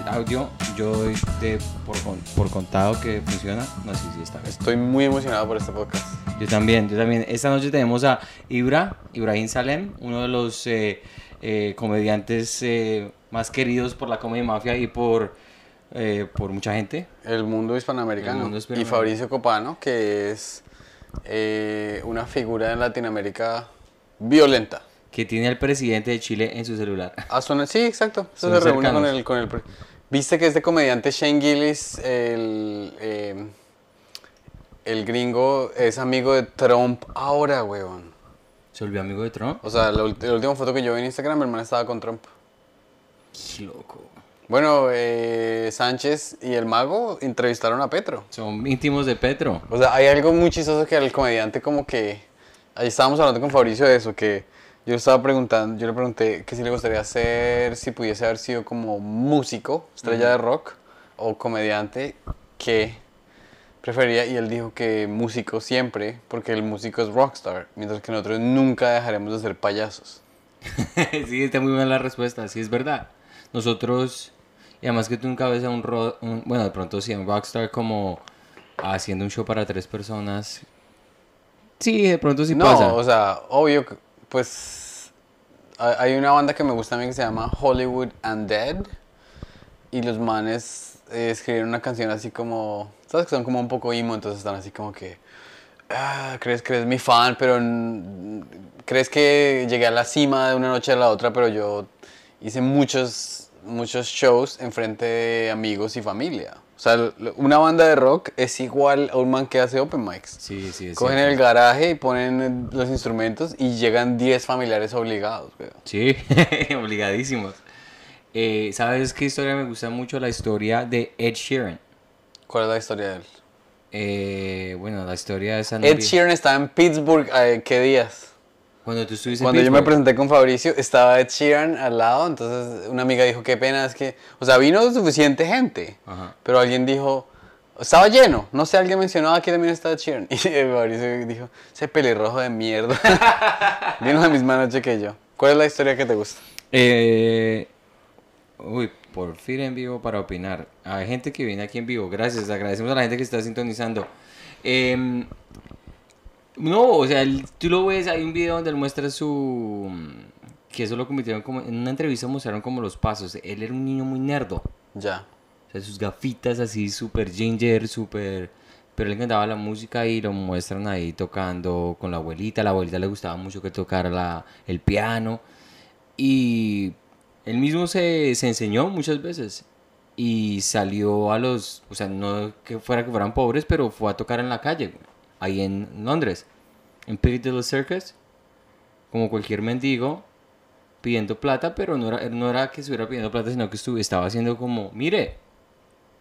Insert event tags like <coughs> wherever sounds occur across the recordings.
el audio. Yo doy de, por, con- por contado que funciona. No sé si está bien. Estoy muy emocionado por este podcast. Yo también, yo también. Esta noche tenemos a Ibra, Ibrahim Salem, uno de los eh, eh, comediantes eh, más queridos por la Comedy Mafia y por, por mucha gente. El mundo hispanoamericano. El mundo y hispanoamericano. Fabricio Copano, que es una figura en Latinoamérica violenta. Que tiene al presidente de Chile en su celular. <laughs> Ah, son- sí, exacto. Eso se reúne con el, con el... ¿Viste que este comediante Shane Gillis, el, eh, el gringo, es amigo de Trump ahora, weón? ¿Se volvió amigo de Trump? O sea, la, última foto que yo vi en Instagram, mi hermana estaba con Trump. Qué loco. Bueno, eh, Sánchez y el mago entrevistaron a Petro. Son íntimos de Petro. O sea, hay algo muy chistoso que al comediante como que... Ahí estábamos hablando con Fabricio de eso, que yo le estaba preguntando, yo le pregunté que si le gustaría hacer, si pudiese haber sido como músico, estrella de rock, o comediante, que prefería, y él dijo que músico siempre, porque el músico es rockstar, mientras que nosotros nunca dejaremos de ser payasos. <laughs> sí, está muy buena la respuesta, sí es verdad. Nosotros, y además que tú nunca ves a un, ro- un- bueno, de pronto sí, a un rockstar como haciendo un show para tres personas. Sí, de pronto sí no, pasa. o sea, obvio, que, pues ha- hay una banda que me gusta a mí que se llama Hollywood Undead y los manes eh, escribieron una canción así como, sabes que son como un poco emo, entonces están así como que, ah, crees que eres mi fan, pero crees que llegué a la cima de una noche a la otra, pero yo hice muchos, muchos shows enfrente de amigos y familia. O sea, una banda de rock es igual a un man que hace open mics. Sí, sí, es Cogen cierto. el garaje y ponen los instrumentos y llegan 10 familiares obligados, weón. Sí, <laughs> obligadísimos. Eh, ¿Sabes qué historia me gusta mucho? La historia de Ed Sheeran. ¿Cuál es la historia de él? Eh, bueno, la historia de esa Ed Sheeran estaba en Pittsburgh, eh, ¿qué días? Cuando tú estuviste en yo me presenté con Fabricio, estaba Ed Sheeran al lado, entonces una amiga dijo, qué pena, es que, o sea, vino suficiente gente, Ajá. pero alguien dijo, estaba lleno, no sé, alguien mencionó, aquí también está Ed Sheeran, <laughs> y Fabricio dijo, ese pelirrojo de mierda, <laughs> vino la misma noche que yo. ¿Cuál es la historia que te gusta? Eh, uy, por fin en vivo para opinar. Hay gente que viene aquí en vivo. Gracias, agradecemos a la gente que está sintonizando. Em, no, o sea, el- tú lo ves, hay un video donde él muestra su... Que eso lo convirtieron como... En una entrevista mostraron como los pasos. Él era un niño muy nerdo. Ya. O sea, sus gafitas así súper ginger, súper... Pero le encantaba la música y lo muestran ahí tocando con la abuelita. A la abuelita le gustaba mucho que tocara la, el piano. Y él mismo se, se enseñó muchas veces. Y salió a los... O sea, no que fuera que fueran pobres, pero fue a tocar en la calle. Ahí en Londres. En Piccadilly Circus. Como cualquier mendigo. Pidiendo plata, pero no era, no era que estuviera pidiendo plata, sino que estuve, estaba haciendo como... Mire,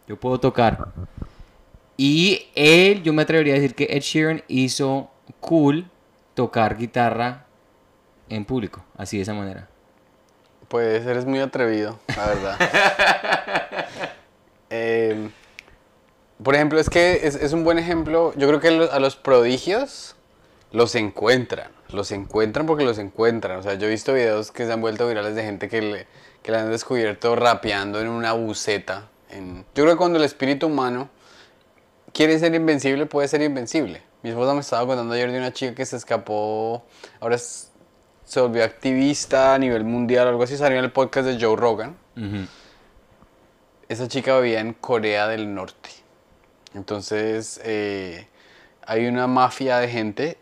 yo puedo tocar. Y él, yo me atrevería a decir que Ed Sheeran hizo cool tocar guitarra en público, así de esa manera. Pues eres muy atrevido, la verdad. <laughs> Eh, por ejemplo, es que es, es un buen ejemplo. Yo creo que lo- a los prodigios los encuentran. Los encuentran porque los encuentran. O sea, yo he visto videos que se han vuelto virales de gente que le, que le han descubierto rapeando en una buceta. En... Yo creo que cuando el espíritu humano quiere ser invencible, puede ser invencible. Mi esposa me estaba contando ayer de una chica que se escapó, ahora es- se volvió activista a nivel mundial, algo así, salió en el podcast de Joe Rogan. Esa chica vivía en Corea del Norte. Entonces, eh, hay una mafia de gente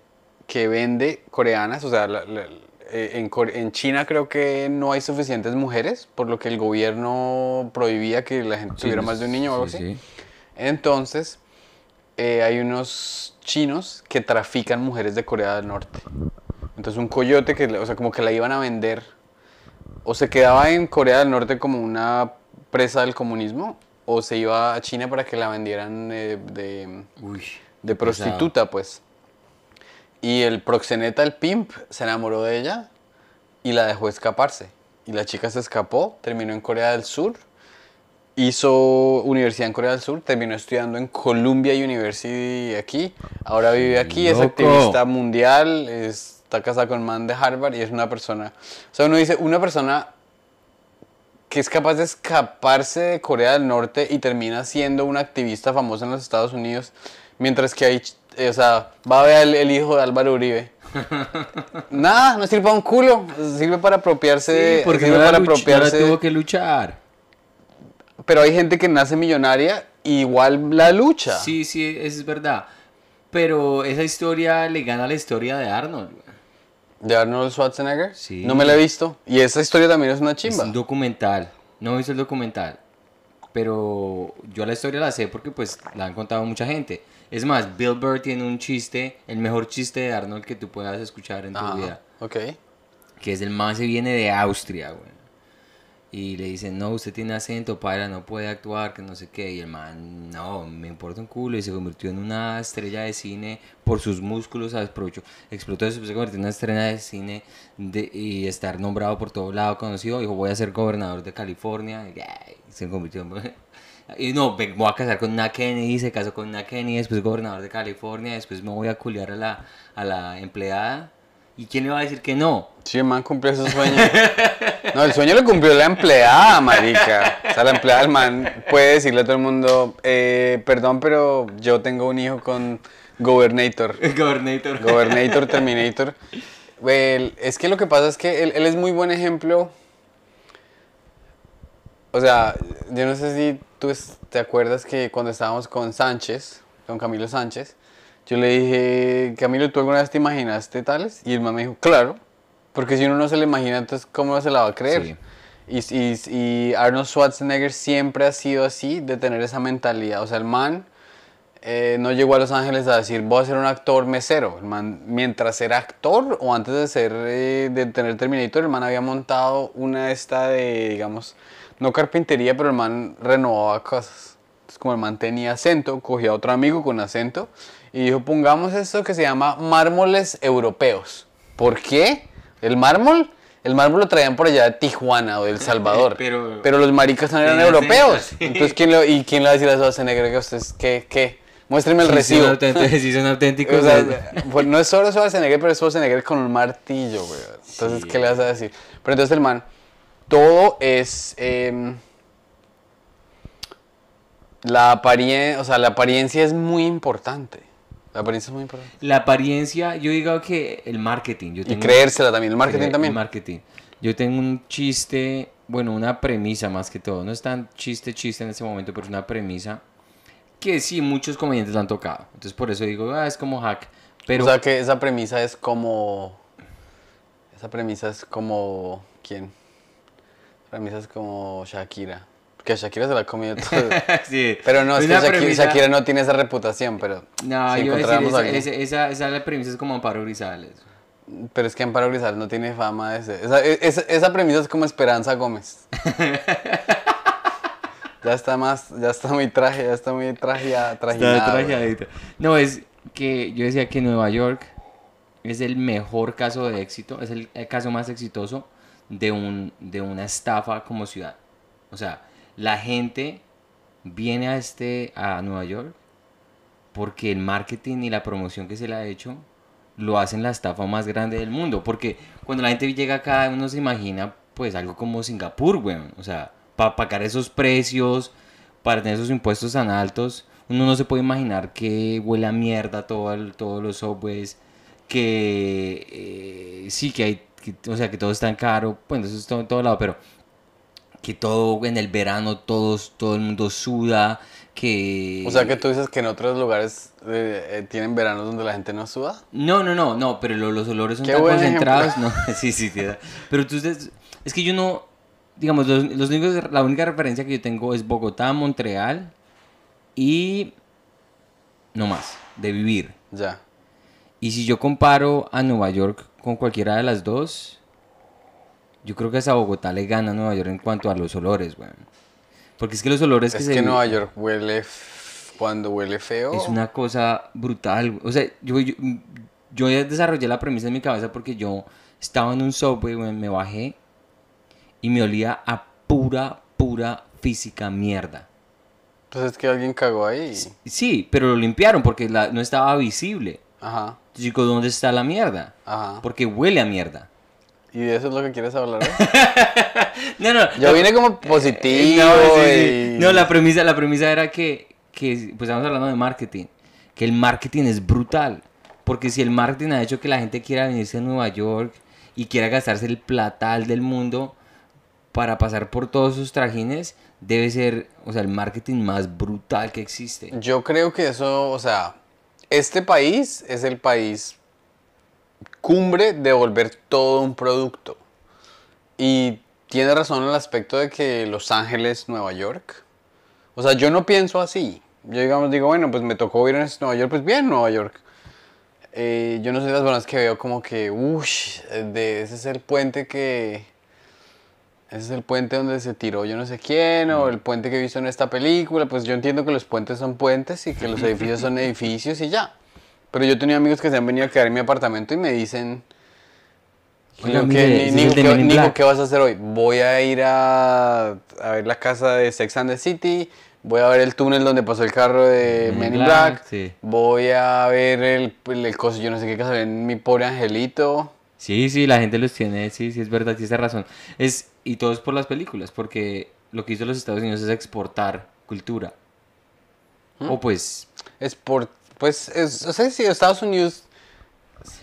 que vende coreanas, o sea, la- la- eh, en, Core- en China creo que no hay suficientes mujeres, por lo que el gobierno prohibía que la gente tuviera más de un niño o algo Sí, así. sí. Entonces, eh, hay unos chinos que trafican mujeres de Corea del Norte. Entonces, un coyote que, o sea, como que la iban a vender, o se quedaba en Corea del Norte como una presa del comunismo, o se iba a China para que la vendieran eh, de, Uy, de prostituta, pues. Y el proxeneta, el pimp, se enamoró de ella y la dejó escaparse. Y la chica se escapó, terminó en Corea del Sur, hizo universidad en Corea del Sur, terminó estudiando en Columbia University aquí, ahora vive aquí, es activista mundial, está casada con un man de Harvard y es una persona, o sea, uno dice, una persona que es capaz de escaparse de Corea del Norte y termina siendo un activista famoso en los Estados Unidos, mientras que hay, eh, o sea, va a ver el, el hijo de Álvaro Uribe. <laughs> Nada, no sirve para un culo, sirve para apropiarse, Sí, porque sirve no para no apropiarse. tuvo que luchar. Pero hay gente que nace millonaria y igual la lucha. Sí, sí, es verdad. Pero esa historia le gana a la historia de Arnold. De Arnold Schwarzenegger. Sí. No me la he visto. Y esa historia también es una Es chimba. un documental. No he visto el documental. Pero yo la historia la sé porque pues la han contado mucha gente. Es más, Bill Burr tiene un chiste, el mejor chiste de Arnold que tú puedas escuchar en tu Ajá, vida. ok. Que es el man se viene de Austria, güey. Y le dicen, no, usted tiene acento, para, no puede actuar, que no sé qué. Y el man, no, me importa un culo. Y se convirtió en una estrella de cine por sus músculos, ¿sabes? Aprovechó, explotó eso, se convirtió en una estrella de cine de, y estar nombrado por todo lado, conocido. Dijo, voy a ser gobernador de California. Y, se convirtió en... <laughs> Y no, me voy a casar con una Kennedy, se casó con una Kennedy, después gobernador de California, después me voy a culiar a la, a la empleada. ¿Y quién le va a decir que no? Sí, el man cumplió su sueño. <laughs> No, el sueño lo cumplió la empleada, marica. O sea, la empleada del man puede decirle a todo el mundo, eh, perdón, pero yo tengo un hijo con Gobernator. <laughs> Gobernator. Gobernator Terminator. Well, es que lo que pasa es que él, él es muy buen ejemplo. O sea, yo no sé si tú te acuerdas que cuando estábamos con Sánchez, con Camilo Sánchez, yo le dije, Camilo, ¿tú alguna vez te imaginaste tales? Y el man me dijo, claro, porque si uno no se le imagina, entonces ¿cómo se la va a creer? Y, y, y Arnold Schwarzenegger siempre ha sido así, de tener esa mentalidad. O sea, el man eh, no llegó a Los Ángeles a decir, voy a ser un actor mesero. El man, mientras era actor o antes de ser, eh, de tener Terminator, el man había montado una esta de, digamos, no carpintería, pero el man renovaba cosas. Entonces, como el man tenía acento, cogía a otro amigo con acento y dijo, pongamos esto que se llama mármoles europeos. ¿Por qué? ¿El mármol? El mármol lo traían por allá de Tijuana o de El <laughs> Salvador. Pero- pero los maricas no eran europeos. sí. Entonces, ¿quién lo, ¿y quién le va a decir a Schwarzenegger que ustedes, qué, qué? Muéstreme el Sí, recibo. Son auténticos, sí, son auténticos. <laughs> O sea, pues no es solo Schwarzenegger, pero es Schwarzenegger con un martillo, güey. Entonces, Sí. ¿qué le vas a decir? Pero entonces el man, todo es... em, la apariencia, o sea, la apariencia es muy importante. La apariencia es muy importante. La apariencia, yo digo que el marketing. Yo Y tengo- creérsela también, el marketing el también. marketing. Yo tengo un chiste, bueno, una premisa más que todo. No es tan chiste, chiste en ese momento, pero es una premisa que sí, muchos comediantes lo han tocado. Entonces, por eso digo, ah, es como hack. Pero O sea, que esa premisa es como... Esa premisa es como... ¿Quién? La premisa es como Shakira. A Shakira se la ha comido <laughs> todo. sí, Pero no, es que Shakira, premisa- Shakira no tiene esa reputación, pero... No, si yo decir, esa, esa, esa, esa la premisa es como Amparo Grisales. Pero es que Amparo Grisal no tiene fama de ser... Esa, esa, esa premisa es como Esperanza Gómez. <laughs> ya está más... Ya está muy traje, ya está muy trajeada, Está trajeadita. No, es que yo decía que Nueva York es el mejor caso de éxito, es el, el caso más exitoso de, un, de una estafa como ciudad. O sea, la gente viene a, este, a Nueva York porque el marketing y la promoción que se le ha hecho lo hacen la estafa más grande del mundo. Porque cuando la gente llega acá, uno se imagina pues algo como Singapur, weón. O sea, para pagar esos precios, para tener esos impuestos tan altos, uno no se puede imaginar que huele a mierda todo todos los subways, que eh, sí, que hay, que- o sea, que todo es tan caro, bueno, eso es todo en todo lado, pero que todo en el verano todos, todo el mundo suda, que... O sea que tú dices que en otros lugares eh, eh, tienen veranos donde la gente no suda. No, no, no, no, pero lo- los olores son Qué tan concentrados, no, <laughs> sí, sí, sí, pero tú, es es que yo no, digamos, los, los únicos- la única referencia que yo tengo es Bogotá, Montreal y no más, de vivir. Ya. Y si yo comparo a Nueva York con cualquiera de las dos, yo creo que hasta Bogotá le gana a Nueva York en cuanto a los olores, weón. Porque es que los olores que Es se que Nueva York huele... Cuando huele feo... es una cosa brutal. O sea, yo, yo, yo desarrollé la premisa en mi cabeza porque yo estaba en un subway, weón, me bajé y me olía a pura, pura física mierda. Entonces es que alguien cagó ahí. Sí, pero lo limpiaron porque la- no estaba visible. Ajá, Entonces, digo, ¿dónde está la mierda? ajá. Porque huele a mierda. ¿Y de eso es lo que quieres hablar? <laughs> no, no. Yo vine como positivo. No, sí, sí. y- No, la premisa, la premisa era que, que, pues estamos hablando de marketing, que el marketing es brutal, porque si el marketing ha hecho que la gente quiera venirse a Nueva York y quiera gastarse el platal del mundo para pasar por todos sus trajines, debe ser, o sea, el marketing más brutal que existe. Yo creo que eso, o sea, este país es el país cumbre de volver todo un producto. Y tiene razón en el aspecto de que Los Ángeles, Nueva York. O sea, yo no pienso así. Yo digamos, digo, bueno, pues me tocó ir a Nueva York, pues bien, Nueva York. Eh, yo no soy de las personas que veo como que, uff, ese es el puente que... Ese es el puente donde se tiró yo no sé quién, o el puente que he visto en esta película. Pues yo entiendo que los puentes son puentes y que los <laughs> edificios son edificios y ya. Pero yo tenía amigos que se han venido a quedar en mi apartamento y me dicen, Nico, ¿qué, ese es Nico, el de ¿qué- Men in Nico, Black. ¿qué vas a hacer hoy? Voy a ir a, a ver la casa de Sex and the City, voy a ver el túnel donde pasó el carro de Men in Black, sí. voy a ver el, el, el coso, yo no sé qué casa, en mi pobre angelito. Sí, sí, la gente los tiene, sí, sí, es verdad, tienes razón. Es, y todo es por las películas, porque lo que hizo los Estados Unidos es exportar cultura. O pues, Es por, pues, es, o sea, si Estados Unidos,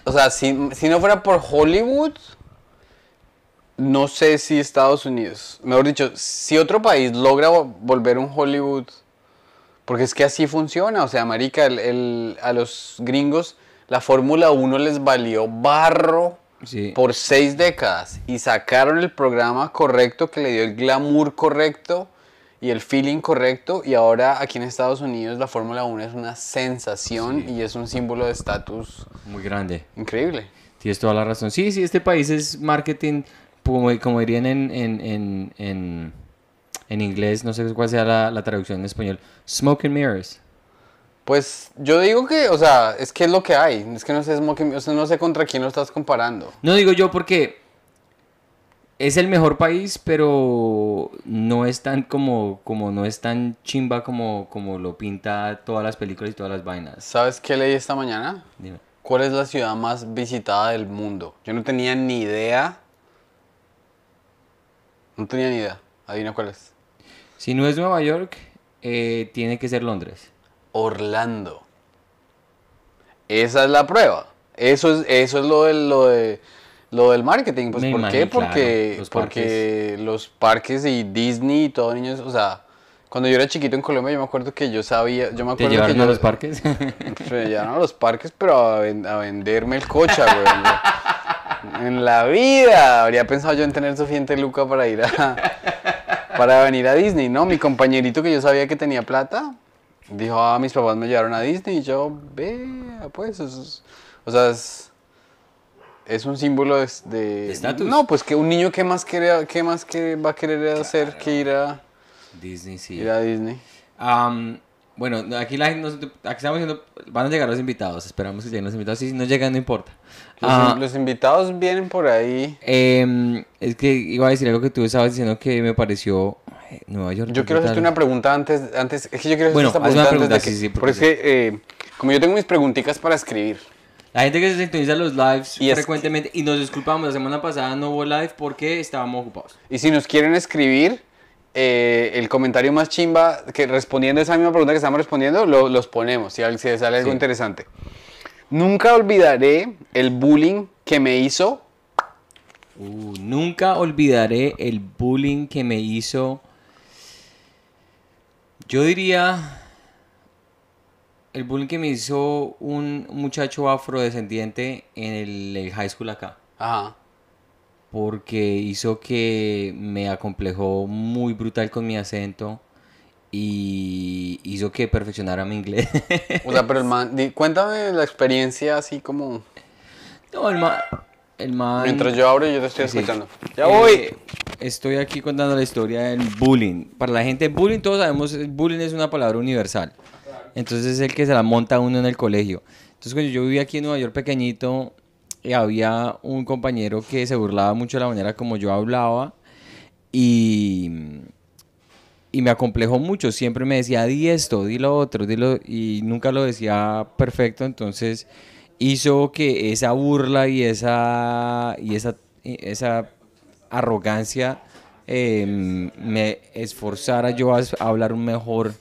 o sea, si, si no fuera por Hollywood, no sé si Estados Unidos, mejor dicho, si otro país logra vo- volver un Hollywood, porque es que así funciona, o sea, marica, el, el- a los gringos la Fórmula 1 les valió barro sí. por seis décadas y sacaron el programa correcto que le dio el glamour correcto y el feeling correcto y ahora aquí en Estados Unidos la Fórmula 1 es una sensación Sí. y es un símbolo de estatus muy grande. increíble. Tienes toda la razón. Sí, sí, este país es marketing, como, como dirían en, en, en, en, en inglés, no sé cuál sea la, la traducción en español, smoke and mirrors. Pues yo digo que, o sea, es que es lo que hay, es que no sé, o sea, no sé contra quién lo estás comparando. No digo yo porque es el mejor país, pero no es tan como, como no es tan chimba como, como lo pinta todas las películas y todas las vainas. ¿Sabes qué leí esta mañana? Dime. ¿Cuál es la ciudad más visitada del mundo? Yo no tenía ni idea. No tenía ni idea. Adivina cuál es. Si no es Nueva York, eh, tiene que ser Londres. Orlando. Esa es la prueba. Eso es, eso es lo, del, lo, de, lo del marketing. Pues, Me ¿Por qué? claro, Porque, los porque los parques y Disney y todo niños, o sea, cuando yo era chiquito en Colombia, yo me acuerdo que yo sabía, yo me ¿Te acuerdo que llevaron yo, a los parques? <laughs> Me llevaron a los parques, pero a, ven- a venderme el coche, güey. En la vida habría pensado yo en tener suficiente luca para ir a. para venir a Disney, ¿no? Mi compañerito que yo sabía que tenía plata, dijo, ah, mis papás me llevaron a Disney y yo, vea, pues, eso es- o sea, es. Es un símbolo de. de- De estatus. No, pues que un niño, ¿qué más, quiere, qué más que va a querer hacer que ir a, Disney, sí. ir a Disney? Am, bueno, aquí, la gente, aquí estamos diciendo, van a llegar los invitados, esperamos que lleguen los invitados, si no llegan no importa. Los, Ah, los invitados vienen por ahí. em, es que iba a decir algo que tú estabas diciendo que me pareció eh, Nueva York. Yo ¿qué quiero hacerte una pregunta antes, antes, es que yo quiero hacerte Bueno, esta pregunta, una antes pregunta, de que, sí, sí, porque porque es que, eh, como yo tengo mis preguntitas para escribir, La gente que se sintoniza los lives Y frecuentemente, y nos disculpamos, la semana pasada no hubo live porque estábamos ocupados. y si nos quieren escribir, eh, el comentario más chimba, que respondiendo a esa misma pregunta que estamos respondiendo, lo- los ponemos, si, si sale algo Sí. interesante. Nunca olvidaré el bullying que me hizo, Uh, nunca olvidaré el bullying que me hizo. Yo diría. El bullying que me hizo un muchacho afrodescendiente en el, el high school acá. ajá, Porque hizo que me acomplejó muy brutal con mi acento. Y hizo que perfeccionara mi inglés. o sea, pero el <laughs> man, di- cuéntame la experiencia así como, no, el man. El man mientras yo abro yo te estoy Sí. escuchando. Ya Eh, voy. Estoy aquí contando la historia del bullying. Para la gente, bullying, todos sabemos, bullying es una palabra universal. Entonces es el que se la monta uno en el colegio. Entonces cuando yo vivía aquí en Nueva York pequeñito, eh, había un compañero que se burlaba mucho de la manera como yo hablaba y, y me acomplejó mucho. Siempre me decía, di esto, di lo otro, di lo... Y nunca lo decía perfecto, entonces hizo que esa burla y esa, y esa esa arrogancia eh, me esforzara yo a hablar un mejor,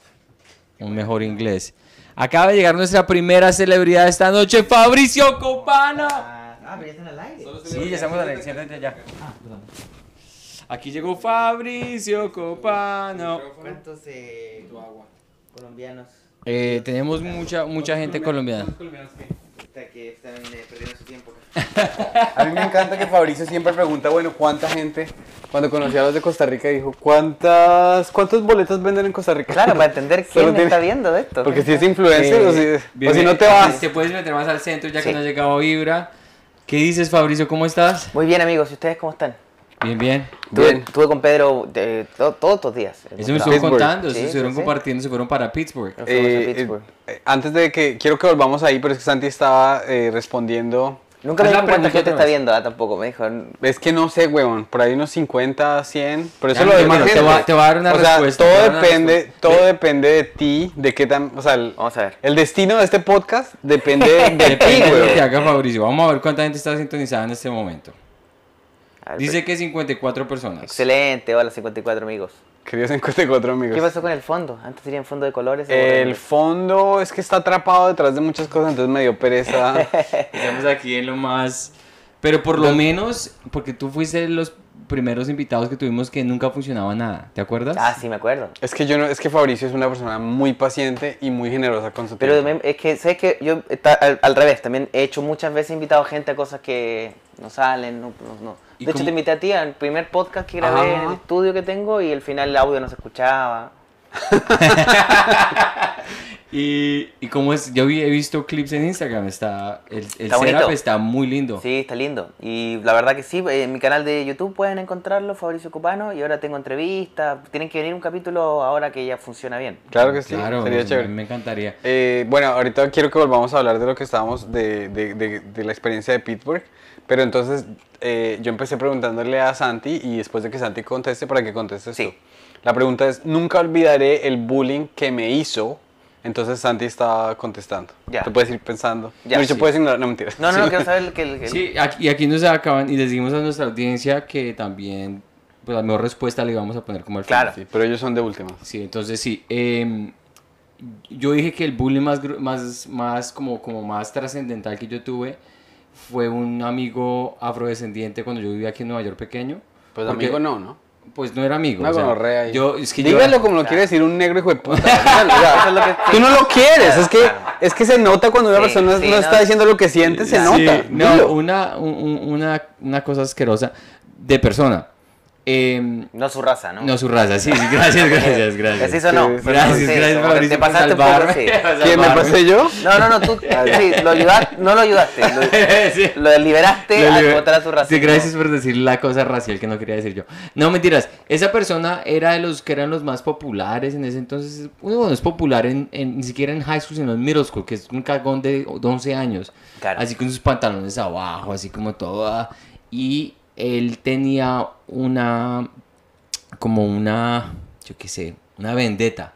un mejor inglés. Acaba de llegar nuestra primera celebridad de esta noche, Fabricio Copana. Ah, pero ya están al aire. Sí, ya estamos en el siéntate ya. Ah, perdón. Aquí llegó Fabricio Copano. ¿Cuántos eh, colombianos Eh, tenemos mucha mucha gente colombiana. que están eh, perdiendo su tiempo? A mí me encanta que Fabricio siempre pregunta, bueno, ¿cuánta gente? Cuando conocí a los de Costa Rica dijo, ¿cuántas, ¿cuántos boletos venden en Costa Rica? Claro, para entender Solo quién tiene- está viendo esto. Porque si es influencer o, si, o si no te vas. Te puedes meter más al centro ya que Sí. no ha llegado Vibra. ¿Qué dices, Fabricio? ¿Cómo estás? Muy bien, amigos. ¿Y ustedes cómo están? Bien, bien. Tuve, con Pedro eh, to- todos estos días. Eso me estuvo Pittsburgh. contando. Sí, se sí, estuvieron sí. compartiendo, se fueron para Pittsburgh. A Eh, Pittsburgh. eh, antes de que, quiero que volvamos ahí, pero es que Santi estaba eh, respondiendo. Nunca me dijo cuánta gente está viendo. Ah, tampoco. Me dijo. Es que no sé, huevón, por ahí unos 50, 100, pero eso Ya, lo demás te voy a- te voy a dar una o sea, respuesta, todo depende, respuesta. todo Ve- depende de ti, de qué tan, o sea, el, Vamos a ver. el destino de este podcast depende <laughs> de ti, de lo que huevón. haga Fabricio. Vamos a ver cuánta gente está sintonizada en este momento. Ver, Dice que 54 personas. Excelente. Hola, 54 amigos. 54 amigos. ¿Qué pasó con el fondo? Antes tenía un fondo de colores. El fondo es que está atrapado detrás de muchas cosas, entonces me dio pereza. <laughs> Estamos aquí en lo más... Pero por lo menos, porque tú fuiste los primeros invitados que tuvimos que nunca funcionaba nada. ¿Te acuerdas? Ah, sí, me acuerdo. es que yo no, es que Fabricio es una persona muy paciente y muy generosa con su Pero tiempo. me- es que, ¿sabes que Yo, está, al, al revés, también he hecho muchas veces, invitado gente a cosas que no salen, no, no- no. ¿Y De hecho, cómo- te invité a ti al primer podcast que grabé en Ajá. el estudio que tengo y al final el audio no se escuchaba. <laughs> Y, y cómo es, yo he visto clips en Instagram, está, el, el Está setup bonito. está muy lindo. Sí, está lindo. Y la verdad que sí, en mi canal de YouTube pueden encontrarlo, Fabricio Cupano, y ahora tengo entrevistas. Tienen que venir un capítulo ahora que ya funciona bien. Claro que sí, Claro, sería me- chévere. me encantaría. Eh, bueno, ahorita quiero que volvamos a hablar de lo que estábamos, de, de, de, de la experiencia de Pittsburgh. Pero entonces eh, yo empecé preguntándole a Santi y después de que Santi conteste, para que contestes Sí. tú. La pregunta es, nunca olvidaré el bullying que me hizo. Entonces Santi estaba contestando. Ya. Tú puedes ir pensando. Ya, no, sí. puedes ignorar, no mentiras. No, no, no, Sí. quiero saber el que... el- el- Sí, aquí, y aquí nos acaban y les dijimos a nuestra audiencia que también, pues la mejor respuesta le íbamos a poner como al final. Claro. Sí, pero ellos son de última. Sí, entonces sí. em, yo dije que el bullying más, más, más, como, como más trascendental que yo tuve fue un amigo afrodescendiente cuando yo vivía aquí en Nueva York pequeño. Pues Porque- amigo no, ¿no? Pues no era amigo. Una o sea, gonorrea ahí. yo, es que yo- Dígalo como lo quiere decir un negro hijo de puta. <laughs> Dígalo, o sea, Eso es lo que- Tú no lo quieres, es que, Claro. es que se nota cuando una Sí, persona sí, no no. está diciendo lo que siente, se Sí, nota. no, una, un- un- una, una cosa asquerosa de persona. Em, No su raza, ¿no? no su raza, sí, sí, gracias, gracias, <laughs> gracias. Así sonó. Sí, Gracias, Sí, gracias, te por pasaste un poco, sí. <laughs> por ¿Quién me pasé yo? No, no, no, tú <laughs> sí, lo ayudaste, no lo ayudaste, lo, Sí. lo liberaste Lo a a su raza. Sí, gracias por decir la cosa racial que no quería decir yo. No, mentiras. Esa persona era de los que eran los más populares en ese entonces. Uno no es popular en, en- ni siquiera en high school, sino en middle school, que es un cagón de 11 años. Claro. Así con sus pantalones abajo, así como todo. ah. Y él tenía una, como una, yo qué sé, una vendetta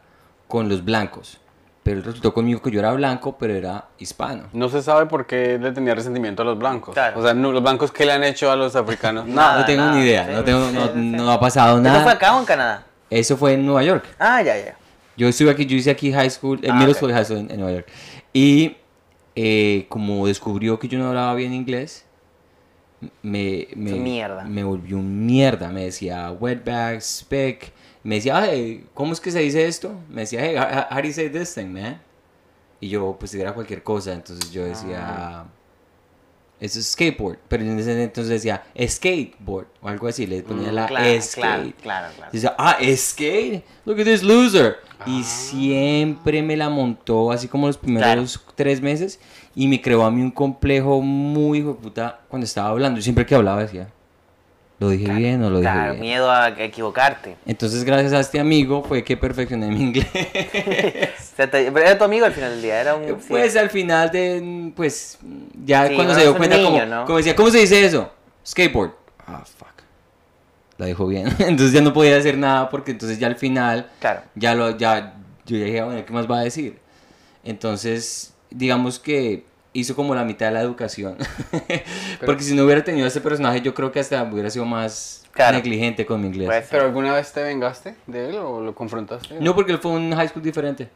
con los blancos. Pero él resultó conmigo que yo era blanco, pero era hispano. No se sabe por qué le tenía resentimiento a los blancos. Claro. O sea, no- los blancos, ¿qué le han hecho a los africanos? <laughs> Nada, no tengo nada, ni idea, sí, no, tengo, sí, no, sí. no ha pasado ¿Esto fue nada. acá o en Canadá? Eso fue en Nueva York. Ah, ya, ya. Yo estuve aquí, yo hice aquí high school, en Ah, middle school high school en, en Nueva York. Y eh, como descubrió que yo no hablaba bien inglés, me, me, mierda. me volvió un mierda. Me decía wetback, speck. Me decía, "Ay, ¿cómo es que se dice esto? Me decía, hey, how, how do you say this thing, man? Y yo, pues era cualquier cosa. Entonces yo decía, Ah. eso es skateboard. Pero en ese entonces decía, skateboard o algo así. Le ponía Mm, la claro, skate. claro, claro, claro. Dice, ah, skate, look at this loser. Y siempre me la montó, así como los primeros tres meses, y me creó a mí un complejo muy hijo de puta cuando estaba hablando. Yo siempre que hablaba decía, ¿lo dije bien o lo dije Claro, bien? miedo a equivocarte. Entonces, gracias a este amigo fue que perfeccioné mi inglés. <laughs> Pero era tu amigo al final del día, era un... sí. Pues al final de, pues, ya Sí, cuando se dio cuenta, como, como decía, ¿cómo se dice eso? Skateboard. Ah, fuck. La dijo bien. <laughs> entonces ya no podía hacer nada porque entonces ya al final, Claro. ya lo, ya, yo ya dije, "Ah, bueno, ¿qué más va a decir? Entonces, digamos que hizo como la mitad de la educación. <laughs> Porque si no hubiera tenido ese personaje, yo creo que hasta hubiera sido más Claro. negligente con mi inglés. Pues- ¿Pero alguna vez te vengaste de él o lo confrontaste? No, porque él fue un high school diferente.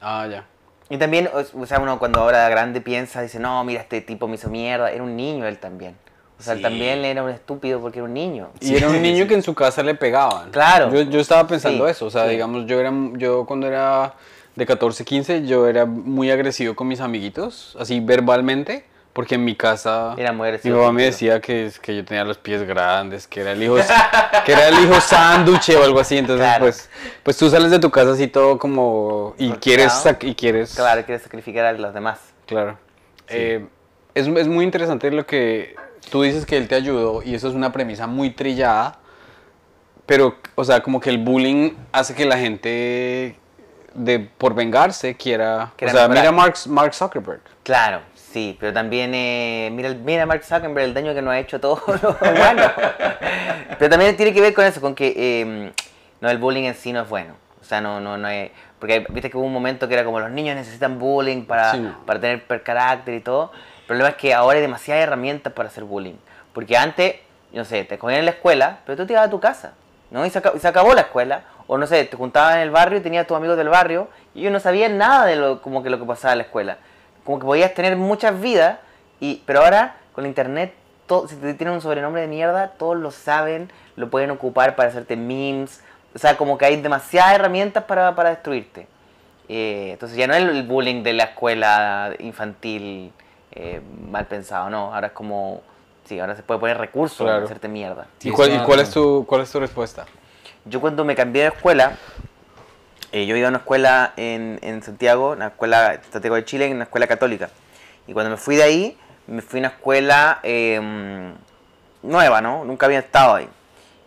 Ah, ya. Y también, o sea, uno cuando ahora grande piensa, dice, no, mira, este tipo me hizo mierda. Era un niño él también. O sea, él Sí. también era un estúpido porque era un niño. Y era un niño que en su casa le pegaban. Claro. Yo, yo estaba pensando Sí, eso. O sea, sí. digamos, yo, era, yo cuando era de 14, 15, yo era muy agresivo con mis amiguitos, así verbalmente, porque en mi casa Era muy mi mamá me decía que, que yo tenía los pies grandes, que era el hijo, que era el hijo sándwich o algo así. Entonces, Claro. pues, pues tú sales de tu casa así todo como... Y quieres... Y quieres Claro, quiere sacrificar a los demás. Claro. Eh, es, es muy interesante lo que tú dices que él te ayudó y eso es una premisa muy trillada, pero, o sea, como que el bullying hace que la gente, de, por vengarse, quiera... Quiera o sea, mejorar. mira Mark, Mark Zuckerberg. Claro, sí, pero también eh, mira, mira Mark Zuckerberg el daño que nos ha hecho todo <laughs> lo humano. pero también tiene que ver con eso, con que eh, no el bullying en sí no es bueno. O sea, no, no, no es. Porque viste que hubo un momento que era como los niños necesitan bullying para, Sí, para tener per carácter y todo. El problema es que ahora hay demasiadas herramientas para hacer bullying. Porque antes, no sé, te cogían en la escuela, pero tú te ibas a tu casa. ¿no? Y, se, y se acabó la escuela. O no sé, te juntabas en el barrio y tenías tus amigos del barrio y ellos no sabían nada de lo, como que lo que pasaba en la escuela. Como que podías tener muchas vidas, y, pero ahora con la internet, todo, si te tienen un sobrenombre de mierda, todos lo saben, lo pueden ocupar para hacerte memes. O sea, como que hay demasiadas herramientas para, para destruirte. Eh, entonces ya no es el bullying de la escuela infantil eh, mal pensado, no. Ahora es como, sí, ahora se puede poner recursos para Claro. hacerte mierda. Sí, ¿Y, cuál, y cuál, es tu, cuál es tu respuesta? Yo cuando me cambié de escuela, eh, yo iba a una escuela en, en Santiago, una escuela, Santiago de Chile, en una escuela católica. Y cuando me fui de ahí, me fui a una escuela eh, nueva, ¿no? Nunca había estado ahí.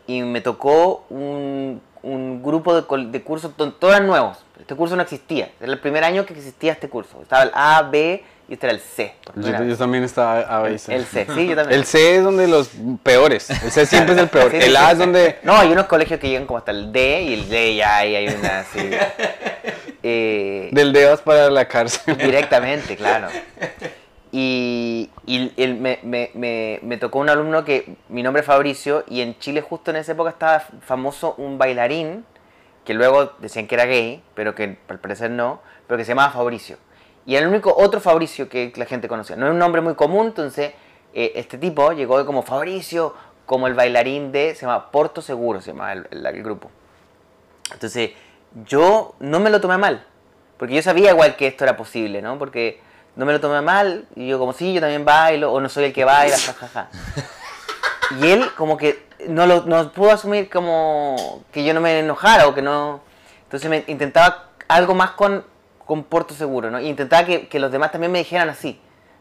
Y me tocó un, un grupo de, de cursos, to- todos eran nuevos. Este curso no existía. Era el primer año que existía este curso. Estaba el A, B y este era el C. Yo, también estaba a veces. El C, sí, yo <laughs> también. El C es donde los peores. El C siempre es el peor. Sí, sí, el A sí. es donde... No, hay unos colegios que llegan como hasta el D y el D ya ahí hay una así. <laughs> Eh, Del D vas para la cárcel. directamente, <laughs> claro. Y, y el- me, me- me- me tocó un alumno que mi nombre es Fabricio y en Chile justo en esa época estaba famoso un bailarín que luego decían que era gay, pero que al parecer no, pero que se llamaba Fabricio. Y era el único otro Fabricio que la gente conocía. No era un nombre muy común, entonces eh, este tipo llegó como Fabricio, como el bailarín de, se llama Porto Seguro, se llama el, el- el grupo. Entonces yo no me lo tomé mal, porque yo sabía igual que esto era posible, ¿no? Porque no me lo tomé mal, y yo como sí, yo también bailo, o no soy el que baila, jajaja. <laughs> Y él como que no lo no pudo asumir como que yo no me enojara o que no... Entonces me intentaba algo más con, con Porto Seguro, ¿no? Y intentaba que, que los demás también me dijeran así,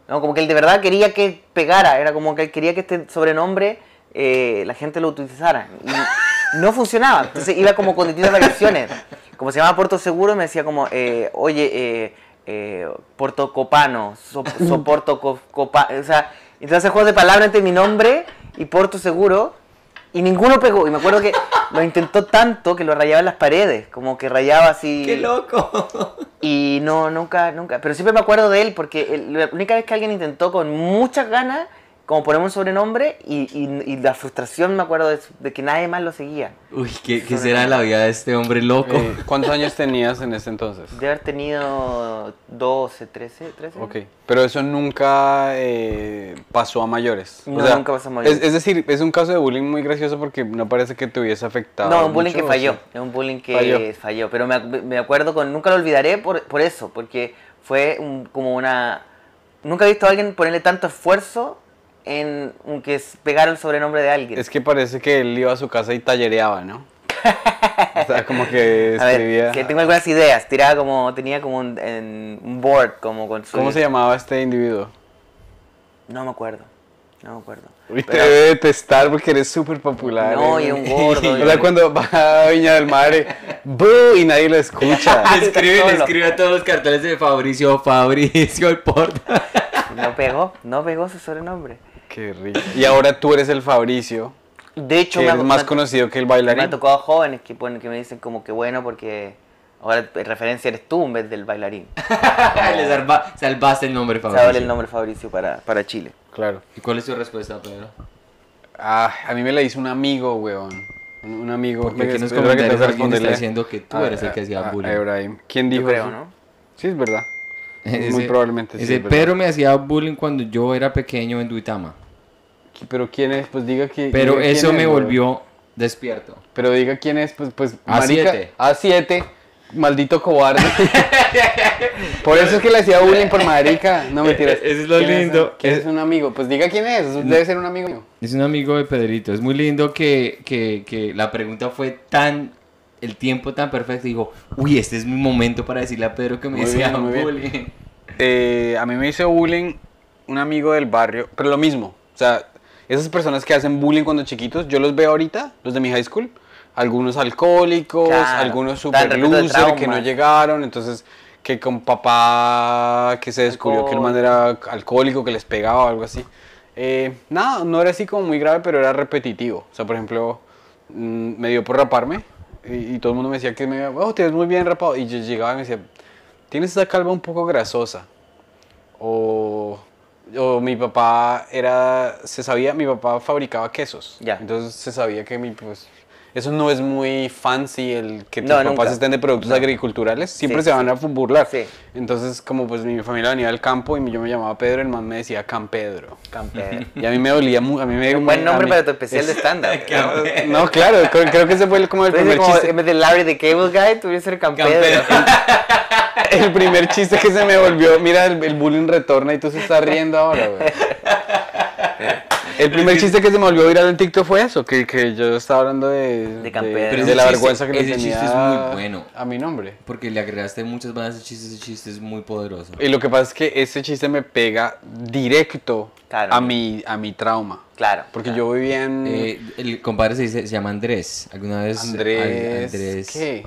¿no? Como que él de verdad quería que pegara, era como que él quería que este sobrenombre eh, la gente lo utilizara. Y <laughs> no funcionaba, entonces iba como con distintas variaciones. Como se llamaba Porto Seguro, me decía como, eh, oye, eh, eh, Porto Copano, so, Soporto Co- Copa... O sea, entonces juegos de palabras entre mi nombre y Porto Seguro y ninguno pegó. Y me acuerdo que lo intentó tanto que lo rayaba en las paredes, como que rayaba así. ¡Qué loco! Y no, nunca, nunca. Pero siempre me acuerdo de él porque la única vez que alguien intentó con muchas ganas, como ponerme un sobrenombre, y, y- y la frustración me acuerdo de, de que nadie más lo seguía. Uy, ¿qué, qué será la vida de este hombre loco? Eh, ¿Cuántos años tenías en ese entonces? De haber tenido 12, 13, 13. Ok, pero eso nunca eh, pasó a mayores. No, nunca pasó a mayores. Es, es decir, es un caso de bullying muy gracioso porque no parece que te hubiese afectado. No, un bullying mucho, que ¿o falló. Es un bullying que Falló. falló. Pero me, me acuerdo con. Nunca lo olvidaré por, por eso. Porque fue un- como una. Nunca he visto a alguien ponerle tanto esfuerzo en que es pegar el sobrenombre de alguien. Es que parece que él iba a su casa y tallereaba, ¿no? o sea, como que <laughs> a escribía. ver, que tengo algunas ideas. Tiraba como. Tenía como un, en- un board como con su. ¿Cómo se llamaba este individuo? No me acuerdo. No me acuerdo. Uy, te Pero- debe detestar porque eres súper popular. No, eh, y un <laughs> gordo, o sea, cuando va a Viña del Mar, eh, ¡bu! y nadie lo escucha. <laughs> Le escribe, le escribe a todos los carteles de Fabricio, Fabricio, el porta. No pegó. No pegó su sobrenombre. Qué rico. Y ahora tú eres el Fabricio, De hecho, que me más me ha- conocido que el Me bailarín. ha tocado jóvenes que, ponen, que me dicen como que bueno porque Ahora en referencia eres tú en vez del bailarín. <laughs> Le salva- salvaste el nombre, Fabricio. vale el nombre Fabricio para, para Chile. Claro. ¿Y cuál es tu respuesta, Pedro? Ah, a mí me la hizo un amigo, weón. Un, un amigo. Porque que tengo comentarios que alguien está responderle diciendo que tú a- eres el que hacía a- a bullying. Ibrahim. ¿Quién Yo dijo creo, eso? ¿no? Sí, es verdad. <laughs> Ese- Muy probablemente sí. Ese es verdad. Pedro me hacía bullying cuando yo era pequeño en Duitama. Pero quién es, pues diga que. Pero diga eso es, me volvió despierto. Pero diga quién es, pues, pues. A marica, siete. A7. Maldito cobarde. <laughs> por eso es que le hacía bullying por <laughs> marica. No me tiras. Ese es lo lindo. ¿Quién es un amigo? Pues diga quién es. Debe ser un amigo mío. Es un amigo de Pedrito. Es muy lindo que, que, que la pregunta fue tan. El tiempo tan perfecto. Dijo, uy, este es mi momento para decirle a Pedro que me bien. bullying. Eh, a mí me hizo bullying un amigo del barrio, pero lo mismo. O sea, esas personas que hacen bullying cuando chiquitos, yo los veo ahorita, los de mi high school. Algunos alcohólicos, Claro, algunos super loser que no llegaron. Entonces, que con papá que se descubrió que el man era alcohólico, que les pegaba o algo así. Eh, nada, no era así como muy grave, pero era repetitivo. O sea, por ejemplo, mm, me dio por raparme y, y todo el mundo me decía que me oh, te ves muy bien rapado. Y yo llegaba y me decía, tienes esa calva un poco grasosa. O, o mi papá era, se sabía, mi papá fabricaba quesos. Ya. Entonces se sabía que mi, pues, eso no es muy fancy el que tus No, papás nunca. estén de productos No. agriculturales. Siempre Sí, se van a burlar. Sí. Entonces, como pues mi familia venía del campo y yo me llamaba Pedro, el man me decía Campedro. Campeón. <laughs> Y a mí me dolía mucho. A mí me, Un buen nombre mí- para tu especial de stand-up. <laughs> ¿no? Claro, creo, creo que ese fue el- como el primer como, chiste. en vez de Larry the Cable Guy, tuviera. <laughs> El primer chiste que se me volvió. Mira, el, el bullying retorna y tú se estás riendo ahora, güey. El primer chiste que se me volvió viral en TikTok fue eso, que, que yo estaba hablando de, De de ese la vergüenza que le tenía chiste es muy bueno. a mi nombre. Porque le agregaste muchas bandas de chistes. Ese chiste es muy poderoso. Y lo que pasa es que ese chiste me pega directo Claro. a, mi, a mi trauma. Claro. Porque claro. yo vivía en Eh, el compadre se, dice- se llama Andrés. ¿Alguna vez? Andrés. Andrés. ¿Qué?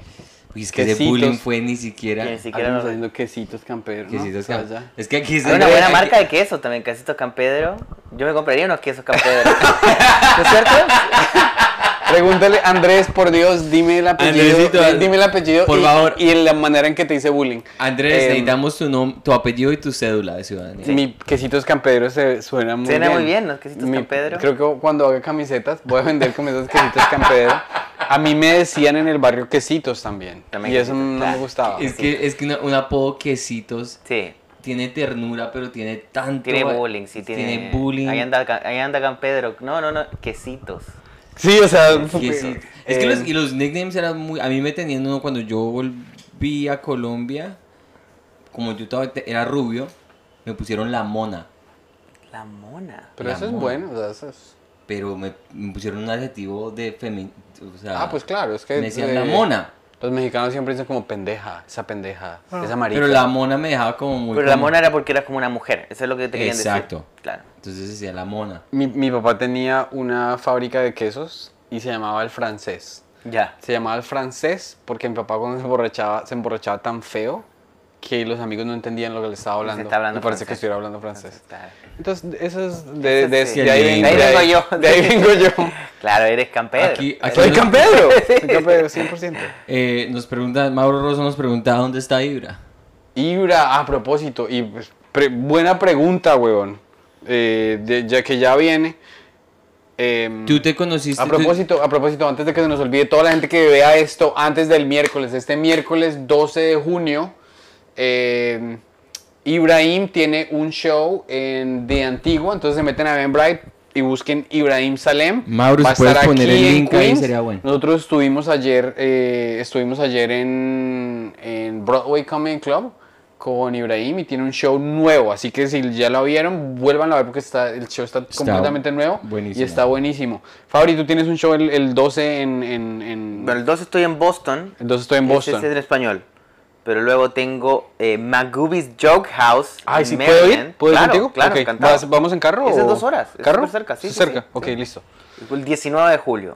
Uy, es que ese Quesitos. bullying fue ni siquiera. Que ni siquiera haciendo quesitos camperos. ¿no? Quesitos O sea. Es que aquí se Hay una buena aquí- marca de quesos también, Quesitos Campedro. Yo me compraría unos quesos Campedro. <laughs> ¿No es cierto? Pregúntale, Andrés, por Dios, dime el apellido. Andresito, dime el apellido por y, favor. y la manera en que te hice bullying. Andrés, Eh, necesitamos tu, tu apellido y tu cédula de ciudadanía. Mi quesitos campedros se suena muy Suena bien. muy bien, los quesitos Mi- Campedro. Creo que cuando haga camisetas voy a vender camisetas quesitos campedro. A mí me decían en el barrio quesitos también. También y eso quesitos, no me gustaba. Es que, es que una- un apodo quesitos Sí. tiene ternura, pero tiene tanto. Tiene bullying, sí, tiene. Tiene bullying. Ahí anda, ahí anda Campedro. No, no, no, quesitos. Sí, o sea, Quesitos. Es eh, que los, y los nicknames eran muy. A mí me tenían uno cuando yo volví a Colombia. Como yo era rubio, me pusieron la mona. La mona. Pero la eso es bueno, o sea, eso es- Pero me, me pusieron un adjetivo de femenino. O sea, Ah, pues claro, es que Me decían eh, la mona. Los mexicanos siempre dicen como pendeja, esa pendeja, esa marica. Pero la mona me dejaba como muy. Pero la mona era porque eras como una mujer. Eso es lo que te querían Exacto. decir. Claro. Entonces decía la mona. mi, mi papá tenía una fábrica de quesos y se llamaba El Francés. Ya. Se llamaba El Francés porque mi papá cuando se emborrachaba, se emborrachaba tan feo que los amigos no entendían lo que le estaba hablando. está hablando Me parece que estuviera hablando francés. Entonces, eso es de, Eso de, sí. de ahí, ven- De ahí de vengo yo. <laughs> De ahí vengo yo. <laughs> Claro, eres Campedro. Aquí- aquí- Soy Campedro. <laughs> Soy Campedro, 100%. Eh, nos pregunta, Mauro Rosso nos pregunta dónde está Ibra. Ibra, a propósito, y pues, pre- buena pregunta, huevón. Eh, de- ya que ya viene. em, Tú te conociste. a propósito, a propósito, antes de que se nos olvide toda la gente que vea esto antes del miércoles, este miércoles 12 de junio, eh, Ibrahim tiene un show en de Antigua, entonces se meten a Eventbrite y busquen Ibrahim Salem. Mauro, Va a si puedes estar poner aquí el en link Queens. sería bueno. Nosotros estuvimos ayer, eh, estuvimos ayer en, en Broadway Comedy Club con Ibrahim y tiene un show nuevo, así que si ya lo vieron, vuelvan a ver porque está, el show está, completamente nuevo buenísimo. y está buenísimo. Fabri, tú tienes un show el, el 12 en... en, en- Bueno, el 2 estoy en Boston. el 12 estoy en Ese Boston. es en español. Pero luego tengo eh, Joke House. Ay, en ¿sí puedo ir? ¿Puedo ir claro, contigo? Claro, Ok, encantado. ¿vas- ¿Vamos en carro? Es de o- dos horas, es ¿Carro? súper cerca, sí, Es sí, cerca, sí, ok, sí. listo. El 19 de julio.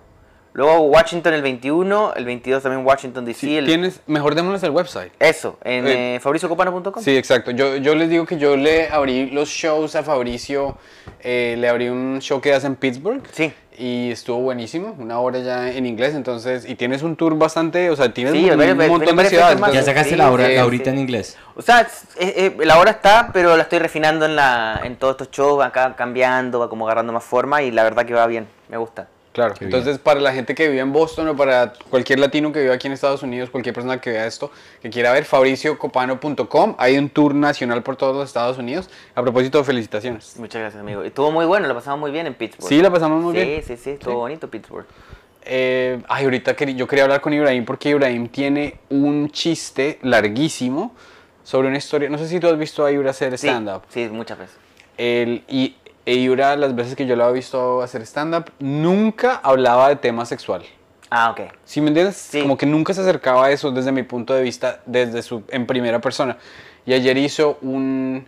Luego Washington el 21, el 22 también Washington DC. Sí, el- tienes, mejor démonos el website. Eso, en Eh, eh, fabriciocopano.com. Sí, exacto. Yo, yo les digo que yo le abrí los shows a Fabricio, eh, le abrí un show que hace en Pittsburgh. Sí. Y estuvo buenísimo, una hora ya en inglés, entonces, y tienes un tour bastante, o sea, tienes Sí, un, montón de ciudades. Ya sacaste Sí, la, hora, sí, la sí. horita en inglés. O sea, es- es- es- la hora está, pero la estoy refinando en, la, en todos estos shows, acá cambiando, va como agarrando más forma y la verdad que va bien, me gusta. Claro, Qué entonces para la gente que vive en Boston o para cualquier latino que viva aquí en Estados Unidos, cualquier persona que vea esto, que quiera ver, fabriciocopano.com, hay un tour nacional por todos los Estados Unidos. A propósito, felicitaciones. Muchas gracias, amigo. Estuvo muy bueno, lo pasamos muy bien en Pittsburgh. Sí, la pasamos muy sí, bien. Sí, sí, estuvo Sí. bonito Pittsburgh. Eh, ay, ahorita querí- yo quería hablar con Ibrahim porque Ibrahim tiene un chiste larguísimo sobre una historia. No sé si tú has visto a Ibra hacer stand-up. sí, muchas veces. Él- y e Ibra, las veces que yo lo había visto hacer stand-up, nunca hablaba de tema sexual. Ah, ok. ¿Sí me entiendes? Sí. Como que nunca se acercaba a eso desde mi punto de vista, desde su, en primera persona. Y ayer hizo un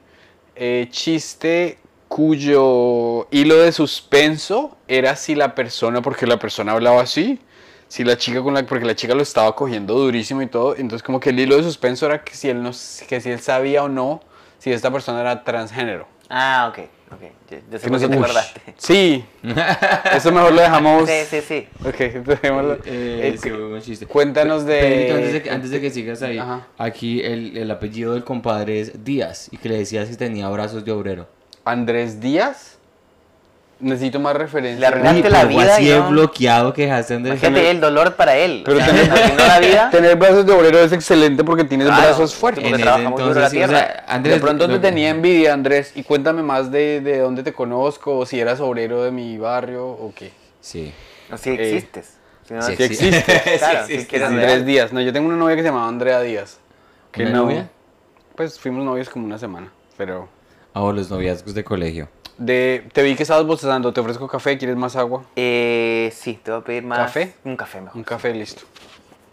eh, chiste cuyo hilo de suspenso era si la persona, porque la persona hablaba así, si la chica con la, porque la chica lo estaba cogiendo durísimo y todo, entonces como que el hilo de suspenso era que si él no, que si él sabía o no si esta persona era transgénero. Ah, ok. Ok. Yo, yo sé Que sé- te Ush. acordaste. Sí, <laughs> eso mejor lo dejamos. Sí, sí, sí. Ok, dejémoslo. Eh, Eh, sí, muy buen chiste. cuéntanos de- Pedrito, antes de, que, antes de que sigas ahí, Ajá. aquí el, el apellido del compadre es Díaz y que le decías que tenía brazos de obrero. Andrés Díaz. Necesito más referencias. Le arruinaste la vida, así de John. bloqueado que dejaste Andrés. Imagínate el dolor para él. Pero O sea, tener- la vida. <laughs> Tener brazos de obrero es excelente porque tienes Claro, brazos fuertes. porque En trabaja ese muy duro la entonces, sí, o tierra. sea, Andrés, de pronto lo- te tenía envidia, Andrés. Y cuéntame más de, de dónde te conozco, o si eras obrero de mi barrio o qué. Sí. No, si Eh, existes. Si no, sí Sí existe. <laughs> Claro, Sí si Andrés. Díaz. No, yo tengo una novia que se llamaba Andrea Díaz. Que ¿Una no, novia? Pues fuimos novios como una semana. Pero. Ah, o los noviazgos de colegio. De, te vi que estabas bostezando. Te ofrezco café. ¿Quieres más agua? Eh, sí, te voy a pedir más. ¿Café? Un café mejor. Un café, listo.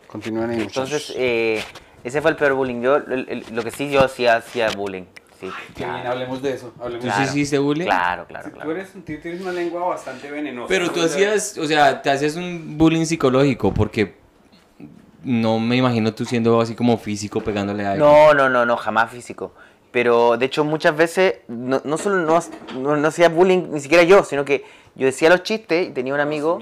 Continúen ahí, muchachos. Entonces, eh, ese fue el peor bullying. Yo, el- el- lo que sí, yo hacía, hacía bullying. Sí, bien, claro. hablemos de eso. Hablemos ¿Tú de sí hiciste bullying? Claro, claro, Tú claro. eres, tú tienes una lengua bastante venenosa. Pero tú hacías, o sea, te hacías un bullying psicológico porque no me imagino tú siendo así como físico pegándole a alguien. No, no, no, no, jamás físico. Pero de hecho muchas veces no, no solo no, no, no hacía bullying ni siquiera yo, sino que yo decía los chistes y tenía un amigo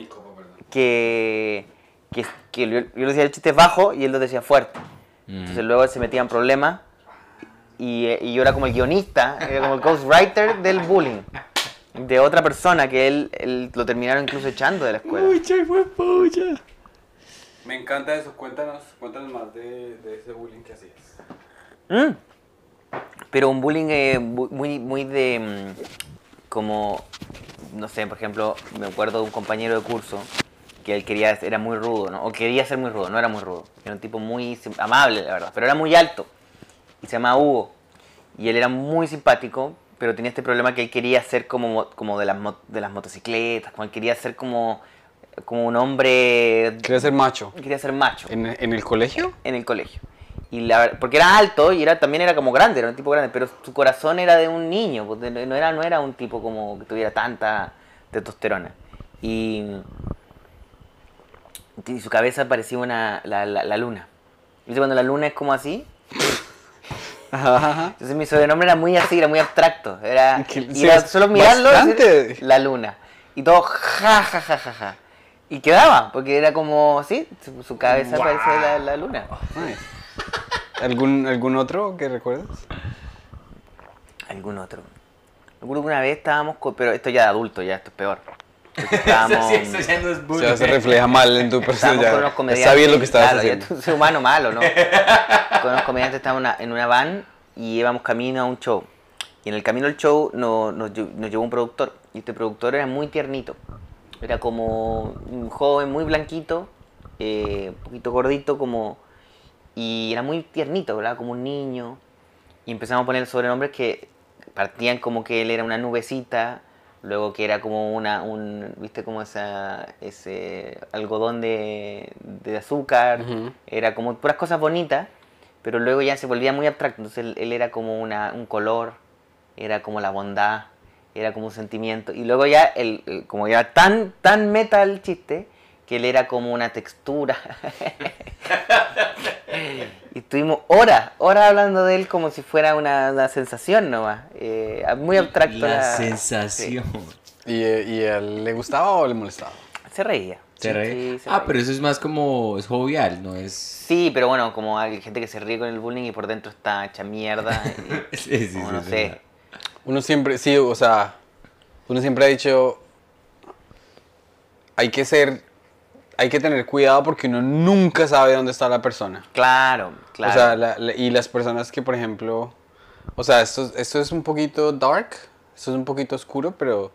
que, que, que yo, yo le decía los chistes bajos y él los decía fuerte. Entonces luego se metía en problemas y, y yo era como el guionista, era como el ghostwriter del bullying. De otra persona que él, él lo terminaron incluso echando de la escuela. Pucha, fue pucha. Me encanta eso. Cuéntanos, cuéntanos más de, de ese bullying que hacías. Mm. Pero un bullying eh, muy, muy de. mm, como. No sé, por ejemplo, me acuerdo de un compañero de curso que él quería, era muy rudo, ¿no? O quería ser muy rudo, no era muy rudo. Era un tipo muy amable, la verdad, pero era muy alto. Y se llamaba Hugo. Y él era muy simpático, pero tenía este problema que él quería ser como, mo- como de, las de las motocicletas, como él quería ser como, como un hombre. Quería ser macho. Quería ser macho ¿En, en el colegio? en el colegio. Y la, porque era alto y era, también era como grande, era un tipo grande, pero su corazón era de un niño, pues, no era, no era un tipo como que tuviera tanta testosterona. Y, y su cabeza parecía una, la, la, la luna. ¿Viste cuando la luna es como así? <laughs> Ajá. Entonces mi sobrenombre era muy así, era muy abstracto. Era, <laughs> y solo mirarlo decir, la luna. Y todo ja, ja, ja, ja, ja. Y quedaba, porque era como, sí, su, su cabeza parecía la, la luna. Nice. ¿Algún, ¿Algún otro que recuerdas? algún otro. Una vez estábamos, con- pero esto ya de adulto, ya esto es peor. <laughs> Estábamos, O sea, se refleja mal en tu persona. estábamos Ya, con unos ya comediantes. sabías lo que estabas claro, ya haciendo. tú ser humano malo, ¿no? <laughs> con unos comediantes estábamos en una, van y íbamos camino a un show. Y en el camino al show no- nos, lle- nos llevó un productor. Y este productor era muy tiernito. Era como un joven muy blanquito, eh, un poquito gordito, como. Y era muy tiernito, ¿verdad? Como un niño. Y empezamos a poner sobrenombres que partían como que él era una nubecita, luego que era como una, un, viste como esa, ese algodón de, de azúcar, era como puras cosas bonitas, pero luego ya se volvía muy abstracto, entonces él, él era como una, un color, era como la bondad, era como un sentimiento, y luego ya, el, el- como ya tan, tan meta el chiste, que él era como una textura. <laughs> y estuvimos horas, horas hablando de él como si fuera una, una sensación nomás. Eh, muy abstracto. La la- sensación. ¿Y, eh, ¿Y a él le gustaba o le molestaba? Se reía. ¿Te Sí, reí? sí, se ah, reía. pero eso es más como, es jovial, no es... Sí, pero bueno, como hay gente que se ríe con el bullying y por dentro está hecha mierda. y- <laughs> Sí, sí, como sí, no sí, sé. Uno siempre, sí, o sea, uno siempre ha dicho, hay que ser, hay que tener cuidado porque uno nunca sabe dónde está la persona. Claro, claro. O sea, la- la- y las personas que, por ejemplo, o sea, esto, esto es un poquito dark, esto es un poquito oscuro, pero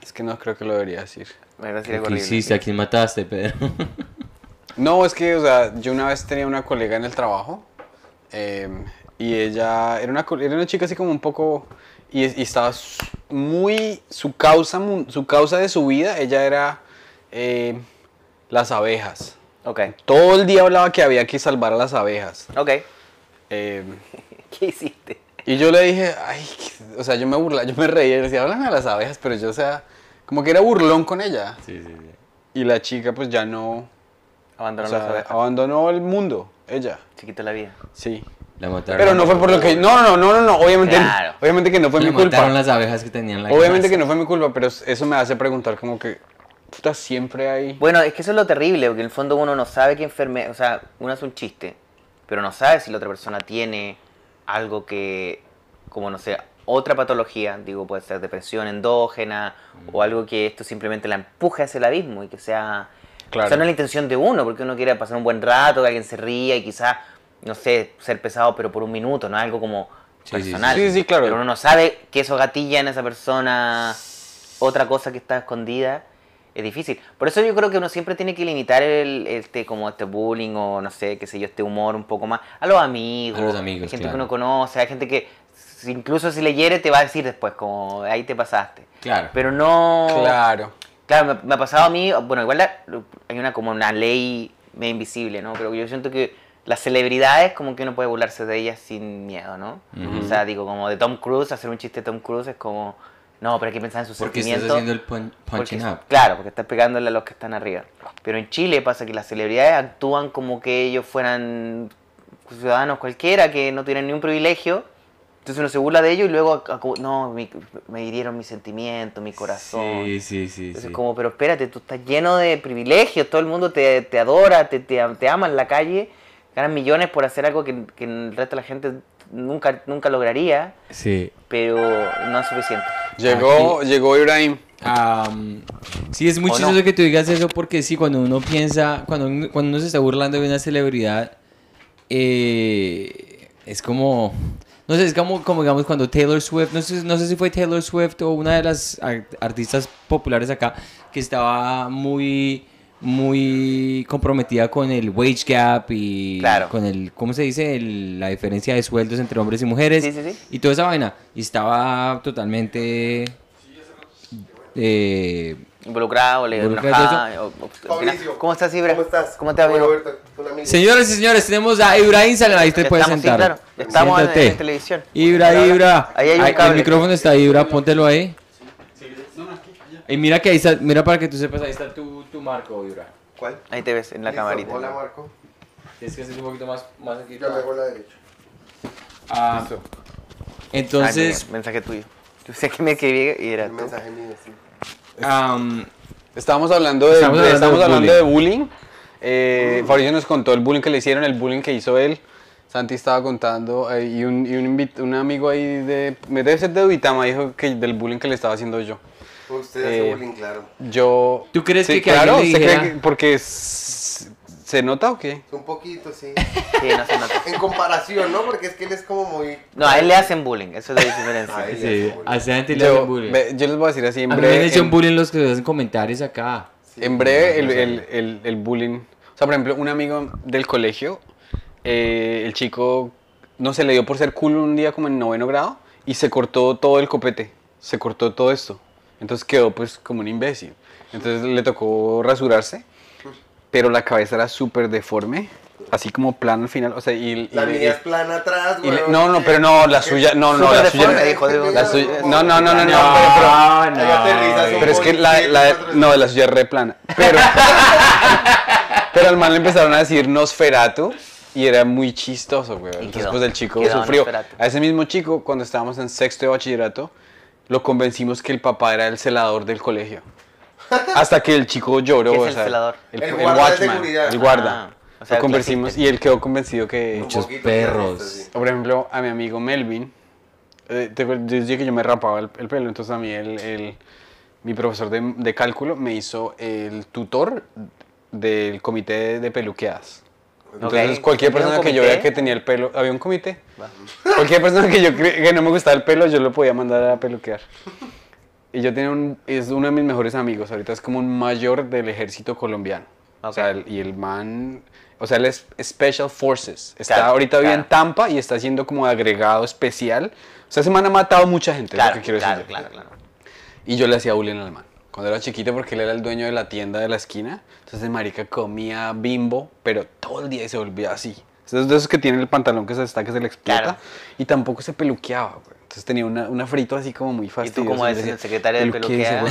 es que no creo que lo debería decir. ¿Qué hiciste? ¿A quién mataste, Pedro? <laughs> No, es que, o sea, yo una vez tenía una colega en el trabajo eh, y ella era una, era una chica así como un poco, y, y estaba muy, su causa, su causa de su vida, ella era eh, las abejas. Ok, Todo el día hablaba que había que salvar a las abejas. ok. Eh, <laughs> ¿Qué hiciste? y yo le dije, ay, o sea, yo me burla, yo me reía y decía, háblame a las abejas, pero yo, o sea, como que era burlón con ella. Sí, sí, sí. Y la chica pues ya no, o Abandonó sea, las abejas. abandonó el mundo, ella, Chiquito la vida. sí. La mataron. Pero no fue por lo que, no, no, no, no, no, obviamente, Claro. obviamente que no fue Le mi culpa. mataron las abejas que tenían la Obviamente que no fue mi culpa, pero eso me hace preguntar como que, puta, siempre hay... Bueno, es que eso es lo terrible, porque en el fondo uno no sabe qué enfermedad, o sea, uno hace un chiste, pero no sabe si la otra persona tiene algo que, como no sé, otra patología, digo, puede ser depresión endógena o algo que esto simplemente la empuje hacia el abismo y que sea... Claro. O sea, no es la intención de uno, porque uno quiere pasar un buen rato, que alguien se ría y quizás, no sé, ser pesado, pero por un minuto, no algo como sí. personal. Sí, sí, claro. Pero uno no sabe que eso gatilla en esa persona otra cosa que está escondida. Es difícil. Por eso yo creo que uno siempre tiene que limitar el, este, como este bullying o no sé, qué sé yo, este humor un poco más a los amigos. A los amigos, gente claro. que uno conoce, hay gente que incluso si le hiere te va a decir después, como ahí te pasaste. Claro. Pero no... Claro. Claro, me, me ha pasado a mí, bueno, igual la- hay una como una ley medio invisible, ¿no? Pero yo siento que las celebridades como que uno puede burlarse de ellas sin miedo, ¿no? O sea, digo, como de Tom Cruise, hacer un chiste de Tom Cruise es como, no, pero hay que pensar en sus Porque estás sentimientos. haciendo el pun- punching porque- up. Claro, porque estás pegándole a los que están arriba. Pero en Chile pasa que las celebridades actúan como que ellos fueran ciudadanos cualquiera, que no tienen ni un privilegio. Entonces uno se burla de ellos y luego, no, mi- me hirieron mis sentimientos, mi corazón. Sí, sí, sí. Entonces, sí. como, pero espérate, tú estás lleno de privilegios, todo el mundo te, te adora, te, te, te ama en la calle, ganas millones por hacer algo que, que el resto de la gente nunca, nunca lograría, Sí. pero no es suficiente. Llegó, llegó Ibrahim. Sí, es muy chistoso que tú digas eso porque sí, cuando uno piensa, cuando cuando uno se está burlando de una celebridad, eh, es como, no sé, es como, como digamos cuando Taylor Swift, no sé, no sé si fue Taylor Swift o una de las ar- artistas populares acá, que estaba muy, muy comprometida con el wage gap y Claro. con el, ¿cómo se dice? El- la diferencia de sueldos entre hombres y mujeres Sí, sí, sí. y toda esa vaina. Y estaba totalmente... eh, Involucrado, le Involucrado, enojada, o- o- Fabricio, ¿Cómo estás, Ibra? ¿Cómo estás? ¿Cómo te va. Señoras y señores, tenemos a Ibrahim Salem. Ahí te puedes estamos, sí, sentar. claro. Ya estamos en- en televisión. Ibra, Ahí Ibra. hay un Ahí, cable. El micrófono está ahí, Ibra. Póntelo ahí. Y mira que ahí está, mira para que tú sepas, ahí está tu, tu marco, Ibra. ¿Cuál? Ahí te ves en la Listo, camarita. Hola, Marco. Tienes que hacer un poquito más, más aquí. Me hago la derecha. Ah, Ay, entonces, mira, mensaje tuyo. Yo sé que me escribí y era El tú. mensaje mío, sí. am, Estábamos hablando de, Estamos hablando estamos de hablando de bullying. Eh, Fabricio nos contó el bullying que le hicieron, el bullying que hizo él. Santi estaba contando eh, y, un, y un, invit- un amigo ahí de... me Debe ser de Uitama, dijo que del bullying que le estaba haciendo yo. Usted Eh, hace bullying, claro. Yo... ¿Tú crees Sí, que- que claro, alguien le ¿usted cree que- porque ¿se nota o qué? Un poquito, sí. Sí, no se nota. En comparación, ¿no? Porque es que él es como muy... No, a él le hacen bullying, eso es la diferencia. <laughs> A él le sí, hacen bullying. a esa gente le Yo, hacen bullying. yo les voy a decir así en A mí me han breve. hecho en- bullying los que hacen comentarios acá. Sí. En breve, el- el- el bullying. O sea, por ejemplo, un amigo del colegio, eh, el chico, no se le dio por ser cool un día como en noveno grado y se cortó todo el copete. Se cortó todo esto. Entonces quedó pues como un imbécil. Entonces le tocó rasurarse, pero la cabeza era súper deforme así como plana al final, o sea, y... La y- es plana atrás, y le- weón. no, no, pero no, la suya, no, no, la suya... <laughs> La suya, no, no, no, no, no, No, pero- no, Pero es que la, la, 747. no, la suya es re plana. Pero, <laughs> pero al man le empezaron a decir Nosferatu y era muy chistoso, güey. Entonces, pues el chico sufrió. A ese mismo chico, cuando estábamos en sexto de bachillerato, lo convencimos que el papá era el celador del colegio. <laughs> Hasta que el chico lloró. ¿Qué es o el sea, celador? El, El el guarda de watchman, el guarda. Ah, o sea, lo convencimos y él quedó convencido que... Muchos perros. sí. Por ejemplo, a mi amigo Melvin, eh, te yo dije que yo me rapaba el, el pelo, entonces a mí el, el- mi profesor de, de cálculo me hizo el tutor del comité de, de peluqueadas. Entonces Ok. cualquier ¿Tenía un persona que yo veía que tenía el pelo, había un comité. Cualquier persona que yo que no me gustaba el pelo, yo lo podía mandar a peluquear. Y yo tenía un, es uno de mis mejores amigos, ahorita es como un mayor del ejército colombiano. O Ok. sea, el- y el man, o sea, él es Special Forces. Está Claro, ahorita vive en claro. Tampa y está haciendo como agregado especial. O sea, ese man ha matado mucha gente, es Claro, lo que quiero claro, decir. claro, claro. Y yo le hacía bullying al man. Cuando era chiquito, porque él era el dueño de la tienda de la esquina. Entonces, marica comía bimbo, pero todo el día y se volvía así. Entonces, de esos que tienen el pantalón que se está, que se le explota. Claro. Y tampoco se peluqueaba, güey. Entonces tenía una, una frito así como muy fastidiosa. como y eres decía, el secretario de "Peluquea".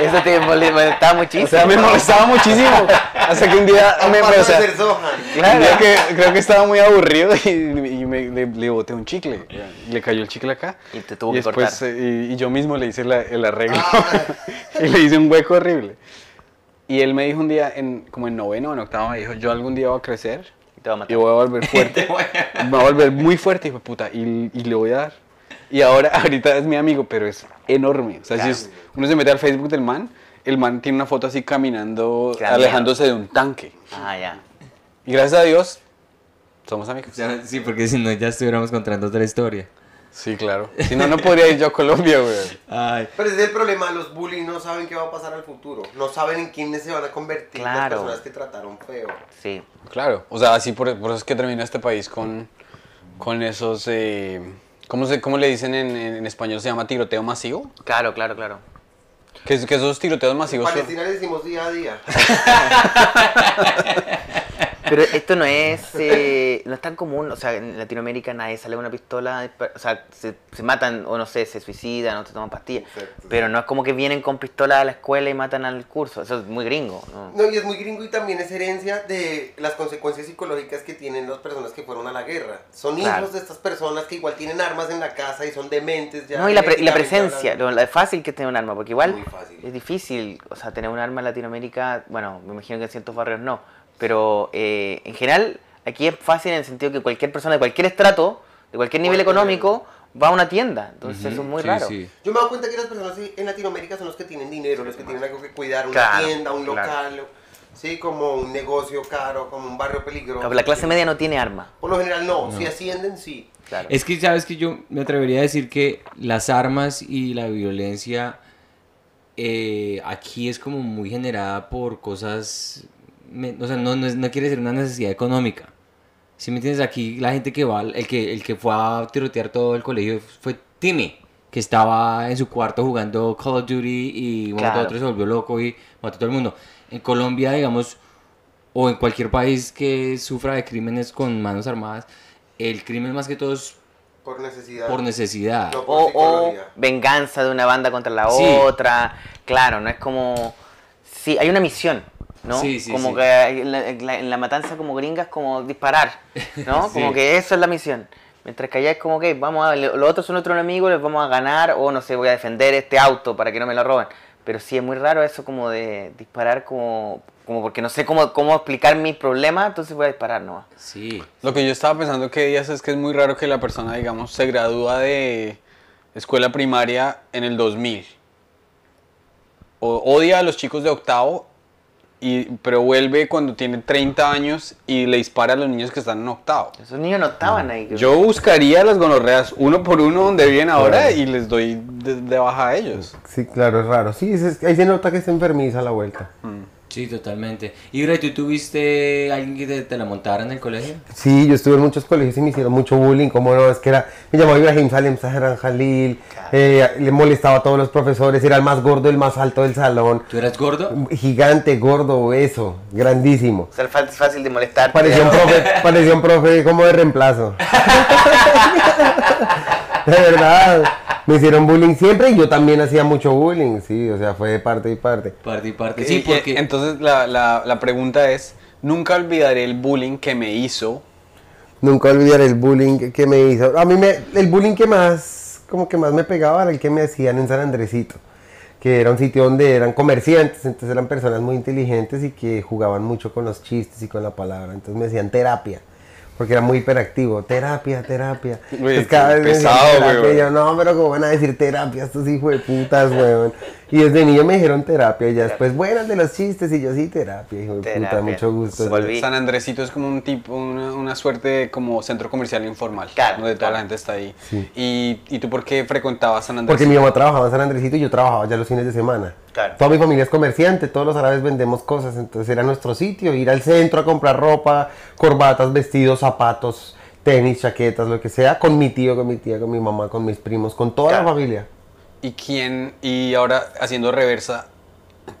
Eso te mole- molestaba muchísimo. O sea, me molestaba muchísimo. Hasta que un día <laughs> me o sea, un día que creo que estaba muy aburrido y, y me, le, le boté un chicle. Y le cayó el chicle acá. Y te tuvo y que después, cortar. eh, y, y yo mismo le hice la- el arreglo. Ah. <laughs> y le hice un hueco horrible. Y él me dijo un día, en, como en noveno o en octavo, me dijo, yo algún día voy a crecer Te va a matar. y voy a volver <laughs> fuerte. me voy a volver muy fuerte, hijo de puta, y, y le voy a dar. Y ahora, <laughs> ahorita es mi amigo, pero es enorme. O sea, si Claro. es- uno se mete al Facebook del man, el man tiene una foto así caminando, alejándose de un tanque. Ah, ya. Y gracias a Dios, somos amigos. Ya, sí, porque si no ya estuviéramos contando otra historia. Sí, claro. Si no, no podría ir yo a Colombia, güey. Ay. Pero ese es el problema, los bullies no saben qué va a pasar al futuro. No saben en quiénes se van a convertir las Claro. personas que trataron feo. Sí. Claro. O sea, así por, por eso es que termina este país con, con esos... eh, ¿cómo, se, ¿Cómo le dicen en, en- en español? Se llama tiroteo masivo. Claro, claro, claro. Que, es- que esos tiroteos En masivos... son- Palestina le decimos día a día. <laughs> Pero esto no es, eh, no es tan común, o sea, en Latinoamérica nadie sale con una pistola, o sea, se, se matan o no sé, se suicidan o se toman pastillas, Exacto. pero no es como que vienen con pistola a la escuela y matan al curso, eso es muy gringo, ¿no? No, y es muy gringo y también es herencia de las consecuencias psicológicas que tienen las personas que fueron a la guerra. Son hijos Claro. de estas personas que igual tienen armas en la casa y son dementes ya. No, y la, pre- y la presencia, lo, es fácil que tenga un arma, porque igual es difícil, o sea, tener un arma en Latinoamérica, bueno, me imagino que en ciertos barrios no, pero eh, en general aquí es fácil en el sentido que cualquier persona de cualquier estrato, de cualquier nivel económico, va a una tienda, entonces eso es muy sí, raro. sí. Yo me doy cuenta que las personas en Latinoamérica son los que tienen dinero, los que tienen algo que cuidar, una Claro, tienda, un claro. local, sí, como un negocio caro, como un barrio peligroso. La clase media no tiene arma, Por lo general no, si ascienden sí. claro. Es que, ¿sabes que Yo me atrevería a decir que las armas y la violencia eh, aquí es como muy generada por cosas... me- o sea, no, no, es- no quiere ser una necesidad económica. Si me entiendes, aquí la gente que va, el que, el que fue a tirotear todo el colegio fue Timmy, que estaba en su cuarto jugando Call of Duty y uno Claro. de otro se volvió loco y mató a todo el mundo. En Colombia, digamos, o en cualquier país que sufra de crímenes con manos armadas, el crimen más que todo es Por necesidad. por necesidad. No. por o, o venganza de una banda contra la Sí. otra. Claro, no es como. Sí, hay una misión, ¿no? Sí, sí, como sí. que en la, en la- en la matanza como gringas, como disparar, <laughs> ¿no? Sí. Como que eso es la misión. Mientras que allá es como que vamos a. Los otros son nuestros enemigos, les vamos a ganar, o no sé, voy a defender este auto para que no me lo roben. Pero sí es muy raro eso como de disparar como. Como porque no sé cómo, cómo explicar mis problemas, entonces voy a disparar nomás. Sí. Lo que yo estaba pensando que días es que es muy raro que la persona, digamos, se gradúa de escuela primaria en el 2000. O odia a los chicos de octavo, y, pero vuelve cuando tiene 30 años y le dispara a los niños que están en octavo. Esos niños no estaban ahí. creo. Yo buscaría las gonorreas uno por uno donde viven ahora y les doy de, de baja a ellos. Sí, claro, es raro. Sí, es- es- ahí se nota que está enfermiza la vuelta. Sí, totalmente. Y Bre, ¿tú tuviste alguien que te, te la montara en el colegio? Sí, yo estuve en muchos colegios y me hicieron mucho bullying, como no, es que era, me llamaba Ibrahim Salem Saharan Jalil, eh, le molestaba a todos los profesores, era el más gordo, el más alto del salón, ¿Tú eras gordo? gigante, gordo, obeso, grandísimo. O sea, fácil de molestar. Parecía un profe, parecía un profe como de reemplazo. <laughs> <laughs> De verdad, me hicieron bullying siempre y yo también hacía mucho bullying, sí, o sea, fue de parte y parte. Parte y parte. Y- Sí, y- porque... Entonces la, la, la pregunta es, nunca olvidaré el bullying que me hizo. Nunca olvidaré el bullying que, que me hizo. A mí me, el bullying que más, como que más me pegaba era el que me hacían en San Andresito, que era un sitio donde eran comerciantes, entonces eran personas muy inteligentes y que jugaban mucho con los chistes y con la palabra. Entonces me decían terapia, porque era muy hiperactivo. Terapia, terapia. Güey, cada vez pesado, güey. y yo, no, pero ¿cómo van a decir terapia estos hijos de putas, weón? Y desde niño me dijeron terapia y ya después, buenas de los chistes y yo sí terapia, hijo de puta, Terapia. mucho gusto. Volví. San Andresito es como un tipo, una, una suerte de como centro comercial informal, Claro, donde toda claro. la gente está ahí. Sí. ¿Y, ¿Y tú por qué frecuentabas San Porque Andresito? mi mamá trabajaba en San Andresito y yo trabajaba ya los fines de semana. Claro. Toda mi familia es comerciante, todos los árabes vendemos cosas, entonces era nuestro sitio, ir al centro a comprar ropa, corbatas, vestidos, zapatos, tenis, chaquetas, lo que sea, con mi tío, con mi tía, con mi mamá, con mis primos, con toda Claro. la familia. ¿Y quién, y ahora haciendo reversa,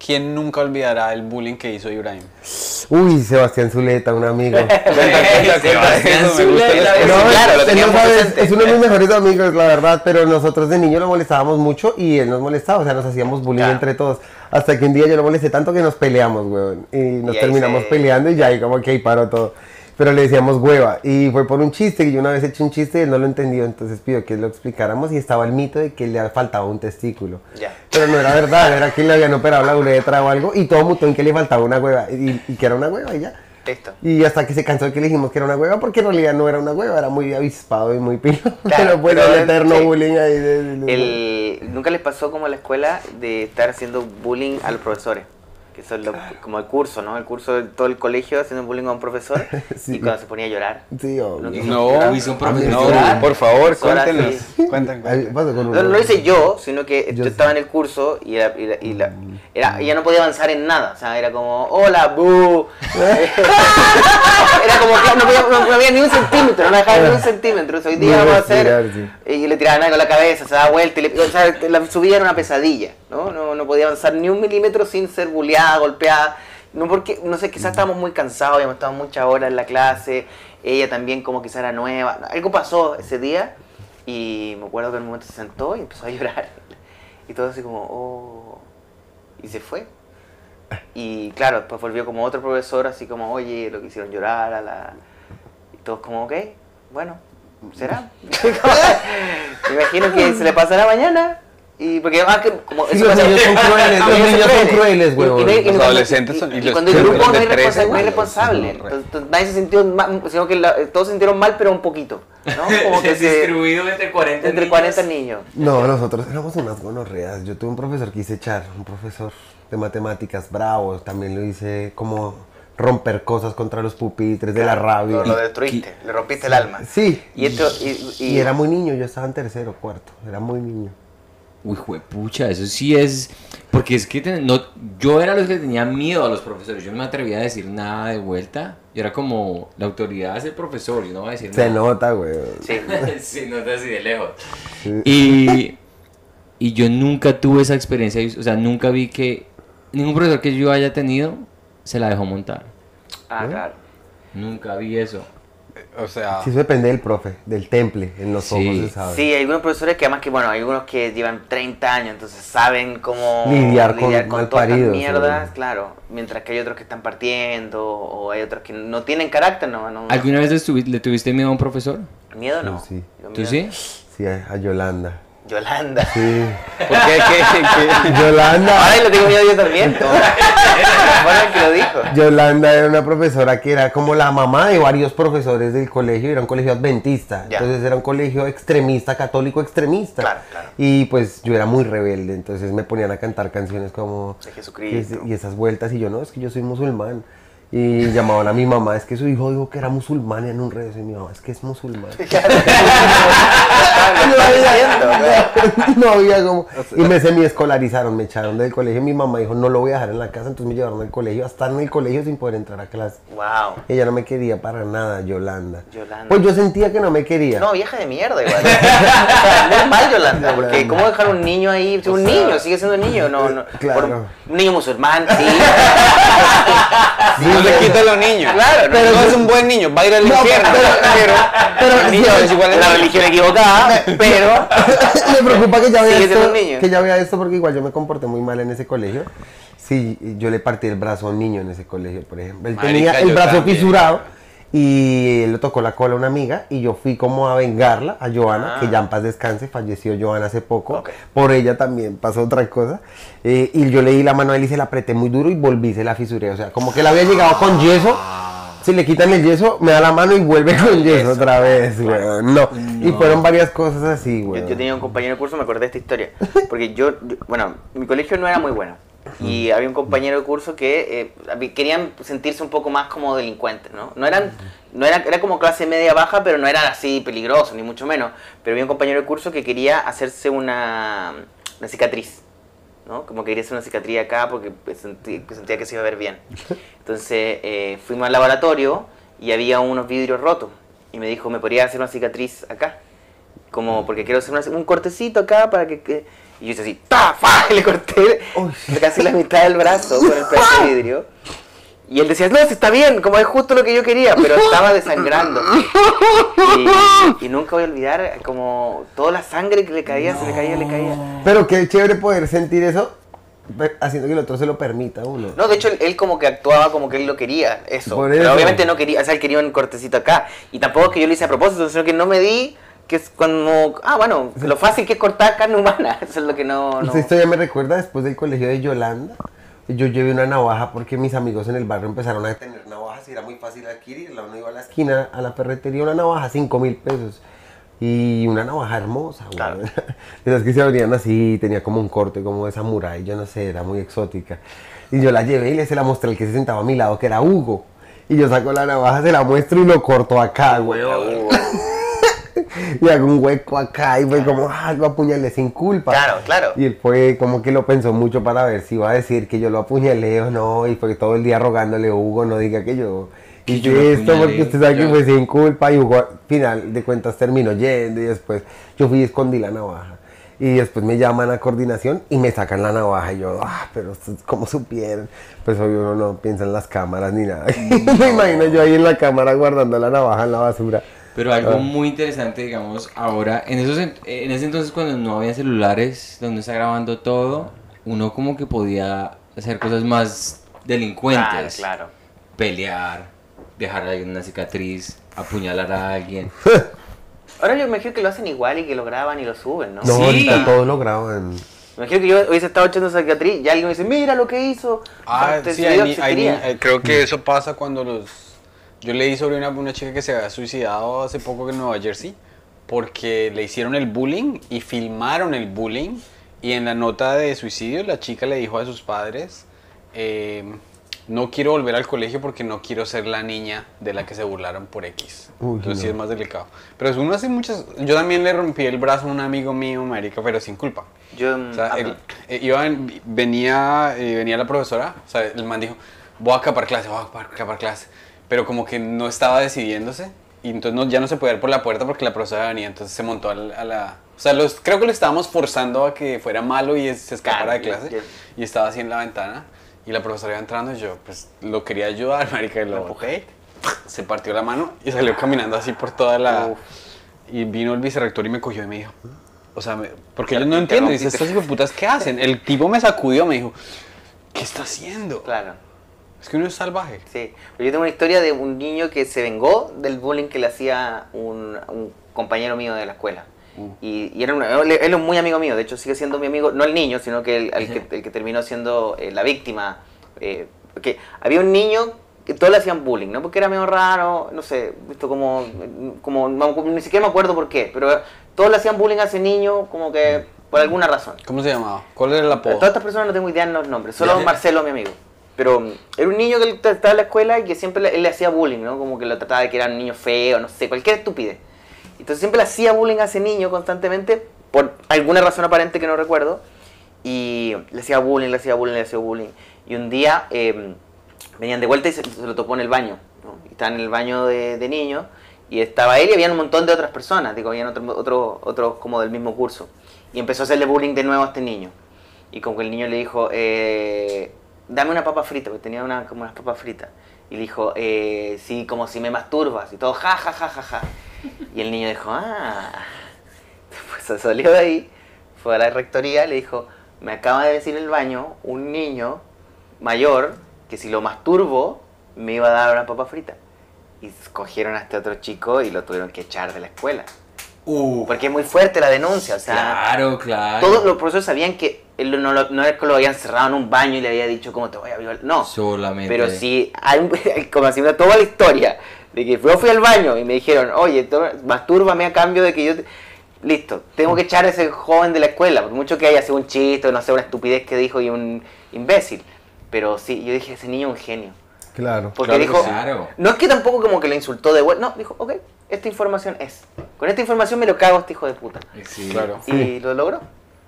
quién nunca olvidará el bullying que hizo Ibrahim? Uy, Sebastián Zuleta, un amigo. <laughs> Sebastián Zuleta. No, claro, él no sabe, es uno de mis mejores amigos, la verdad, pero nosotros de niño lo molestábamos mucho y él nos molestaba, o sea, nos hacíamos bullying Claro. entre todos. Hasta que un día yo lo molesté tanto que nos peleamos, weón. Y nos Y terminamos se- peleando y ya, y como que ahí paró todo. Pero le decíamos hueva. Y fue por un chiste, que yo una vez he hecho un chiste y él no lo entendió, entonces pidió que lo explicáramos y estaba el mito de que le faltaba un testículo. Ya. Pero no era verdad, era que le habían operado la uretra o algo y todo mutó en que le faltaba una hueva y, y que era una hueva y ya. Listo. Y hasta que se cansó de que le dijimos que era una hueva, porque en realidad no era una hueva, era muy avispado y muy pilo. <laughs> pero pues pero el él- eterno sí. bullying ahí. de- de- de- El, ¿Nunca les pasó como en la escuela de estar haciendo bullying a los profesores? Que eso es lo- como el curso, ¿no? El curso de todo el colegio haciendo bullying a un profesor <laughs> Sí. y cuando se ponía a llorar. Sí, obvio. No, Uy, son profesores. no, llorar. por favor, cuéntenos. sí. <laughs> No, no lo hice yo, sino que yo, Yo estaba sí. en el curso y, la- y la- y la- era, ella no podía avanzar en nada. O sea, era como, hola, bu. <laughs> era como que no, podía- no- no había ni un centímetro, no me dejaba ni un centímetro. Hoy día vamos a hacer. Y le tiraban algo a la cabeza, se daba vuelta. Y le- o sea, la, su vida era una pesadilla. ¿no? No, no podía avanzar ni un milímetro sin ser bulleada, golpeada. No porque, no sé, quizás estábamos muy cansados, habíamos estado muchas horas en la clase. Ella también como quizás era nueva. Algo pasó ese día y me acuerdo que en un momento se sentó y empezó a llorar. <laughs> Y todo así como, oh. Y se fue. Y claro, después volvió como otro profesor, así como, oye, lo que hicieron llorar a la... Y todos como, ok, bueno, será. <laughs> <laughs> Me imagino que se le pasará mañana. Y porque además que como Sí, eso los niños son <laughs> crueles, los niños son crueles, Y- y y Los adolescentes y- son- y y los- cuando los grupo no de hay 13 responsa- no responsable. Entonces, nadie se sintió mal, sino que la- todos se sintieron mal, pero un poquito. ¿no? <laughs> Como que se, distribuido entre 40 entre niños. 40 niños. No, nosotros éramos unas gonorreas. Yo tuve un profesor que hice echar, un profesor de matemáticas bravo. También lo hice como romper cosas contra los pupitres de la rabia. Lo, lo destruiste, le rompiste el alma. Sí. Y esto, y, y- Y era muy niño, yo estaba en tercero, cuarto. Era muy niño. Uy, juepucha, eso sí es. Porque es que ten- no, yo era los que tenía miedo a los profesores. Yo no me atrevía a decir nada de vuelta. Yo era como, la autoridad es el profesor, yo no voy a decir Se nada. nota, güey. Sí. <laughs> sí, no así de lejos. Y, y yo nunca tuve esa experiencia. O sea, nunca vi que ningún profesor que yo haya tenido se la dejó montar. Ah, claro. Nunca vi eso. O sea, Sí, eso depende del profe, del temple. En los Sí. ojos se sabe. Sí, hay algunos profesores que además que, bueno, hay algunos que llevan 30 años, entonces saben cómo Lidiar con todas estas mierdas, sí. claro. Mientras que hay otros que están partiendo, o hay otros que no tienen carácter, no. no ¿Alguna vez le, tuviste miedo a un profesor? Miedo no. Sí. ¿Tú miedo- sí? Sí, a, a Yolanda. Yolanda. Sí. <laughs> ¿por qué? ¿Qué- qué? Yolanda. Ahora le tengo miedo yo también. <laughs> que lo dijo. Yolanda era una profesora que era como la mamá de varios profesores del colegio, era un colegio adventista, Ya. entonces era un colegio extremista, católico extremista. Claro, claro. Y pues yo era muy rebelde, entonces me ponían a cantar canciones como De Jesucristo. y esas vueltas y yo no, es que yo soy musulmán. Y llamaban a mi mamá, es que su hijo dijo que era musulmán en un rezo. Y mi mamá, es que es musulmán. <laughs> <laughs> no, había, como. Y me semi-escolarizaron, me echaron del colegio. Mi mamá dijo, no lo voy a dejar en la casa, entonces me llevaron al colegio, hasta en el colegio sin poder entrar a clase. Wow. Ella no me quería para nada, Yolanda. Yolanda. Pues yo sentía que no me quería. No, vieja de mierda igual. <laughs> es mal Yolanda, porque ¿cómo dejar un niño ahí? un niño, sigue siendo un niño, no, no. Claro. por- un niño musulmán, sí. No le quita a los niños. Claro, pero no es un buen niño, va a ir al No, infierno. pero- pero- el niño es igual la religión equivocada, pero <laughs> me preocupa que ya vea esto, que ya vea esto porque igual yo me comporté muy mal en ese colegio. Sí, yo le partí el brazo a un niño en ese colegio, por ejemplo. Él Marica, tenía el brazo también. fisurado y le tocó la cola a una amiga y yo fui como a vengarla, a Joana, Ah. que ya en paz descanse, falleció Joana hace poco. Por ella también pasó otra cosa. Eh, y yo le di la mano a él y se la apreté muy duro y volví, se la fisuré. O sea, como que él había llegado con yeso. Si le quitan el yeso, me da la mano y vuelve con yeso otra vez, weón. No. Y fueron varias cosas así, Yo, weón. yo tenía un compañero de curso, me acordé de esta historia. Porque yo, yo- bueno, mi colegio no era muy bueno. Y había un compañero de curso que eh, querían sentirse un poco más como delincuentes, ¿no? No eran, no era, era como clase media baja, pero no eran así peligrosos, ni mucho menos. Pero había un compañero de curso que quería hacerse una, una cicatriz, ¿no? Como que quería hacer una cicatriz acá porque pues, sentí- que sentía que se iba a ver bien. <laughs> Entonces eh, fuimos al laboratorio y había unos vidrios rotos. Y me dijo, ¿me podría hacer una cicatriz acá? Como porque quiero hacer una- un cortecito acá para que... que- Y yo hice así, ¡ta! ¡fa! <laughs> Y le corté casi la mitad del brazo con el pedazo de vidrio. Y él decía, no, si está bien, como es justo lo que yo quería, pero estaba desangrando. Y, y nunca voy a olvidar como toda la sangre que le caía, se le caía, le caía. Pero qué chévere poder sentir eso haciendo que el otro se lo permita a uno. No, de hecho él, él como que actuaba como que él lo quería, eso. Por Pero eso. obviamente no quería, o sea, él quería un cortecito acá. Y tampoco es que yo lo hice a propósito, sino que no me di, que es cuando, ah, bueno, lo fácil que es cortar carne humana. <laughs> Eso es lo que no... no. Esta historia me recuerda después del colegio de Yolanda. Yo llevé una navaja porque mis amigos en el barrio empezaron a tener navajas y era muy fácil adquirirla. Uno iba a la esquina, a la ferretería, una navaja, 5 mil pesos. Y una navaja hermosa, güey. Claro. <laughs> Esas que se abrían así, tenía como un corte como de samurái, yo no sé, era muy exótica. Y yo la llevé y le se la mostré al que se sentaba a mi lado, que era Hugo. Y yo saco la navaja, se la muestro y lo corto acá, güey. <laughs> Y hago un hueco acá y fue como, ah, lo apuñalé sin culpa. Claro, claro. Y él fue como que lo pensó mucho para ver si iba a decir que yo lo apuñalé o no. Y fue todo el día rogándole, Hugo, no diga que yo Que yo esto porque usted sabe que fue sin culpa. Y Hugo, al final de cuentas, terminó yendo. Y después yo fui y escondí la navaja. Y después me llaman a coordinación y me sacan la navaja. Y yo, ah, pero ¿cómo supieron? Pues obvio uno no piensa en las cámaras ni nada. <laughs> me imagino yo ahí en la cámara guardando la navaja en la basura. Pero algo Ah. muy interesante, digamos, ahora, en, esos, en ese entonces cuando no había celulares donde está grabando todo, uno como que podía hacer cosas más Claro, delincuentes. claro. Pelear, dejar a alguien una cicatriz, apuñalar a alguien. <laughs> Ahora yo me imagino que lo hacen igual y que lo graban y lo suben, ¿no? No, Sí. ahorita todo lo graban. Me imagino que yo hubiese estado echando cicatriz y alguien me dice, mira lo que hizo. Ah, sí, existiría. eh, creo que eso pasa cuando los... Yo leí sobre una, una chica que se había suicidado hace poco en Nueva Jersey porque le hicieron el bullying y filmaron el bullying y en la nota de suicidio la chica le dijo a sus padres eh, no quiero volver al colegio porque no quiero ser la niña de la que se burlaron por X. Uy, Entonces sí es más delicado. Pero uno hace muchas... Yo también le rompí el brazo a un amigo mío, marica, pero sin culpa. Yo, O sea, ah, él, eh, iba en- venía, eh, venía la profesora, o sea, el man dijo, voy a acapar clase, voy a acapar clase. Pero como que no estaba decidiéndose, y entonces no- ya no se podía ir por la puerta porque la profesora venía, entonces se montó al- a la... O sea, los, creo que lo estábamos forzando a que fuera malo y se escapara Claro, de clase, ya- ya. y estaba así en la ventana, y la profesora iba entrando, y yo pues lo quería ayudar, <laughs> marica, y lo empujé, se partió la mano y salió caminando así por toda la... Uf. Y vino el vicerrector y me cogió y me dijo, o sea, me- porque Claro, yo no entiendo, dice, estos putas ¿qué hacen? El tipo me sacudió, me dijo, ¿qué está haciendo? Claro. Es que uno es salvaje. Sí, pero yo tengo una historia de un niño que se vengó del bullying que le hacía un, un compañero mío de la escuela. Mm. Y, y era un- él, es muy amigo mío, de hecho sigue siendo mi amigo, no el niño, sino que el, el que, <laughs> el que terminó siendo eh, la víctima. Eh, porque había un niño que todos le hacían bullying, ¿no? Porque era medio raro, no sé, visto como, como ni siquiera me acuerdo por qué, pero todos le hacían bullying a ese niño como que por alguna razón. ¿Cómo se llamaba? ¿Cuál era el apodo? Todas estas personas no tengo idea de los nombres, solo. Marcelo, mi amigo. Pero era un niño que él estaba en la escuela y que siempre él le hacía bullying, ¿no? Como que lo trataba de que era un niño feo, no sé, cualquier estupidez. Entonces siempre le hacía bullying a ese niño constantemente, por alguna razón aparente que no recuerdo. Y le hacía bullying, le hacía bullying, le hacía bullying. Y un día eh, venían de vuelta y se, lo topó en el baño. ¿no? Estaba en el baño de, de niños y estaba él y había un montón de otras personas, digo, habían otros otro, otros como del mismo curso. Y empezó a hacerle bullying de nuevo a este niño. Y como que el niño le dijo, eh, dame una papa frita, porque tenía una, como unas papas fritas. Y le dijo, eh, sí, como si me masturbas. Y todo, ja, ja, ja, ja, ja. Y el niño dijo, ah. Pues se salió de ahí, fue a la rectoría le dijo, me acaba de decir en el baño un niño mayor que si lo masturbo me iba a dar una papa frita. Y cogieron a este otro chico y lo tuvieron que echar de la escuela. Uh, Porque es muy fuerte la denuncia, o sea, claro, claro. todos los profesores sabían que él no, lo- no era que lo habían cerrado en un baño y le había dicho cómo te voy a violar. No, Solamente. pero sí, hay un- <laughs> como fuera toda la historia de que yo fui al baño y me dijeron, oye, mastúrbame a cambio de que yo... te-". Listo, tengo que echar a ese joven de la escuela, por mucho que haya sido un chiste, no sé, una estupidez que dijo y un imbécil. Pero sí, yo dije, ese niño es un genio. Claro. Porque Claro dijo. Claro. no es que tampoco como que le insultó de vuelta, no, dijo, ok, esta información es. Con esta información me lo cago a este hijo de puta. Sí. Claro. Y lo logró.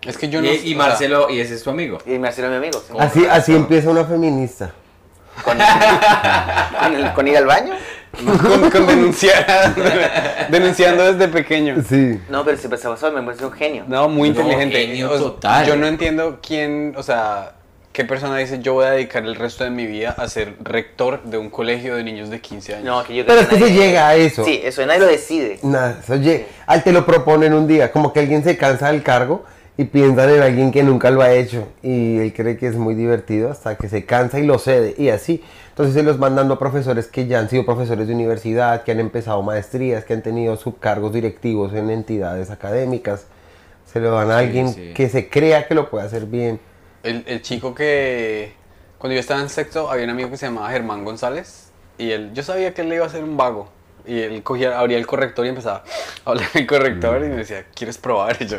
Es que yo Y, no. y o sea, Marcelo, y ese es tu amigo. Y Marcelo es mi amigo. sí. Así, así empieza una feminista. Con, <laughs> con el- con ir al baño. con, con denunciar. <laughs> denunciando desde pequeño. Sí. No, pero se pasó, me pareció un genio. No, muy No, inteligente. genio O sea, total. Yo no entiendo quién, o sea, qué persona dice yo voy a dedicar el resto de mi vida a ser rector de un colegio de niños de 15 años. No, que yo Pero creo es que se nadie- llega a eso. Sí, eso nadie lo decide. Nada, eso lle- al te lo proponen un día, como que alguien se cansa del cargo y piensan en alguien que nunca lo ha hecho y él cree que es muy divertido hasta que se cansa y lo cede y así. Entonces se los van dando a profesores que ya han sido profesores de universidad, que han empezado maestrías, que han tenido subcargos directivos en entidades académicas. Se lo dan a alguien sí. que se crea que lo puede hacer bien. El, el chico que, cuando yo estaba en sexto, había un amigo que se llamaba Germán González y él, yo sabía que él le iba a hacer un vago. Y él cogía, abría el corrector y empezaba a hablar el corrector y me decía, ¿quieres probar? <laughs> Y yo,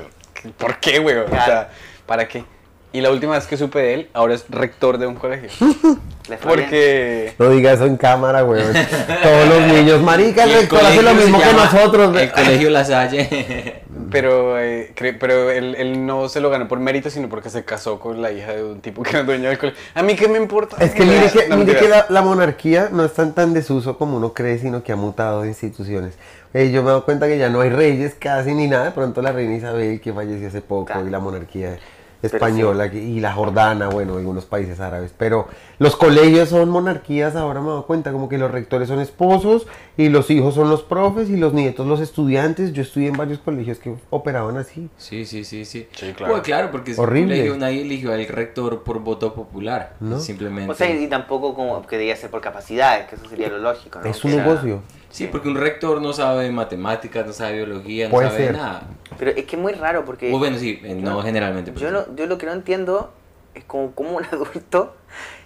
¿por qué, güey? O sea. ¿para qué? Y la última vez que supe de él, ahora es rector de un colegio. <laughs> Porque... No diga eso en cámara, güey. <laughs> Todos los niños, marica, el rector hace lo mismo que nosotros. El colegio La Salle. <laughs> Pero, eh, pero él, él no se lo ganó por mérito, sino porque se casó con la hija de un tipo que era dueño del colegio. A mí qué me importa. Es que mire que, No, mire que la, la monarquía no es tan, tan desuso como uno cree, sino que ha mutado de instituciones. Eh, yo me doy cuenta que ya no hay reyes casi ni nada. De pronto la reina Isabel, que falleció hace poco, Claro. y la monarquía española, y la jordana, bueno, algunos países árabes. Pero los colegios son monarquías, ahora me doy cuenta, como que los rectores son esposos, y los hijos son los profes, y los nietos los estudiantes. Yo estudié en varios colegios que operaban así. Sí, sí, sí, sí. Sí, claro. Pues claro, porque Horrible. un colegio, nadie eligió al rector por voto popular. ¿No? Simplemente. O sea, y tampoco como que debía ser por capacidades, que eso sería lo lógico, ¿no? Es un negocio. Sí, porque un rector no sabe matemáticas, no sabe biología, no Puede sabe ser. nada. Pero es que es muy raro porque... O bueno, sí, eh, no No. generalmente. Yo, no, yo lo que no entiendo es como, cómo un <laughs> adulto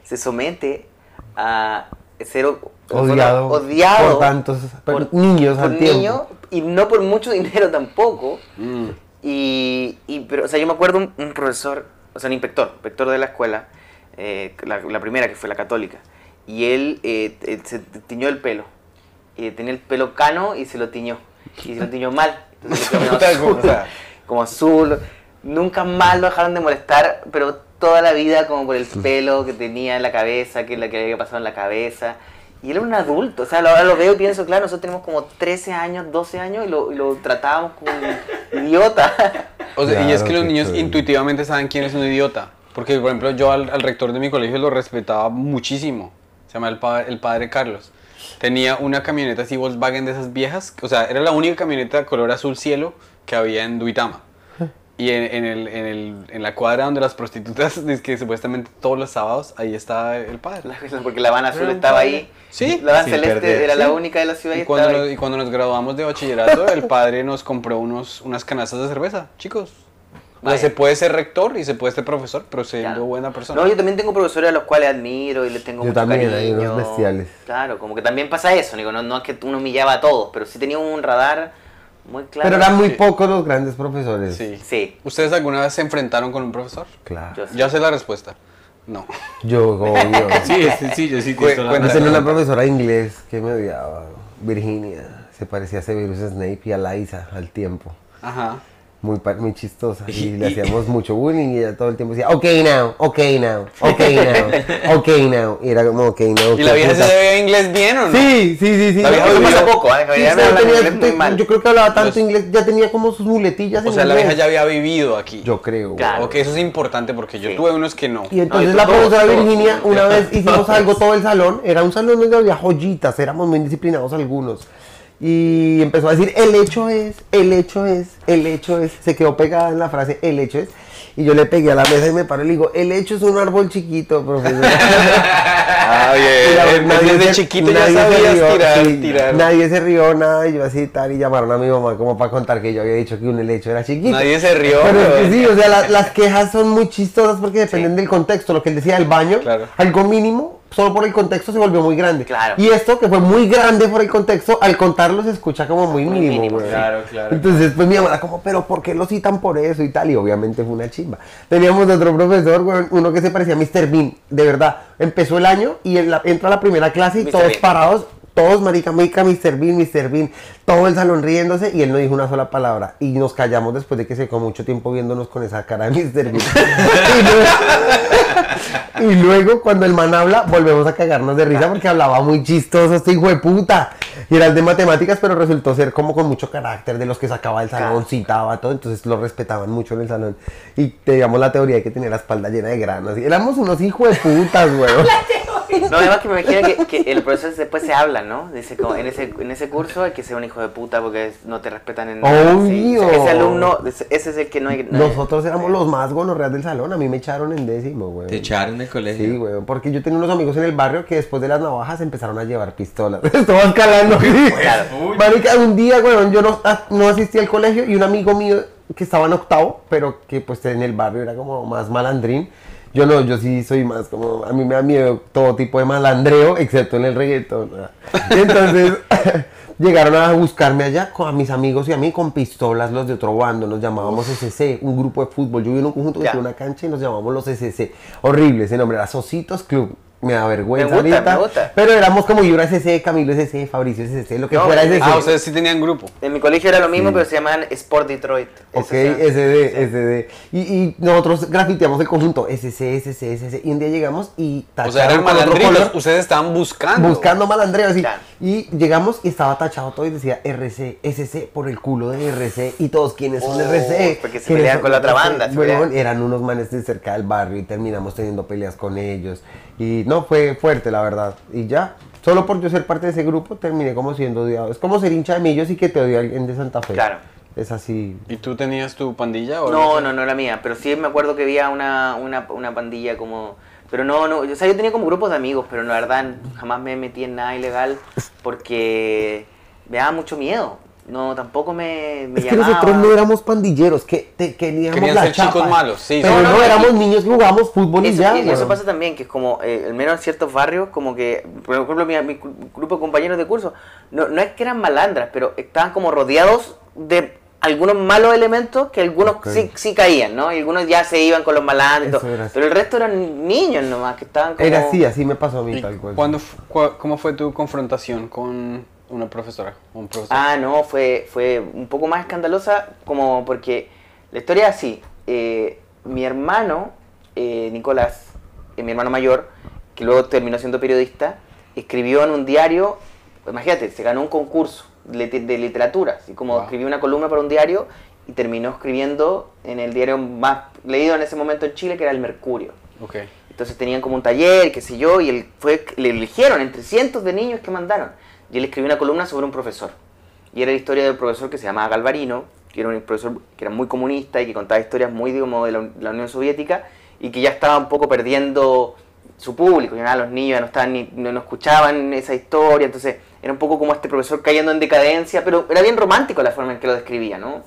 se somete a ser o- Odiado, odiado por tantos niños por al tiempo. niños, y no por mucho <laughs> dinero tampoco. Mm. Y, y- pero, o sea, yo me acuerdo un, un profesor, o sea, un inspector, inspector de la escuela, eh, la, la primera que fue la católica, y él eh, se tiñó el pelo. Y tenía el pelo cano y se lo tiñó. Y se lo tiñó mal. Entonces azul, <laughs> <laughs> como azul. Nunca más lo dejaron de molestar, pero toda la vida como por el pelo que tenía en la cabeza, que la que había pasado en la cabeza. Y él era un adulto, o sea, ahora lo veo y pienso, claro, nosotros tenemos como 13 años, 12 años y lo, y lo tratábamos como un idiota. O sea, y es que los niños intuitivamente saben quién es un idiota. Porque, por ejemplo, yo al, al rector de mi colegio lo respetaba muchísimo. Se llama el, pa- el padre Carlos. Tenía una camioneta así Volkswagen de esas viejas. O sea, era la única camioneta color azul cielo que había en Duitama. Y en, en el, en, el, en la cuadra donde las prostitutas, <laughs> es que supuestamente todos los sábados, ahí está el padre. Porque la Habana Azul estaba ahí. Sí. La Habana Celeste perder, era la única de la ciudad y, Y cuando, estaba nos, ahí. y cuando nos graduamos de bachillerato, el padre nos compró unos, unas canastas de cerveza, chicos. O sea, Vaya. se puede ser rector y se puede ser profesor, pero siendo Claro. buena persona. No, yo también tengo profesores a los cuales admiro y les tengo Yo mucho también, cariño. hay unos bestiales. Claro, como que también pasa eso, digo, no, no es que uno humillaba a todos, pero sí tenía un radar muy claro. Pero eran muy Sí. pocos los grandes profesores. Sí. Sí, ¿Ustedes alguna vez se enfrentaron con un profesor? Claro. yo sí. Ya sé la respuesta. No. Yo, obvio. <laughs> Sí, sí, cuenta- Yo razón. tenía una profesora de inglés que me odiaba, Virginia. Se parecía a Severus Snape y a Liza al tiempo. Ajá. Muy, muy chistosa. Y Y- le y- hacíamos <laughs> mucho bullying y ella todo el tiempo decía, ok now, ok now, ok now, <laughs> ok now. Y era como, ok now. ¿Y la vieja se puta". sabía inglés bien o no? Sí, sí, sí, sí. La vieja pasó poco, ¿eh? Sí, tenía- inglés muy te- mal. Yo creo que hablaba tanto Los- inglés, ya tenía como sus muletillas O en sea, la vieja ya había vivido aquí. Yo creo. Claro. Ok, eso es importante porque yo Sí. tuve unos que no. Y entonces No, la profesora todos. Virginia, una <laughs> vez hicimos algo todo el salón, era un salón donde había joyitas, éramos muy disciplinados algunos. Y empezó a decir, el hecho es, el hecho es, el hecho es, se quedó pegada en la frase, el hecho es. Y yo le pegué a la mesa y me paro y le digo, el hecho es un árbol chiquito, profesor. <laughs> Ah, nadie Desde se- chiquito ya nadie sabías rió, tirar, sí, tirar. Nadie se rió, nada, y yo así tal, y llamaron a mi mamá como para contar que yo había dicho que un helecho era chiquito. Nadie se rió, Pero es que sí, o sea, la- las quejas son muy chistosas porque dependen del contexto. Lo que él decía del baño, Claro. algo mínimo, solo por el contexto se volvió muy grande. Claro. Y esto, que fue muy grande por el contexto, al contarlo se escucha como muy Muy mínimo. mínimo. Claro, claro. Entonces, pues mi mamá era como, pero ¿por qué lo citan por eso y tal? Y obviamente fue una chimba. Teníamos otro profesor, güey, uno que se parecía a Mr. Bean, de verdad. Empezó el año y en la- entra a la primera clase y Mr. todos Bean. parados, todos marica, marica, Mr. Bean, Mr. Bean, todo el salón riéndose y él no dijo una sola palabra. Y nos callamos después de que se quedó mucho tiempo viéndonos con esa cara de Mr. Bean. <laughs> <laughs> <laughs> y, luego, cuando el man habla, volvemos a cagarnos de risa porque hablaba muy chistoso este hijo de puta. Y era el de matemáticas, pero resultó ser como con mucho carácter, de los que sacaba del salón, citaba todo, entonces lo respetaban mucho en el salón. Y teníamos la teoría de que tenía la espalda llena de granos. Y éramos unos hijos de putas, <laughs> weón. No, <laughs> además que me imagino que, que el profesor después se habla, ¿no? Dice como en ese, en ese curso hay que ser un hijo de puta porque es- no te respetan en nada. Sí, Obvio. Ese alumno, ese ese es el que no hay... no hay- Nosotros éramos los más gonorreas del salón, a mí me echaron en décimo, weón. Te echaron del colegio. Sí, weón, porque yo tenía unos amigos en el barrio que después de las navajas empezaron a llevar pistolas. <laughs> Estaba escalando. Claro. Marica, un día, weón, yo no, ah, no asistí al colegio y un amigo mío que estaba en octavo, pero que pues en el barrio era como más malandrín. Yo no, yo sí soy más como, a mí me da miedo todo tipo de malandreo, excepto en el reggaetón. <laughs> entonces <laughs> llegaron a buscarme allá con a mis amigos y a mí con pistolas, los de otro bando, nos llamábamos SC, un grupo de fútbol. Yo viví en un conjunto que tenía una cancha y nos llamábamos los SC. Horrible ese nombre, era Sositos Club. Me da vergüenza Me gusta, ahorita. me gusta. Pero éramos como Yura SC, Camilo SC, Fabricio SC, lo que No, fuera SC. Ah, ustedes sí tenían grupo. En mi colegio era lo mismo, Sí. pero se llamaban Sport Detroit. Ok, es- SD, sí. SD. Y, y nosotros grafiteamos el conjunto SC, SC, SC. Y un día llegamos y O sea, eran tacharon malandrinos. Ustedes estaban buscando. buscando malandreo, así. Claro. Y llegamos y estaba tachado todo y decía RC, SC por el culo de RC. Y todos, ¿quiénes son Oh, RC? porque se ¿Quiénes pelean con la otra banda, Bueno, eran unos manes de cerca del barrio y terminamos teniendo peleas con ellos. Y no, fue fuerte, la verdad. Y ya, solo por yo ser parte de ese grupo, terminé como siendo odiado. Es como ser hincha de millos y que te odie alguien de Santa Fe. Claro. Es así. ¿Y tú tenías tu pandilla o No, no, no era mía, pero sí me acuerdo que había una, una, una pandilla como... Pero no, no, o sea, yo tenía como grupos de amigos, pero la verdad jamás me metí en nada ilegal porque me daba mucho miedo. No, tampoco me, me Es que llamaba. nosotros no éramos pandilleros, que te, queríamos Querían la ser chicos malos, sí, Pero sí. no, No, no, éramos y- niños que jugábamos fútbol y ya. y eso pasa también, que es como, eh, al menos en ciertos barrios, como que, por ejemplo, mi, mi grupo de compañeros de curso, no, no es que eran malandras, pero estaban como rodeados de algunos malos elementos que algunos sí, sí caían, ¿no? Y algunos ya se iban con los malandros, pero el resto eran niños nomás, que estaban como... Era así, así me pasó a mí ¿Y tal cual. cuándo ¿Cómo fue tu confrontación con una profesora? Un profesor. Ah, no, fue, fue un poco más escandalosa como porque la historia es así. eh, mi hermano, eh, Nicolás, eh, mi hermano mayor, que luego terminó siendo periodista, escribió en un diario, imagínate, se ganó un concurso de, de literatura, así como Wow. escribió una columna para un diario y terminó escribiendo en el diario más leído en ese momento en Chile, que era El Mercurio. Entonces tenían como un taller, qué sé yo, y él fue, le eligieron entre cientos de niños que mandaron. Y él escribió una columna sobre un profesor. Y era la historia del profesor que se llamaba Galvarino, que era un profesor que era muy comunista y que contaba historias muy digamos, de la, la Unión Soviética y que ya estaba un poco perdiendo su público. Ya los niños ya no, estaban ni, no, no escuchaban esa historia. Entonces era un poco como este profesor cayendo en decadencia, pero era bien romántico la forma en que lo describía, ¿no?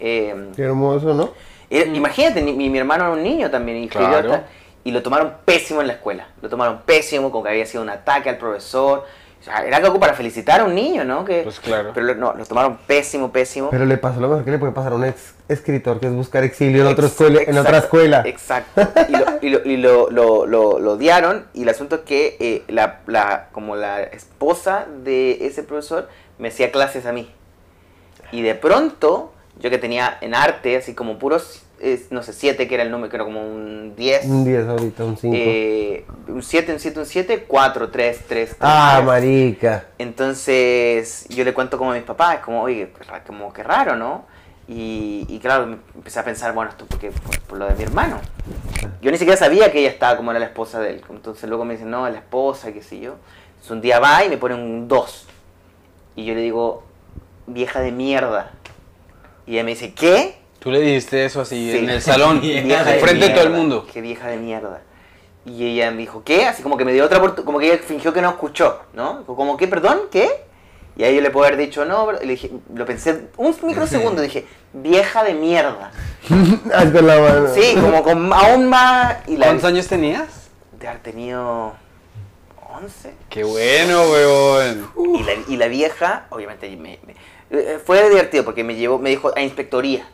Eh, Qué hermoso, ¿no? era- Imagínate, mi, mi hermano era un niño también y Claro. hasta- y lo tomaron pésimo en la escuela. Lo tomaron pésimo, como que había sido un ataque al profesor. O sea, era algo para felicitar a un niño, ¿no? Que, Pues claro. Pero lo- no, lo tomaron pésimo, pésimo. Pero le pasó lo mejor que le puede pasar a un ex escritor, que es buscar exilio en, otro escuela, en otra escuela. Exacto. Y lo, y lo, y lo, lo- lo- lo odiaron. Y el asunto es que eh, la, la- como la esposa de ese profesor me hacía clases a mí. Y de pronto, yo que tenía en arte, así como puros, eh, no sé, 7, que era el número, que era como un 10. Un 10 ahorita, un 5. eh, un 7, un 7, un 7, 4, 3, 3, ah, marica. entonces yo le cuento como a mis papás, como, oye, como que raro, ¿no? Y, y claro, empecé a pensar, bueno, esto porque por, por lo de mi hermano. Yo ni siquiera sabía que ella estaba como era la esposa de él. Entonces luego me dicen, no, es la esposa, qué sé yo. Entonces un día va y me pone un 2. Y yo le digo, vieja de mierda. Y ella me dice, ¿qué? Tú le dijiste eso así Sí. en el salón, <laughs> de enfrente de todo el mundo. Qué vieja de mierda. Y ella me dijo, ¿qué? Así como que me dio otra oportunidad, como que ella fingió que no escuchó, ¿no? Como, ¿qué? ¿Perdón? ¿Qué? Y ahí yo le puedo haber dicho, no, pero- y le dije, lo pensé un microsegundo, dije, vieja de mierda. <laughs> Con la mano. Sí, como con aún más... Y la, ¿Cuántos años tenías? De haber tenido 11. Qué bueno, weón. Y la, y la vieja, obviamente, me- me- eh, fue divertido porque me llevó, me dijo a inspectoría.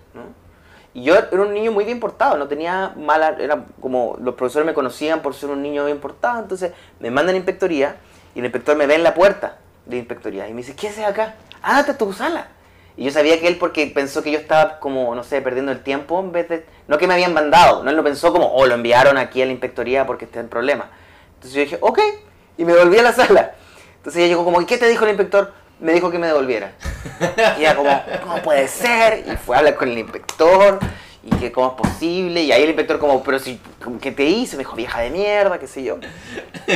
Y yo era un niño muy bien portado, no tenía mala, era como los profesores me conocían por ser un niño bien portado, entonces me mandan a inspectoría y el inspector me ve en la puerta de inspectoría y me dice, ¿qué haces acá? Ándate a tu sala. Y yo sabía que él porque pensó que yo estaba como, no sé, perdiendo el tiempo en vez de... No que me habían mandado, no él lo pensó como, oh, lo enviaron aquí a la inspectoría porque está en problema. Entonces yo dije, ok, y me devolví a la sala. Entonces ella llegó como, ¿y qué te dijo el inspector? Me dijo que me devolviera. Y ella como, ¿cómo puede ser? Y fue a hablar con el inspector, y que cómo es posible. Y ahí el inspector como, pero si, ¿qué te hizo? Me dijo, vieja de mierda, qué sé yo. <laughs>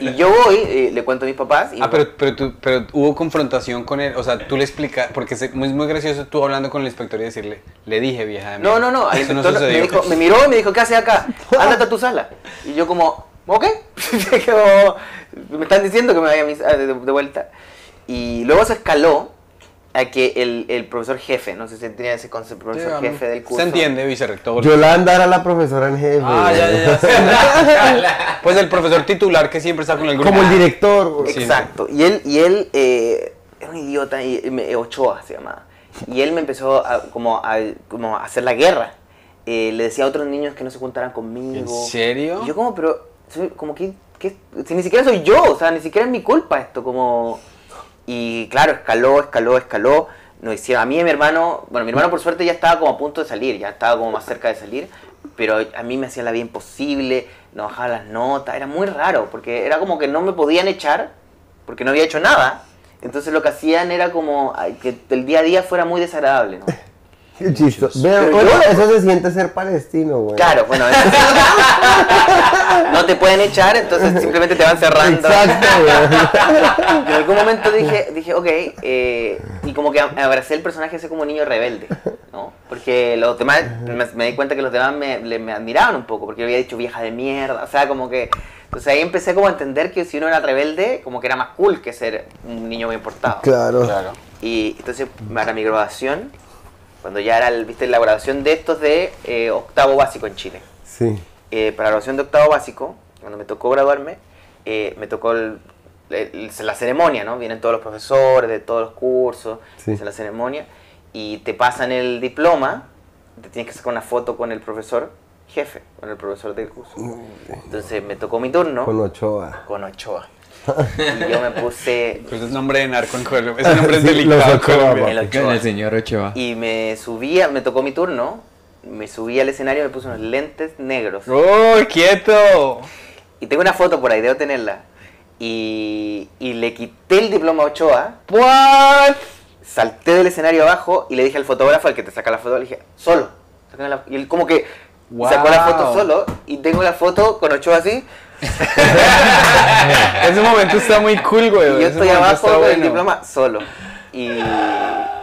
Y yo voy, eh, le cuento a mis papás. Y Ah, pero, pero, tú, pero hubo confrontación con él, o sea, tú le explicas, porque es muy, muy gracioso tú hablando con el inspector y decirle, le dije vieja de No, mierda". no, no, no inspector me, sucedió. dijo, me miró y me dijo, ¿qué haces acá? Ándate a tu sala. Y yo como, ok, <laughs> Como, me están diciendo que me vaya a mi- de, de vuelta. Y luego se escaló a que el, el profesor jefe, no sé si tenía ese concepto, profesor Sí, jefe del curso. Se entiende, vicerrector. Yolanda era la profesora en jefe. Ah, ya, ya, ya. pues el profesor titular que siempre está con el grupo. Como el director. Sí. Exacto. Y él, y él eh, era un idiota, y, y me- Ochoa se llamaba. Y él me empezó a, como, a, como a hacer la guerra. Eh, le decía a otros niños que no se juntaran conmigo. ¿En serio? Y yo como, pero, soy- como que, que- si ni siquiera soy yo, o sea, ni siquiera es mi culpa esto, como... Y claro, escaló, escaló, escaló. Nos hicieron, a mí y a mi hermano, bueno, mi hermano por suerte ya estaba como a punto de salir, ya estaba como más cerca de salir, pero a mí me hacían la vida imposible, nos bajaban las notas, era muy raro, porque era como que no me podían echar, porque no había hecho nada. Entonces lo que hacían era como que el día a día fuera muy desagradable, ¿no? <laughs> Qué chistoso. Vean, Pero bueno, yo- eso se siente ser palestino, güey. Claro, bueno, <laughs> no te pueden echar, entonces simplemente te van cerrando. Exacto, güey. En algún momento dije, dije ok, eh, y como que abracé el personaje ese como niño rebelde, ¿no? Porque los demás, me, me di cuenta que los demás me, le- me admiraban un poco, porque yo había dicho vieja de mierda, o sea, como que... Entonces ahí empecé como a entender que si uno era rebelde, como que era más cool que ser un niño bien portado. Claro. Claro. Y entonces para mi graduación, cuando ya era, el- viste, la graduación de estos de eh, octavo básico en Chile Sí. eh, para la graduación de octavo básico, cuando me tocó graduarme, eh, me tocó el- el- la ceremonia, ¿no? Vienen todos los profesores de todos los cursos, Sí. hacen la ceremonia, y te pasan el diploma, te tienes que sacar una foto con el profesor jefe, con el profesor del curso. Entonces me tocó mi turno Con Ochoa. con Ochoa. Y <laughs> yo me puse Pues es nombre de narco en Colombia. Ese <laughs> nombre es Sí, delicado los en Ochoa, el el señor Ochoa. Y me subía, me tocó mi turno, me subí al escenario y me puse unos lentes negros. ¡Oh, quieto! Y tengo una foto por ahí, debo tenerla. Y, y le quité el diploma a Ochoa, ¿What? salté del escenario abajo y le dije al fotógrafo, al que te saca la foto, le dije, solo. la-". Y él como que sacó la foto Wow. solo y tengo la foto con Ochoa así. <laughs> Ese momento está muy cool, güey. Y yo estoy abajo está con el bueno. diploma solo. Y,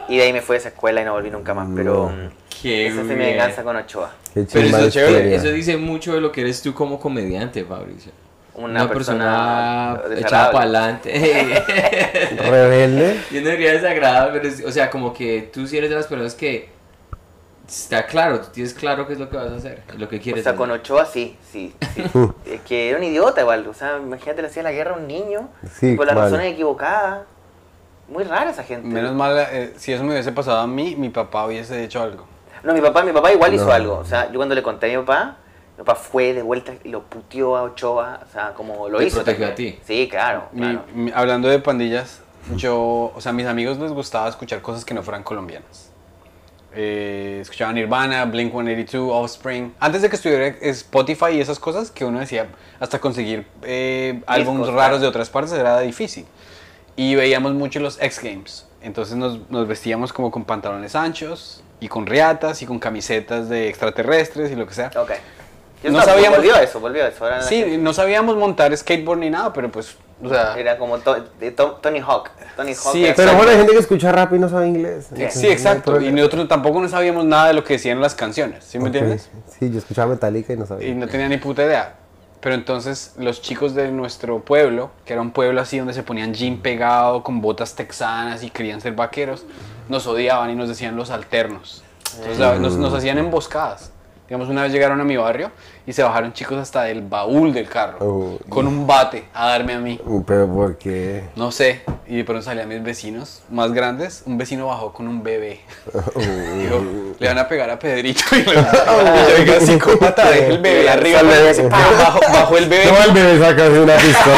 y de ahí me fui a esa escuela y no volví nunca más. Pero No. Qué esa fue mi venganza con Ochoa. Qué Pero eso, chévere, dice mucho de lo que eres tú como comediante, Fabricio. Una, persona, echada desagradable. para adelante. <laughs> Rebelde. Yo no diría desagradable, pero es- o sea, como que tú sí eres de las personas que está claro, tú tienes claro qué es lo que vas a hacer, lo que O quieres. sea, hacer. con Ochoa sí, sí, sí. <laughs> es que era un idiota igual. O sea, imagínate, le hacía la guerra a un niño Sí, por las razones equivocadas. Muy rara esa gente. Menos mal, eh, si eso me hubiese pasado a mí, mi papá hubiese hecho algo. No, mi papá, mi papá igual hizo algo. O sea, yo cuando le conté a mi papá, mi papá fue de vuelta y lo puteó a Ochoa. O sea, como lo Te hizo. protegió también. a ti. Sí, claro. Mi- claro. mi- hablando de pandillas, yo, o sea, a mis amigos les gustaba escuchar cosas que no fueran colombianas. Eh, escuchaban Nirvana, Blink 182, Offspring. Antes de que estuviera Spotify y esas cosas, que uno decía, hasta conseguir eh, álbumes raros de otras partes era difícil. Y veíamos mucho los X Games. Entonces nos, nos vestíamos como con pantalones anchos y con riatas y con camisetas de extraterrestres y lo que sea. Ok. Yo No sabíamos- Volvió a eso, volvió a eso. Sí, no sabíamos montar skateboard ni nada, pero pues, o sea, Era como to- de To- Tony Hawk. Tony Hawk. Sí, era- Pero bueno, hay gente que escucha rap y no sabe inglés. Sí, no exacto. Y nosotros tampoco no sabíamos nada de lo que decían las canciones, ¿sí me entiendes? Sí, yo escuchaba Metallica y no sabía. Y no tenía ni puta idea. Pero entonces los chicos de nuestro pueblo, que era un pueblo así donde se ponían jean pegado con botas texanas y querían ser vaqueros, nos odiaban y nos decían los alternos. Entonces nos hacían emboscadas. Digamos, una vez llegaron a mi barrio y se bajaron chicos hasta del baúl del carro Oh. con un bate a darme a mí. Pero ¿por qué? No sé. Y de pronto salían mis vecinos más grandes. Un vecino bajó con un bebé. <laughs> Dijo, le van a pegar a Pedrito. Y, le- <laughs> y yo, oiga, psicópata, deja el bebé <laughs> arriba. Pero bebé. se- bajó el bebé. No, el bebé saca de una pistola.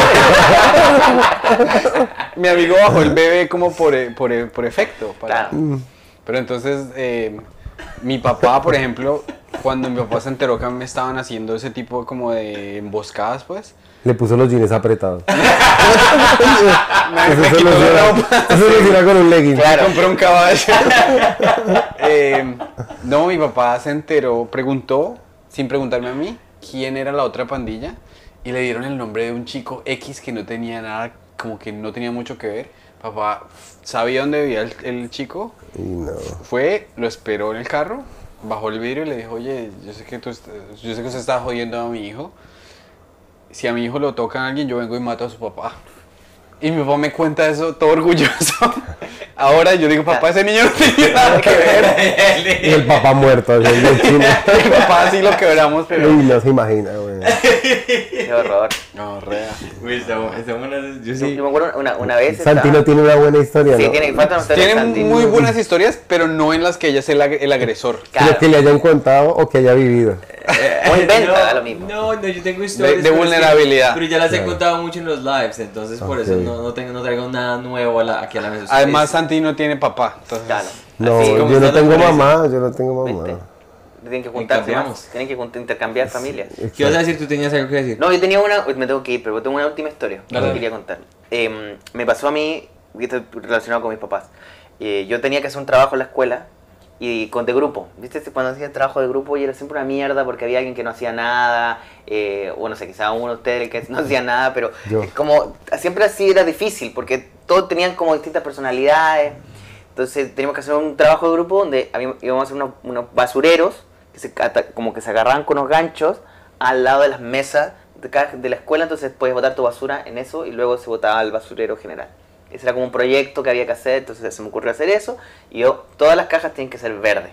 Mi amigo bajó el bebé como por, e- por, e- por efecto. para- Claro. Pero entonces, eh, mi papá, por ejemplo, cuando mi papá se enteró que me estaban haciendo ese tipo como de emboscadas, pues, Le puso los jeans apretados. <laughs> me, Eso me se quitó lo la hacía- ropa. eso lo hacía con un legging. Me compré un caballo. <laughs> Eh, no, mi papá se enteró, preguntó, sin preguntarme a mí, quién era la otra pandilla. Y le dieron el nombre de un chico X que no tenía nada, como que no tenía mucho que ver. Papá sabía dónde vivía el, el chico, Y no. fue, lo esperó en el carro, bajó el vidrio y le dijo, oye, yo sé que, tú yo sé que usted está jodiendo a mi hijo. Si a mi hijo lo toca alguien, yo vengo y mato a su papá. Y mi papá me cuenta eso todo orgulloso. <laughs> Ahora yo digo, papá, ese niño no tenía nada <laughs> que ver. Y el papá muerto, el. Mi <laughs> papá sí lo quebramos, pero... Uy, no se imagina, güey. Qué horror. No, rea. Está- está buena- yo sí. yo me acuerdo una, una vez. Santino estaba- tiene una buena historia, Sí, ¿no? tiene, faltan ustedes. Tiene muy buenas historias, pero no en las que ella es el, ag- el agresor. Claro. Que le hayan contado o que haya vivido. O inventa, no, da lo mismo. No, no, yo tengo historias. de pero es que- vulnerabilidad. pero ya las he Claro. contado mucho en los lives, entonces por eso no, no, tengo, no traigo nada nuevo a la- aquí a la mesa. Además, Santi no tiene papá. Entonces, Claro. No, yo no tengo mamá, yo no tengo mamá. Tienen que juntarse más. Tienen que intercambiar familias. ¿Qué vas a decir? ¿Tú tenías algo que decir? No, yo tenía una, me tengo que ir, pero tengo una última historia Dale. que quería contar. Eh, me pasó a mí, y esto es relacionado con mis papás. Eh, yo tenía que hacer un trabajo en la escuela y con de grupo. ¿Viste? Cuando hacía trabajo de grupo y era siempre una mierda porque había alguien que no hacía nada, eh, o no sé, quizá uno de ustedes que no hacía nada, pero Yo. como siempre así era difícil porque todos tenían como distintas personalidades. Entonces teníamos que hacer un trabajo de grupo donde íbamos a hacer unos, unos basureros que se, como que se agarraban con unos ganchos al lado de las mesas de, cada- de la escuela, entonces puedes botar tu basura en eso y luego se botaba al basurero general. Ese era como un proyecto que había que hacer, entonces se me ocurrió hacer eso y yo, todas las cajas tienen que ser verdes.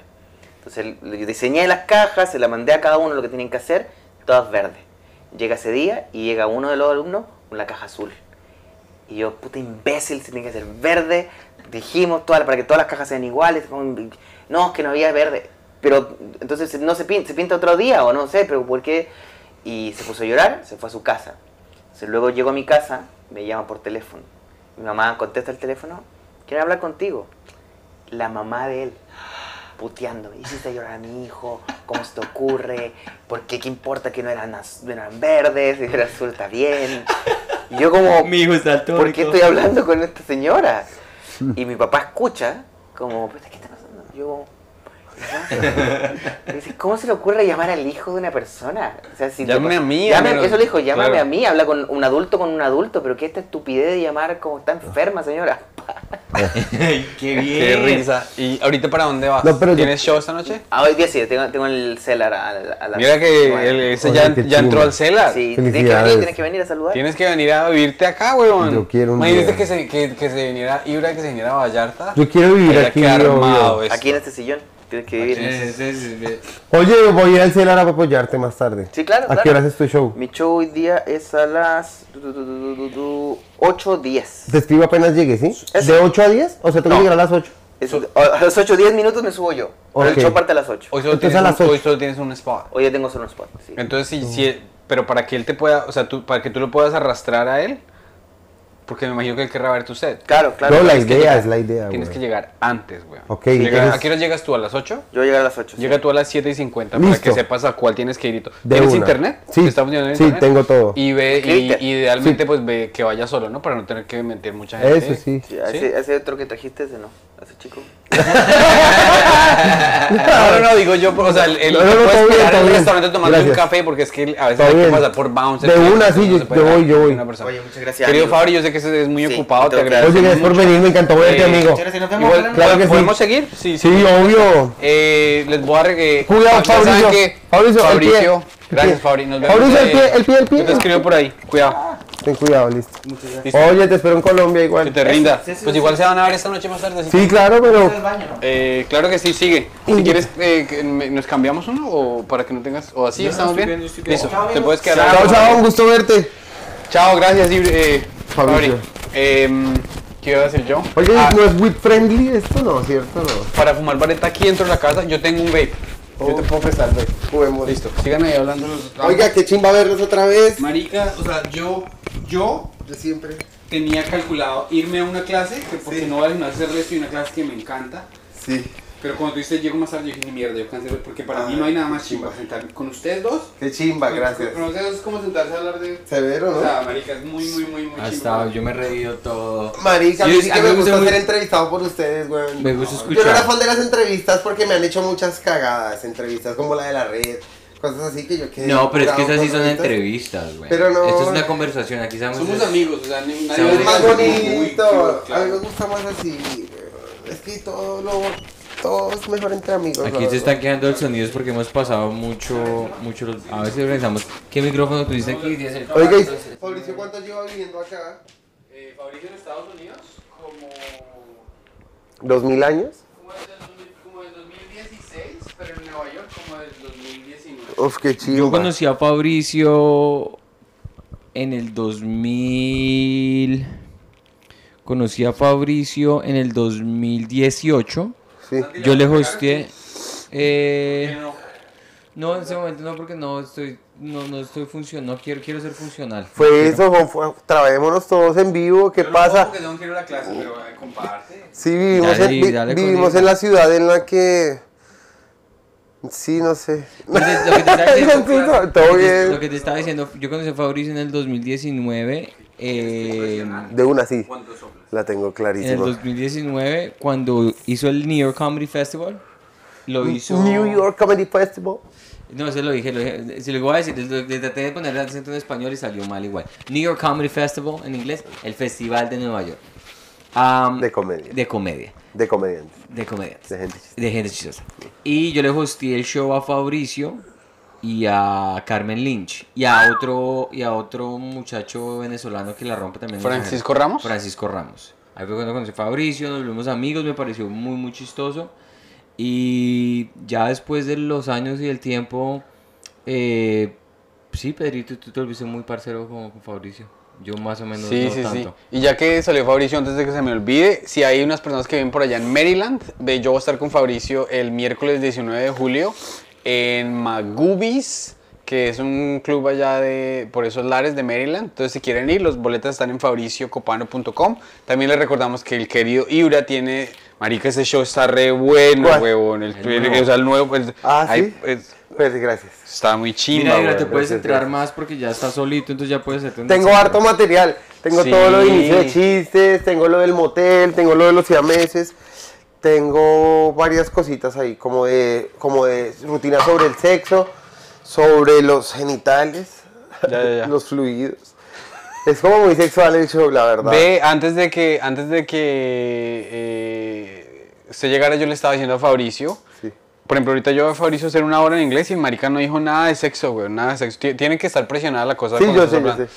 Entonces yo diseñé las cajas, se las mandé a cada uno lo que tienen que hacer, todas verdes. Llega ese día y llega uno de los alumnos con la caja azul. Y yo, puta imbécil, se tiene que ser verde. Dijimos para que todas las cajas sean iguales. No, es que no había verde. Pero entonces no se pinta, se pinta otro día o no sé, pero ¿por qué? Y se puso a llorar, se fue a su casa. Entonces, luego llegó a mi casa, me llama por teléfono. Mi mamá contesta el teléfono, quiere hablar contigo. La mamá de él, puteándome. Hiciste llorar a mi hijo, ¿cómo se te ocurre? ¿Por qué? ¿Qué importa que no eran, no eran verdes? Si <laughs> era azul, está bien. Y yo como, Mi hijo está. ¿por qué estoy hablando con esta señora? <laughs> Y mi papá escucha, como, "Puta, ¿qué está pasando? Yo, <laughs> ¿cómo se le ocurre llamar al hijo de una persona? O sea, si Llámame te- a mí, eso le dijo, llámame Claro. a mí, habla con un adulto con un adulto, pero ¿qué esta estupidez de llamar como está enferma, señora? <laughs> Qué bien. Qué risa. ¿Y ahorita para dónde vas? No, pero yo- ¿Tienes show esta noche? Ah, hoy día sí, tengo, tengo el celar a, la- a las Mira que el- ese Oye, ya, entró al CELAR. Sí, tienes que venir, tienes que venir a saludar. Tienes que venir a vivirte acá, weón. Yo quiero un Imagínate que se, que, que se viniera Ibra, que se viniera a Vallarta. Yo quiero vivir aquí, armado. Aquí en este sillón. Tienes que vivir. Oye, voy a ir al Celar a apoyarte más tarde. Sí, claro. ¿A qué claro. hora es tu show? Mi show hoy día es a las 8.10. Te escribo apenas llegue, ¿sí? Eso. ¿De 8 a 10? O sea, tengo que No. llegar a las 8. Es- a las 8 10 minutos me subo yo. Pero Ok. el show parte a las 8. Hoy solo, Entonces tienes a un, las ocho. hoy solo tienes un spot. Hoy ya tengo solo un spot. Sí. Entonces, sí, sí, pero para que él te pueda, o sea, tú, para que tú lo puedas arrastrar a él, porque me imagino que él querrá ver tu set. Claro, claro. No, la Tienes que idea llegar- es la idea, Tienes güey. que llegar antes, güey. Ok, Llega- entonces- ¿A qué hora llegas tú? ¿A las 8? Yo voy a llegar las 8. sí. Llega tú a las 7 y 50 para Listo. que sepas a cuál tienes que ir y todo. ¿Tienes una. internet? Sí. ¿Está funcionando el Sí, internet? tengo todo. Y ve, y, idealmente pues ve que vaya solo, ¿no? Para no tener que mentir mucha gente. Eso sí. Sí, ese, ese otro que trajiste, ese no. Ese chico. <laughs> No, no, no, digo yo, o sea, el, el- No, no, no, puedes bien, bien. restaurante tomando un café porque es que a veces hay que pasar por bounce. De una, sí, yo- yo voy, yo voy. Oye, muchas gracias. Querido amigo. Fabri, yo sé que es muy Sí, ocupado, te agradezco. Oye, gracias por venir, me encantó verte, Eh, amigo. Muchas gracias, nos vemos. Igual. Claro que sí. ¿Podemos seguir? Sí, Sí, obvio. Eh, les voy a regalar. Cuidado, Fabricio. Fabricio, el pie. Fabricio. El Gracias, pie. Fabri. Nos vemos. Fabricio, el eh, pie, el pie, el pie. Yo te escribo por ahí. Cuidado. Ten cuidado, listo. Oye, te espero en Colombia Que igual. te rinda. sí, sí, Pues sí. igual se van a ver esta noche más tarde. Sí, que- claro, pero... Eh, claro que sí, sigue. Si quieres, eh, que ¿nos cambiamos uno o para que no tengas... o así, ¿estamos bien? bien. Listo, te puedes quedar. Chao, chao, un gusto verte. Chao, gracias, Ibri- eh, Fabri. Em, ¿Qué iba a decir yo? Oye, Ah, ¿no es weed friendly esto? No, ¿cierto? No. para fumar vareta aquí dentro de la casa, yo tengo un vape. Yo te puedo prestar el vape. Juguemos. Listo, sigan ahí hablando Oiga, qué chimba verlos otra vez. Marica, o sea, yo, yo De siempre. tenía calculado irme a una clase, que porque no vale más hacer esto y una clase que me encanta. Sí. Pero cuando tú dices llego más tarde, yo dije, ni mierda, yo cancelo, porque para Ah, mí no hay nada más chimba. Sentarme con ustedes dos. Qué chimba, gracias. Con ustedes dos es como sentarse a hablar de... Severo, O ¿no? sea, marica, es muy, muy, muy, muy Ha chimba. estado, yo me he reído todo. Marica, a mí Yo- sí a que mí me me gusta gusta ser muy- entrevistado por ustedes, weón. Me gusta Yo no era escuchar. fan de las entrevistas porque me han hecho muchas cagadas. Entrevistas como la de la red, cosas así que yo quedé. No, pero es que esas sí son entrevistas, güey. Pero no- Esto es una conversación, aquí estamos... Somos es- amigos, o sea, ni- nadie Es más bonito. A mí me gusta más así. Es que todo lo. Todo es mejor entre amigos. Aquí se están quedando el sonido es porque hemos pasado mucho, mucho, los- a veces pensamos, ¿qué micrófono tuviste aquí? Oiga, Fabricio, ¿cuánto lleva viviendo acá? Eh, Fabricio en Estados Unidos, como... ¿Dos mil años? Como desde, el 2000 como del 2016, pero en Nueva York como del 2019. Uf, qué chido. Yo conocí a Fabricio en el 2000. Conocí a Fabricio en el 2018. Sí. Yo le hosteé. eh, no. no, en ese momento no, porque no estoy, no, no estoy funcional, no quiero, quiero ser funcional. Fue No quiero. eso, Juan, fue- trabajémonos todos en vivo. ¿Qué no pasa? Que ir a la clase, pero eh, comparte. Sí, vivimos, Dale, en, vi- dale con vivimos en la ciudad en la que. Sí, no sé. Entonces, lo que te <laughs> diciendo- lo que te- bien. Lo que te estaba diciendo, yo conocí a Fabricio en el 2019. eh, De una sí. La tengo en el clarísima. 2019, cuando hizo el New York Comedy Festival, lo hizo. New York Comedy Festival. No, eso lo dije, lo dije. Si lo voy a decir, lo- traté de poner el acento en español y salió mal igual. New York Comedy Festival, en inglés, el Festival de Nueva York. Am, De comedia. De comedia. De comediantes. De comediantes. De gente chistosa. De gente chistosa. Y yo le hosteé el show a Fabricio y a Carmen Lynch y a otro y a otro muchacho venezolano que la rompe también. ¿Francisco Ramos? Francisco Ramos. Ahí fue cuando conocí a Fabricio, nos volvimos amigos, me pareció muy muy chistoso. Y ya después de los años y el tiempo, eh, sí, Pedrito, tú te volviste muy parcero con, con Fabricio. Yo más o menos Sí, no sí, sí. tanto. Y ya que salió Fabricio, antes de que se me olvide, si hay unas personas que viven por allá en Maryland, ve, yo voy a estar con Fabricio el miércoles 19 de julio en Magubis, que es un club allá de por esos lares de Maryland. Entonces, si quieren ir, los boletas están en fabriciocopano.com. También les recordamos que el querido Ibra tiene. Marica, ese show está re bueno, ¿Cuál? huevón. El, El o sea, el nuevo. el- Ah, hay- ¿sí? Es- Pues gracias. está muy chimba, Mira, te puedes gracias, entrar gracias. más porque ya estás solito, entonces ya puedes hacerte un Tengo harto material. Tengo Sí. todo lo de inicio de chistes, tengo lo del motel, tengo lo de los siameses, tengo varias cositas ahí, como de, como de rutina sobre el sexo, sobre los genitales, Ya, ya, ya. <laughs> los fluidos. Es como muy sexual el show, la verdad. Ve, antes de que, antes de que eh, usted llegara, yo le estaba diciendo a Fabricio. Sí. Por ejemplo, ahorita yo a Fabricio hacer una hora en inglés y marica no dijo nada de sexo, güey, nada de sexo. Ti- Tiene que estar presionada la cosa. Sí, yo sé, yo sé.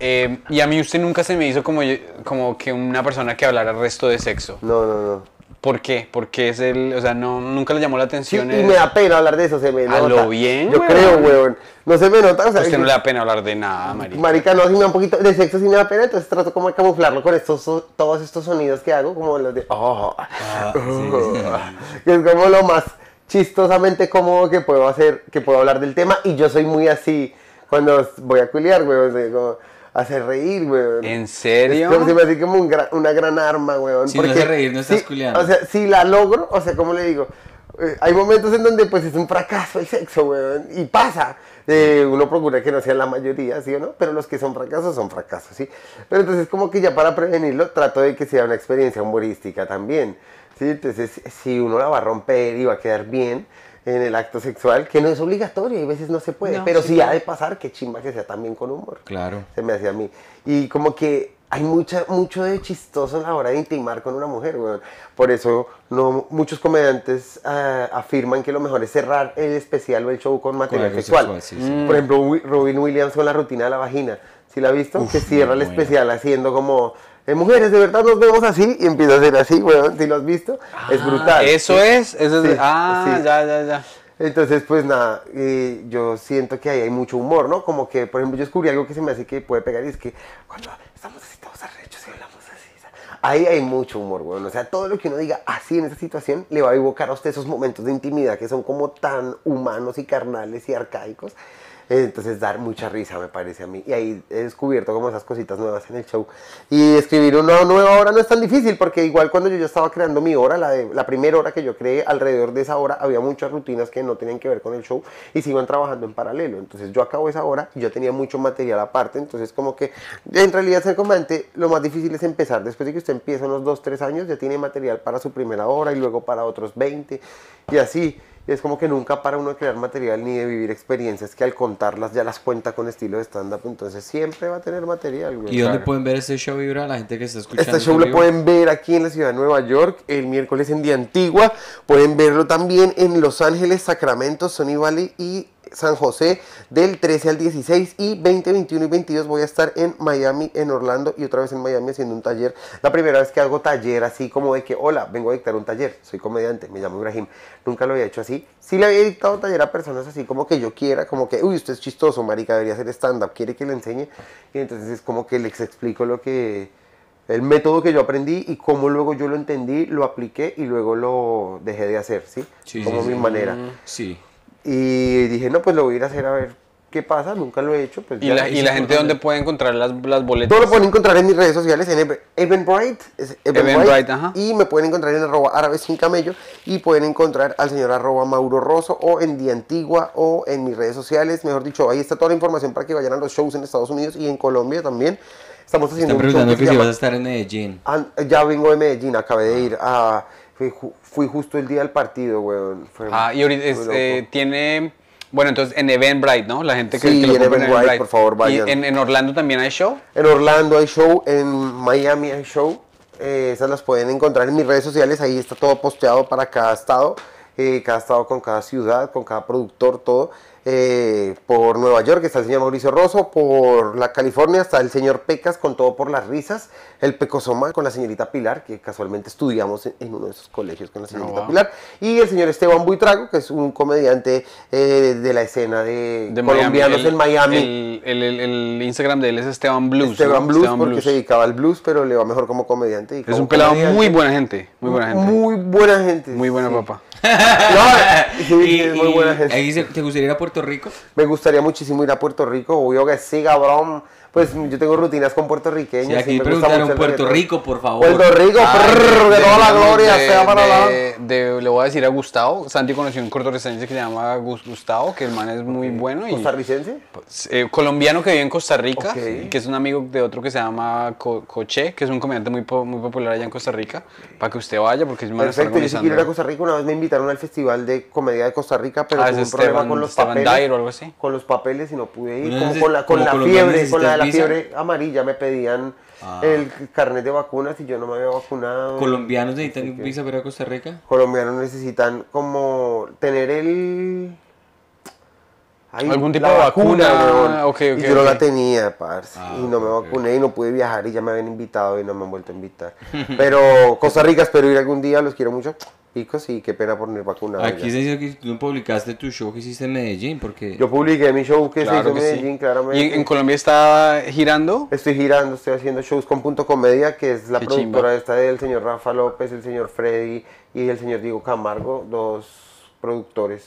Eh, y a mí usted nunca se me hizo como, como que una persona que hablara resto de sexo. No, no, no. ¿Por qué? Porque es el, o sea, no, nunca le llamó la Sí, atención. y el- me da pena hablar de eso, se me A nota. lo bien, Yo weón. creo, weón. No se me nota, o sea, A usted no le da pena hablar de nada, marica. Marica, no, sí me da un poquito de sexo, sí me da pena, entonces trato como de camuflarlo con estos, todos estos sonidos que hago, como los de... oh, oh, <laughs> que es como lo más chistosamente cómodo que puedo hacer, que puedo hablar del tema, y yo soy muy así cuando voy a culiar, weón, o sea, como hacer reír, weón. ¿En serio? Es como, se me hace como un gran- una gran arma, weón. Si no hace reír, no estás sí, culiando. O sea, si la logro, o sea, como le digo, eh, hay momentos en donde pues es un fracaso el sexo, weón, y pasa. Eh, uno procura que no sea la mayoría, ¿sí o no? Pero los que son fracasos son fracasos, ¿sí? Pero entonces como que ya para prevenirlo trato de que sea una experiencia humorística también, ¿sí? Entonces si uno la va a romper y va a quedar bien en el acto sexual, que no es obligatorio, y a veces no se puede, No, pero sí, si claro. ha de pasar, que chimba que sea también con humor Claro. se me hacía a mí. Y como que hay mucha, mucho de chistoso a la hora de intimar con una mujer, weón. Por eso no, muchos comediantes ah, afirman que lo mejor es cerrar el especial o el show con material algo sexual. sexual, sí, sí. Por ejemplo, Robin Williams con la rutina de la vagina. ¿Sí la ha visto? que cierra el buena. especial haciendo como... eh, mujeres, de verdad nos vemos así y empieza a hacer así, weón. ¿Sí lo has visto? es brutal. Eso es, eso es. Sí, ah, sí. ya, ya, ya. Entonces, pues nada, eh, yo siento que ahí hay mucho humor, ¿no? Como que, por ejemplo, yo descubrí algo que se me hace que puede pegar y es que cuando estamos así todos arrechos y hablamos así, ahí hay mucho humor, weón. O sea, todo lo que uno diga así en esa situación le va a evocar a usted esos momentos de intimidad que son como tan humanos y carnales y arcaicos. Entonces, dar mucha risa, me parece a mí. Y ahí he descubierto como esas cositas nuevas en el show. Y escribir una nueva hora no es tan difícil, porque igual cuando yo ya estaba creando mi hora, la, de, primera hora que yo creé, alrededor de esa hora había muchas rutinas que no tenían que ver con el show y se iban trabajando en paralelo. Entonces, yo acabo esa hora y yo tenía mucho material aparte. Entonces, como que en realidad ser comediante, lo más difícil es empezar. Después de que usted empieza unos 2, 3 años, ya tiene material para su primera hora y luego para otros 20 y así. Y es como que nunca para uno de crear material ni de vivir experiencias que al contarlas ya las cuenta con estilo de stand-up. Entonces siempre va a tener material, güey. ¿Y dónde Claro. pueden ver este show, Vibra? La gente que está escuchando. Este show lo vivo. pueden ver aquí en la ciudad de Nueva York el miércoles en Día Antigua. Pueden verlo también en Los Ángeles, Sacramento, Sunny Valley y San José del 13 al 16 y 20, 21 y 22 voy a estar en Miami, en Orlando y otra vez en Miami haciendo un taller. La primera vez que hago taller así como de que, hola, vengo a dictar un taller, soy comediante, me llamo Ibrahim. Nunca lo había hecho así. Sí le había dictado taller a personas así como que yo quiera, como que, uy, usted es chistoso, marica, debería hacer stand-up, quiere que le enseñe. Y entonces es como que les explico lo que el método que yo aprendí y cómo luego yo lo entendí, lo apliqué y luego lo dejé de hacer, ¿sí? Sí, como sí, mi sí. manera. Sí. Y dije, no, pues lo voy a ir a hacer a ver qué pasa, nunca lo he hecho. Pues ¿Y la, y la gente dónde puede encontrar las, las boletas? Todo lo pueden encontrar en mis redes sociales, en Ev- Eventbrite, es Eventbrite, Eventbrite, ajá. y me pueden encontrar en arroba árabe sin camello, y pueden encontrar al señor arroba Mauro Rosso, o en Día Antigua, o en mis redes sociales, mejor dicho, ahí está toda la información para que vayan a los shows en Estados Unidos y en Colombia también. Estamos haciendo Están un show preguntando que que si llama- vas a estar en Medellín. Ah, ya vengo de Medellín, acabé de ir a... Fui, ju- fui justo el día del partido, weón. Fue Ah, y ahorita es, eh, tiene. Bueno, entonces en Eventbrite, ¿no? La gente que, Sí, que lo en Eventbrite, por favor, ¿Y vayan. en, en Orlando también hay show? En Orlando hay show, en Miami hay show. eh, esas las pueden encontrar en mis redes sociales. Ahí está todo posteado para cada estado. eh, cada estado con cada ciudad, con cada productor, todo. Eh, por Nueva York está el señor Mauricio Rosso. Por la California está el señor Pecas con todo por las risas. El Pecosoma con la señorita Pilar, que casualmente estudiamos en, en uno de esos colegios con la señorita wow. Pilar. Y el señor Esteban Buitrago, que es un comediante eh, de la escena de, De colombianos El- en Miami. El, el- el- el Instagram de él es Esteban Blues. Esteban ¿no? Blues Esteban porque Blues. se dedicaba al blues, pero le va mejor como comediante. y Es como un pelado comediante. muy buena gente. Muy buena gente. Muy buena gente. Muy buena sí. papá. <laughs> No, sí, Y- es muy buena gente. ¿Te gustaría ir a Puerto Rico? Me gustaría muchísimo ir a Puerto Rico, obvio que sí, cabrón. Pues yo tengo rutinas con puertorriqueños. Sí, aquí y me gusta preguntaron mucho el Puerto. Rico, por favor. Puerto Rico, Ah, prrr, de- que toda la de- gloria de- sea para la... de- de- Le voy a decir a Gustavo. Santi conoció un costarricense que se llama Gus- Gustavo, que el man es muy bueno. Y, ¿Costarricense? pues, eh, colombiano que vive en Costa Rica, Ok. que es un amigo de otro que se llama Co- Coche, que es un comediante muy, po- muy popular allá en Costa Rica, para que usted vaya, porque es está Perfecto, yo sí quiero ir a. Costa Rica. Una vez me invitaron al Festival de Comedia de Costa Rica, pero Ah, tuve un es problema Esteban- con los Esteban papeles. Dyer o algo así. Con los papeles y no pude ir. Como con la, con la fiebre, con la de la necesitas fiebre amarilla me pedían Ah. el carnet de vacunas y yo no me había vacunado. ¿Colombianos necesitan visa para Costa Rica? colombianos necesitan como tener el Ay, ¿Algún tipo de vacuna? weón. Ok, ok, y yo no la tenía, parce. Ah, y no me vacuné y no pude viajar y ya me habían invitado y no me han vuelto a invitar. <laughs> Pero Costa Rica espero ir algún día, los quiero mucho. Picos y qué pena por no ir vacunado. Aquí ya. se dice que tú publicaste tu show que hiciste en Medellín, porque Yo publiqué mi show que Claro se hizo en sí. Medellín, claramente. ¿Y en Colombia está girando? Estoy girando, estoy haciendo shows con Punto Comedia, que es la Qué productora chimba. esta del señor Rafa López, el señor Freddy y el señor Diego Camargo, dos productores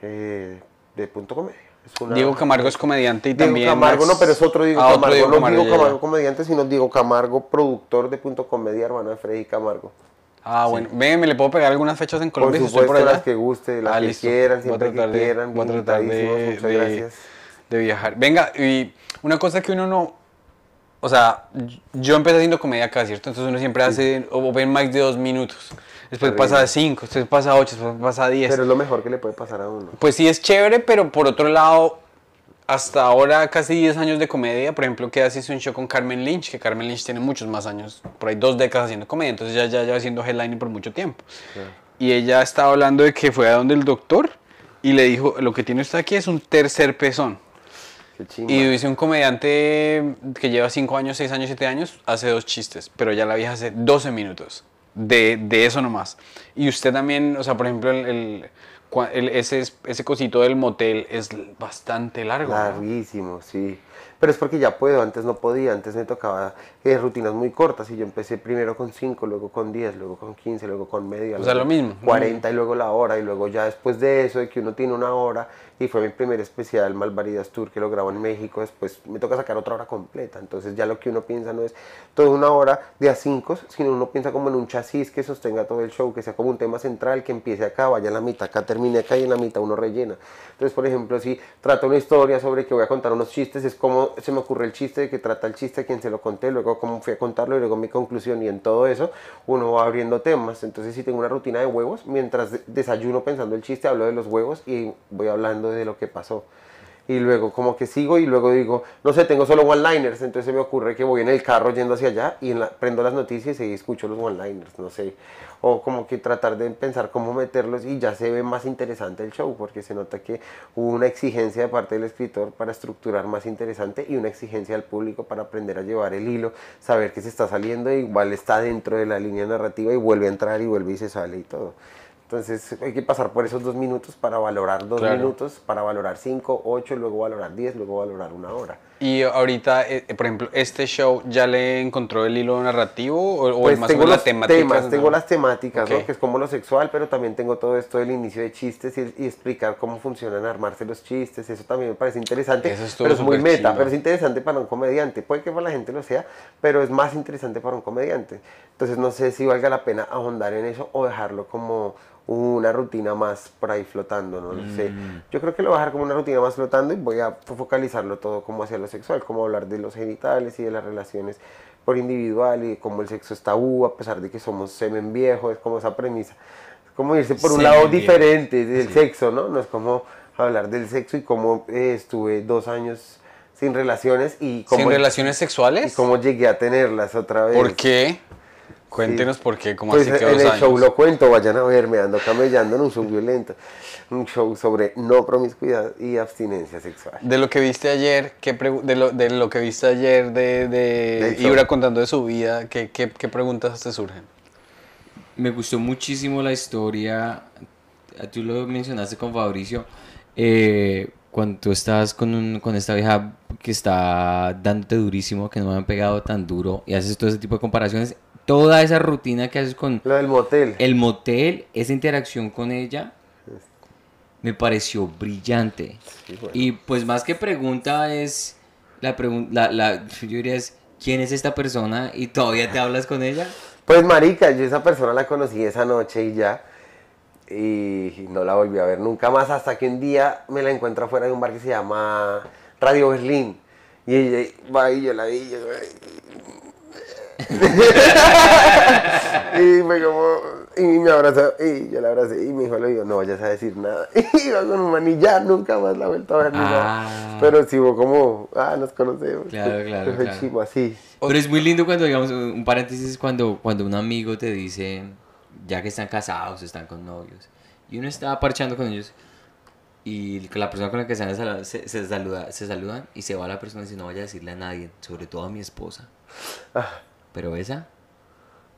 eh, de Punto Comedia. Es una- Diego Camargo es comediante y Diego también... Camargo, Max- no, pero es otro Diego Ah, Camargo, Diego no Camargo, Diego. Camargo comediante, sino Diego Camargo, productor de Punto Comedia, hermano de Freddy Camargo. Ah, bueno. Ven, ¿me le puedo pegar algunas fechas en Por Colombia si estoy supuesto, por allá? las que guste, las Ah, que listo. quieran, siempre que de- quieran, voy a tratar de, muchas de- gracias. de viajar. Venga, y una cosa que uno no... O sea, yo empecé haciendo comedia acá, ¿cierto? Entonces uno siempre hace open mic de dos minutos. Después Terrible. pasa a cinco, después pasa a ocho, después pasa a diez. Pero es lo mejor que le puede pasar a uno. Pues sí es chévere, pero por otro lado, hasta ahora casi 10 años de comedia. Por ejemplo, que hizo un show con Carmen Lynch, que Carmen Lynch tiene muchos más años, por ahí dos décadas haciendo comedia, entonces ya ya lleva haciendo headlining por mucho tiempo. Y ella estaba hablando de que fue a donde el doctor y le dijo, lo que tiene usted aquí es un tercer pezón. Y dice un comediante que lleva 5 años, 6 años, 7 años, hace dos chistes, pero ya la vieja hace 12 minutos. De, de eso nomás. Y usted también, o sea, por ejemplo, el, el- el- ese, ese cosito del motel es bastante largo. ¿no? Larguísimo, sí. Pero es porque ya puedo, antes no podía, antes me tocaba eh, rutinas muy cortas y yo empecé primero con 5, luego con 10, luego con 15, luego con media. O sea, lo mismo, lo 40 y luego la hora y luego ya después de eso, de que uno tiene una hora y fue mi primer especial Malvaridas Tour que lo grabo en México, después me toca sacar otra hora completa. Entonces ya lo que uno piensa no es toda una hora de a 5, sino uno piensa como en un chasis que sostenga todo el show, que sea como un tema central, que empiece acá, vaya a la mitad, acá termine acá y en la mitad uno rellena. Entonces, por ejemplo, si trata una historia sobre que voy a contar unos chistes, es como se me ocurre el chiste, de que trata el chiste, quien se lo conté, luego cómo fui a contarlo y luego mi conclusión y en todo eso uno va abriendo temas. Entonces, si tengo una rutina de huevos, mientras de- desayuno pensando el chiste, hablo de los huevos y voy hablando de lo que pasó. Y luego como que sigo y luego digo, no sé, tengo solo one-liners, entonces me ocurre que voy en el carro yendo hacia allá y la- prendo las noticias y escucho los one-liners, no sé. O como que tratar de pensar cómo meterlos y ya se ve más interesante el show, porque se nota que hubo una exigencia de parte del escritor para estructurar más interesante y una exigencia del público para aprender a llevar el hilo, saber que se está saliendo igual está dentro de la línea narrativa y vuelve a entrar y vuelve y se sale y todo. Entonces hay que pasar por esos dos minutos para valorar dos Claro. minutos, para valorar cinco, ocho, luego valorar diez, luego valorar una hora. Y ahorita, eh, por ejemplo, este show ya le encontró el hilo narrativo o, o Pues más o tengo menos la los temática. temas, ¿no? tengo las temáticas, ¿no? Ok. que es como lo sexual, pero también tengo todo esto del inicio de chistes y, y explicar cómo funcionan armarse los chistes, eso también me parece interesante, Eso pero es muy meta, chimba. pero es interesante para un comediante, puede que para la gente lo sea, pero es más interesante para un comediante. Entonces no sé si valga la pena ahondar en eso o dejarlo como una rutina más por ahí flotando, no sé. Mm. Yo creo que lo voy a dejar como una rutina más flotando y voy a focalizarlo todo como hacia lo sexual, como hablar de los genitales y de las relaciones por individual y cómo el sexo es tabú a pesar de que somos semen viejo, es como esa premisa. Es como irse por un lado viejo. diferente del sexo, ¿no? No es como hablar del sexo y cómo eh, estuve dos años sin relaciones y cómo, ¿Sin relaciones y sexuales? cómo llegué a tenerlas otra vez. ¿Por qué? Cuéntenos por qué, como Pues así que en dos el años. show lo cuento, vayan a verme, ando camellando en un show violento. Un show sobre no promiscuidad y abstinencia sexual. De lo que viste ayer, ¿qué de, lo, de lo que viste ayer de, de. Ibra contando de su vida, ¿qué, qué, qué preguntas te surgen? me gustó muchísimo la historia. Tú lo mencionaste con Fabricio. eh, cuando tú estás con, un- con esta vieja que está dándote durísimo, que no me han pegado tan duro, y haces todo ese tipo de comparaciones, toda esa rutina que haces con Lo del motel. el motel, esa interacción con ella, me pareció brillante. Sí, bueno. Y pues más que pregunta es, la pregunta, la, la, yo diría es, ¿quién es esta persona? Y todavía te hablas con ella. Pues marica, yo esa persona la conocí esa noche y ya. Y no la volví a ver nunca más hasta que un día me la encuentro afuera de un bar que se llama Radio Berlín. Y ella va y yo la vi y yo, <laughs> y fue como, y me abrazó, y yo la abracé y me dijo, le digo, no vayas a decir nada. <laughs> Y iba con un man y ya nunca más la he vuelto a ver. ni nada. Ah. Pero sí hubo como, ah, nos conocemos. Claro, claro, Fue claro. así. Pero es muy lindo cuando, digamos, un paréntesis, cuando, cuando un amigo te dice, ya que están casados, están con novios, y uno está parchando con ellos, y la persona con la que se, se, se saluda, se saludan y se va la persona y dice no vaya a decirle a nadie, sobre todo a mi esposa. Pero esa,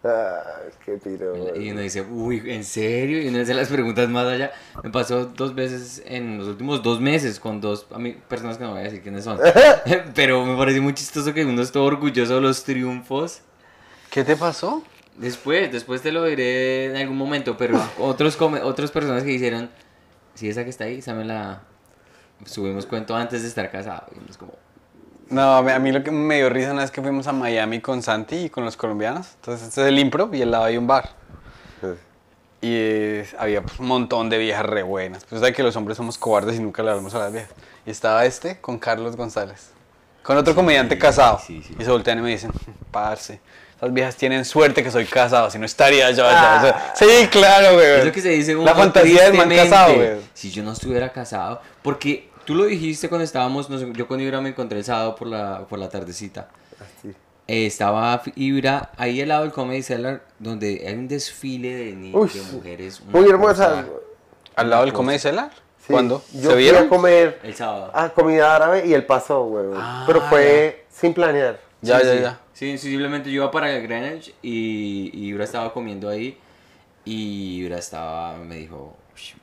Ah, qué piro. y uno dice, uy, ¿en serio? Y uno hace las preguntas más allá. Me pasó dos veces en los últimos dos meses con dos personas que no voy a decir quiénes son. <laughs> <laughs> Pero me pareció muy chistoso que uno esté orgulloso de los triunfos. ¿Qué te pasó? Después, después te lo diré en algún momento, pero otros come- otras personas que hicieron, si esa que está ahí, esa me la subimos cuento antes de estar casado. Y uno es como, No, a mí, lo que me dio risa una vez que fuimos a Miami con Santi y con los colombianos. Entonces, este es el impro y al lado hay un bar. Y eh, había pues, un montón de viejas re buenas. Pues sabes que los hombres somos cobardes y nunca le hablamos a las viejas. Y estaba este con Carlos González. Con otro comediante casado. sí, sí. Y se voltean y me dicen, parce, esas viejas tienen suerte que soy casado, si no estaría yo allá. O sea, sí, claro, güey. Es lo que se dice La fantasía del man casado, güey. Si yo no estuviera casado, porque tú lo dijiste cuando estábamos, no sé, yo con Ibra me encontré el sábado por la, por la tardecita. Así. Eh, estaba Ibra ahí al lado del Comedy Cellar, donde hay un desfile de, ni- Uy, de mujeres. Muy hermosa. cosa- ¿Al lado del Comedy Cellar? Sí, ¿Cuándo? Yo ¿Se vieron? a comer El sábado. ah, comida árabe y él pasó, güey. Ah, Pero fue sin planear. Ya, Sí, ya, sí. ya. Sí, sí, simplemente yo iba para el Greenwich y, y Ibra estaba comiendo ahí y Ibra estaba, me dijo, "Ush,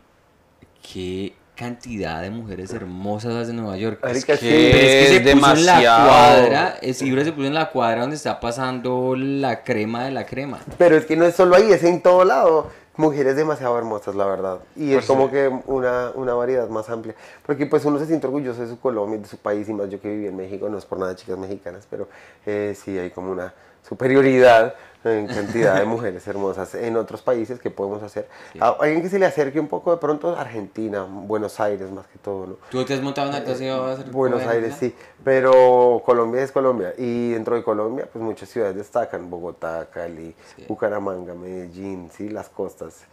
qué cantidad de mujeres hermosas las de Nueva York. Es sí. que, pero es que Es se puso en la demasiado. cuadra, es, Ibra se puso en la cuadra donde está pasando la crema de la crema. Pero es que no es solo ahí, es en todo lado. Mujeres demasiado hermosas, la verdad. Y es Pues como sí. que una, una variedad más amplia. Porque pues uno se siente orgulloso de su Colombia, de su país, y más yo que viví en México, no es por nada chicas mexicanas, pero eh, sí hay como una superioridad en cantidad de mujeres hermosas en otros países que podemos hacer. A alguien que se le acerque un poco de pronto, Argentina, Buenos Aires más que todo, ¿no? ¿Tú te has montado en actuación y vas a hacer Buenos Aires no? sí, pero Colombia es Colombia. Y dentro de Colombia pues muchas ciudades destacan, Bogotá, Cali, Bucaramanga, Medellín, sí, las costas,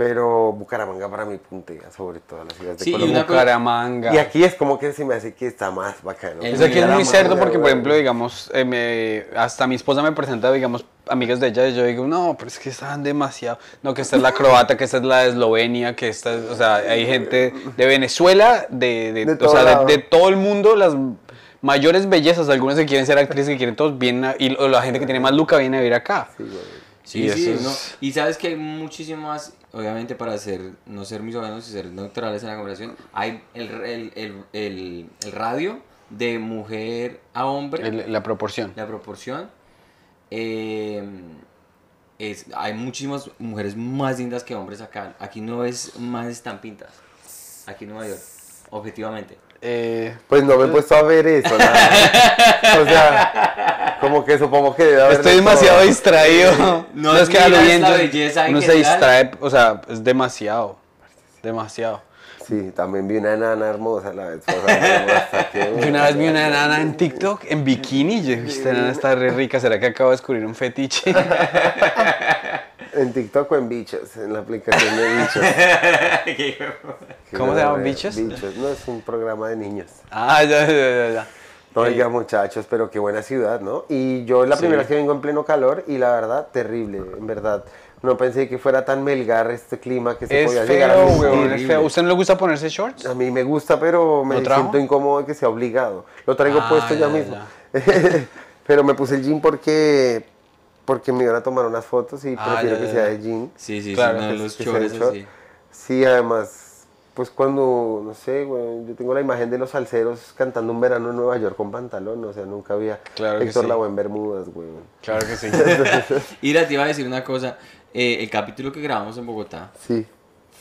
pero Bucaramanga para mí puntea sobre todas las ciudades de Sí, y Colombia. cosa- Bucaramanga. Y aquí es como que se me hace que está más bacano. Sea, que es muy cerdo porque, por ejemplo, digamos, eh, me- hasta mi esposa me presenta, digamos, amigas de ella y yo digo, no, pero es que están demasiado. No, que esta es la croata, que esta es la de Eslovenia, que esta es, o sea, hay gente de Venezuela, de, de- De o todo sea, de, de todo el mundo, las mayores bellezas, algunas que quieren ser actrices, que quieren todos, vienen, a- y la gente que tiene más luca viene a vivir acá. Sí, güey. Sí, Y sí, es- Y sabes que hay muchísimas, obviamente para ser, no ser misóginos y ser neutrales en la conversación, hay el, el, el, el, el radio de mujer a hombre, la proporción. la proporción, eh, es, hay muchísimas mujeres más lindas que hombres acá. Aquí no es más estampitas, aquí en Nueva York, objetivamente. Eh, Pues no me he puesto a ver eso, nada. O sea, como que supongo que debe haber Estoy de demasiado todo. distraído. No es que a lo bien uno se distrae, o sea, es demasiado. Demasiado. Sí, también vi una enana hermosa la vez. <laughs> Yo una vez vi una enana en TikTok en bikini y yo dije, esta enana está re rica, ¿será que acabo de descubrir un fetiche? <laughs> En TikTok o en Bichos, en la aplicación de Bichos. <laughs> ¿Cómo se llama, Bichos? Bichos, no, es un programa de niños. ah, ya, ya, ya, ya. No, oiga, muchachos, pero qué buena ciudad, ¿no? Y yo la Sí. primera vez que vengo en pleno calor y la verdad, terrible, en verdad. No pensé que fuera tan melgar este clima que se Es podía llegar a feo, weón, es feo. ¿Usted no le gusta ponerse shorts? A mí me gusta, pero me siento incómodo de que sea obligado. Lo traigo Ah, puesto ya, ya, mismo. <laughs> pero me puse el jean porque porque me iban a tomar unas fotos y Ah, prefiero ya, que ya, sea de jean. Sí, sí, Claro, sí, no, que- los que chores short. Sí, además, pues cuando, no sé, güey, yo tengo la imagen de los salseros cantando un verano en Nueva York con pantalón, o sea, nunca había Claro Héctor sí. Lavoe en Bermudas, güey. Claro que sí. <laughs> Ira, te iba a decir una cosa. eh, el capítulo que grabamos en Bogotá Sí.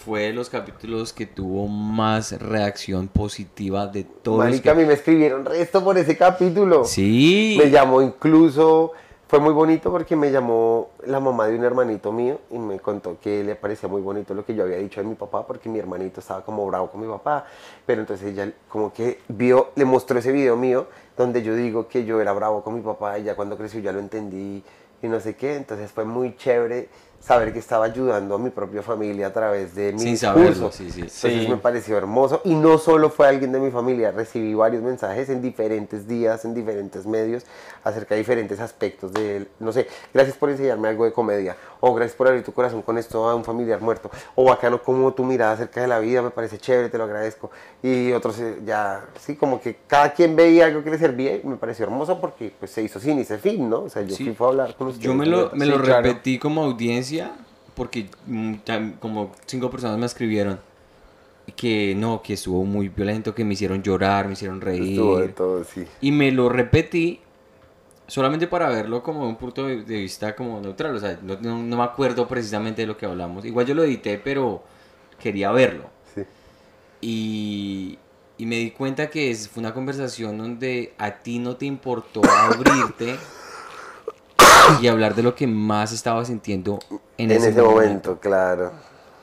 fue de los capítulos que tuvo más reacción positiva de todos. los Marica, a que- mí me escribieron resto por ese capítulo. Sí. Me llamó incluso, fue muy bonito porque me llamó la mamá de un hermanito mío y me contó que le parecía muy bonito lo que yo había dicho a mi papá porque mi hermanito estaba como bravo con mi papá, pero entonces ella como que vio, le mostró ese video mío donde yo digo que yo era bravo con mi papá y ya cuando creció ya lo entendí y no sé qué, entonces fue muy chévere saber que estaba ayudando a mi propia familia a través de mi Sin discurso. saberlo, sí, sí. Entonces Sí. me pareció hermoso y no solo fue alguien de mi familia, recibí varios mensajes en diferentes días, en diferentes medios, acerca de diferentes aspectos de él. No sé, gracias por enseñarme algo de comedia, o gracias por abrir tu corazón con esto a un familiar muerto, o bacano como tu mirada acerca de la vida, me parece chévere, te lo agradezco. Y otros eh, ya, sí, como que cada quien veía algo que le servía y me pareció hermoso porque pues se hizo sin ese fin, ¿no? O sea, yo Sí. fui a hablar con ustedes. Yo me lo, me Sí, lo claro. repetí como audiencia porque mm, como cinco personas me escribieron que no, que estuvo muy violento, que me hicieron llorar, me hicieron reír. todo, sí. Y me lo repetí solamente para verlo como un punto de de vista como neutral. O sea, no, no- no me acuerdo precisamente de lo que hablamos. Igual yo lo edité, pero quería verlo. Sí. Y, y me di cuenta que es, fue una conversación donde a ti no te importó abrirte y hablar de lo que más estaba sintiendo en, En, ese, ese, momento. momento, claro.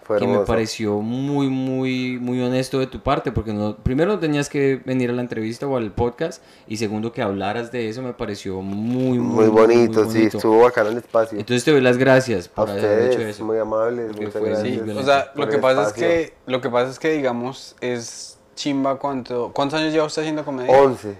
Fue Que me pareció muy, muy, muy honesto de tu parte, porque no, primero no tenías que venir a la entrevista o al podcast, y segundo que hablaras de eso me pareció muy, muy, Muy bonito, sí, bonito. estuvo bacano el espacio. Entonces te doy las gracias a por haber hecho ustedes, eso. muy amables, Porque muchas fue- gracias. sí, O sea, lo que pasa es que, lo que pasa es que, digamos, es chimba cuánto, ¿cuántos años lleva usted haciendo comedia? 11.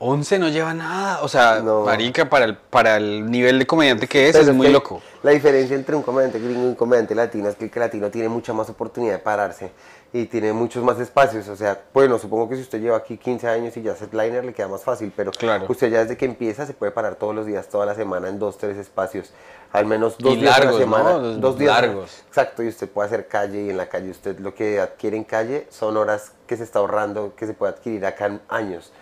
11 no lleva nada, o sea, No. marica, para el, para el nivel de comediante que es, Pero es muy que loco. La diferencia entre un comediante gringo y un comediante latino es que el que latino tiene mucha más oportunidad de pararse y tiene muchos más espacios. O sea, bueno, supongo que si usted lleva aquí 15 años y ya es headliner le queda más fácil, pero Claro. usted ya desde que empieza se puede parar todos los días, toda la semana en dos, tres espacios. Al menos dos Y días a largos, la semana. ¿no? Dos días a la- Largos. Exacto, y usted puede hacer calle y en la calle usted lo que adquiere en calle son horas que se está ahorrando, que se puede adquirir acá en años.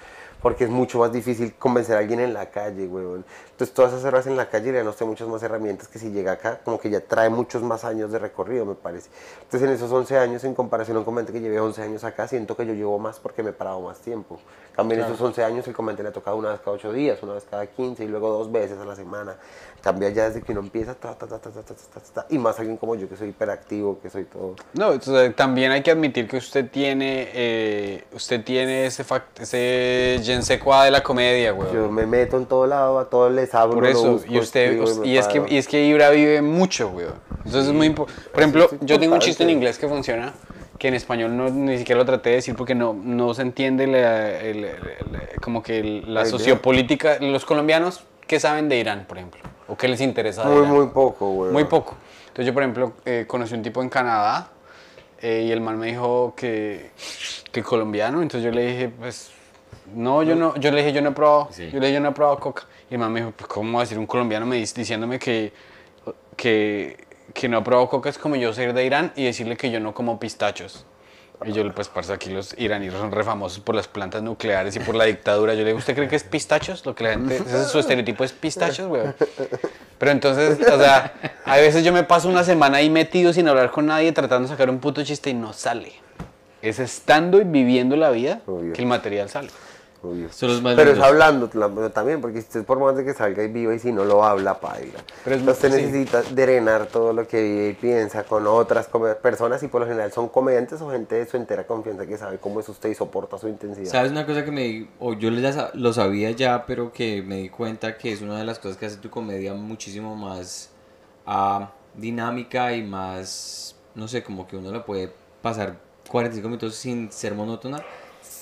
Porque es mucho más difícil convencer a alguien en la calle, huevón. Entonces todas esas cerras en la calle le dan usted muchas más herramientas que si llega acá, como que ya trae muchos más años de recorrido, me parece. Entonces en esos 11 años, en comparación a un comandante que llevé 11 años acá, siento que yo llevo más porque me he parado más tiempo. También claro. esos 11 años el comandante le ha tocado una vez cada 8 días, una vez cada 15 y luego dos veces a la semana. Cambia ya desde que uno empieza, ta, ta, ta, y más alguien como yo que soy hiperactivo, que soy todo. No, entonces, también hay que admitir que usted tiene, eh, usted tiene ese, fact, ese je ne sais quoi de la comedia, güey. Yo me meto en todo lado, a todo le hablo. Por lo eso, busco, y usted, escribo me y es que, y es que Ibra vive mucho, güey. Entonces es muy importante. Por ejemplo, yo tengo un chiste en inglés que funciona, que en español no, ni siquiera lo traté de decir porque no, no se entiende la- el- el- el- como que la idea. sociopolítica. Los colombianos, ¿qué saben de Irán, por ejemplo? ¿O qué les interesa de Muy, Irán? muy poco, güey. Muy poco. Entonces yo, por ejemplo, eh, conocí un tipo en Canadá eh, y el man me dijo que, que colombiano. Entonces yo le dije, pues, no, yo no, yo le dije, yo no he probado, Sí. yo le dije, yo no he probado coca. Y man me dijo, pues, ¿cómo va a decir un colombiano me dice, diciéndome que, que, que no ha probado coca? Es como yo ser de Irán y decirle que yo no como pistachos. Y yo, pues, parce, aquí los iraníes son re famosos por las plantas nucleares y por la dictadura. Yo le digo, ¿usted cree que es pistachos? Lo que la gente, ese es su estereotipo es pistachos, güey. Pero entonces, o sea, a veces yo me paso una semana ahí metido sin hablar con nadie, tratando de sacar un puto chiste y no sale. Es estando y viviendo la vida Obvio. que el material sale. Obvio. Son los más Pero es hablando la- también, porque usted por más de que salga y viva y si no lo habla, paila. Pero es- Entonces sí. necesita drenar todo lo que vive y piensa con otras personas y por lo general son comediantes o gente de su entera confianza que sabe cómo es usted y soporta su intensidad. ¿Sabes una cosa que me di, o yo lo sabía ya, pero que me di cuenta que es una de las cosas que hace tu comedia muchísimo más ah, dinámica y más, no sé, como que uno la puede pasar 45 minutos sin ser monótona?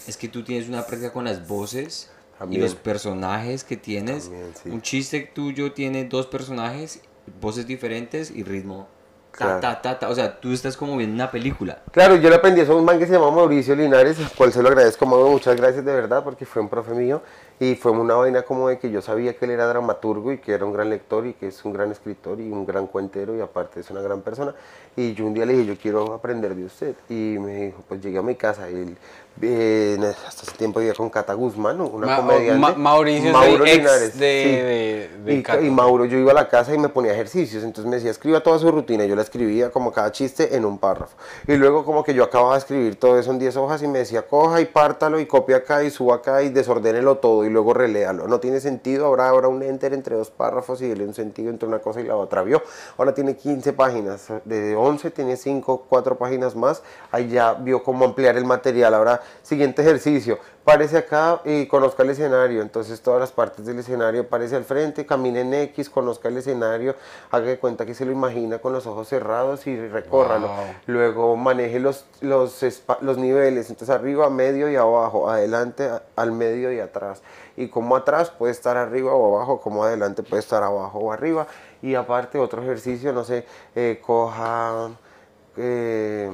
Es que tú tienes una práctica con las voces También. y los personajes que tienes. También, sí. Un chiste tuyo tiene dos personajes, voces diferentes y ritmo. Claro. ta, ta, ta. O sea, tú estás como viendo una película. Claro, yo le aprendí eso a un man que se llama Mauricio Linares, al cual se lo agradezco, Mauro, muchas gracias de verdad, porque fue un profe mío y fue una vaina como de que yo sabía que él era dramaturgo y que era un gran lector y que es un gran escritor y un gran cuentero y aparte es una gran persona. Y yo un día le dije, yo quiero aprender de usted. Y me dijo, pues llegué a mi casa. Él, eh, hasta ese tiempo vivía con Cata Guzmán, una Ma- comediante. Ma- Mauricio es el ex de- de- de y, Cata. y Mauro, yo iba a la casa y me ponía ejercicios, entonces me decía, escriba toda su rutina, yo la escribía como cada chiste en un párrafo. Y luego como que yo acababa de escribir todo eso en 10 hojas y me decía, coja y pártalo y copia acá y suba acá y desordénelo todo y luego reléalo. No tiene sentido, habrá ahora un enter entre dos párrafos y dele un sentido entre una cosa y la otra. Vio, ahora tiene 15 páginas, de 11 tiene 5, 4 páginas más, ahí ya vio cómo ampliar el material. Ahora, siguiente ejercicio, párese acá y conozca el escenario. Entonces todas las partes del escenario, párese al frente, camine en X, conozca el escenario, haga de cuenta que se lo imagina con los ojos cerrados y recórralo. Wow. Luego maneje los, los, niveles, entonces arriba, medio y abajo, adelante, al medio y atrás. Y como atrás puede estar arriba o abajo, como adelante puede estar abajo o arriba. Y aparte otro ejercicio, no sé, eh, coja... eh,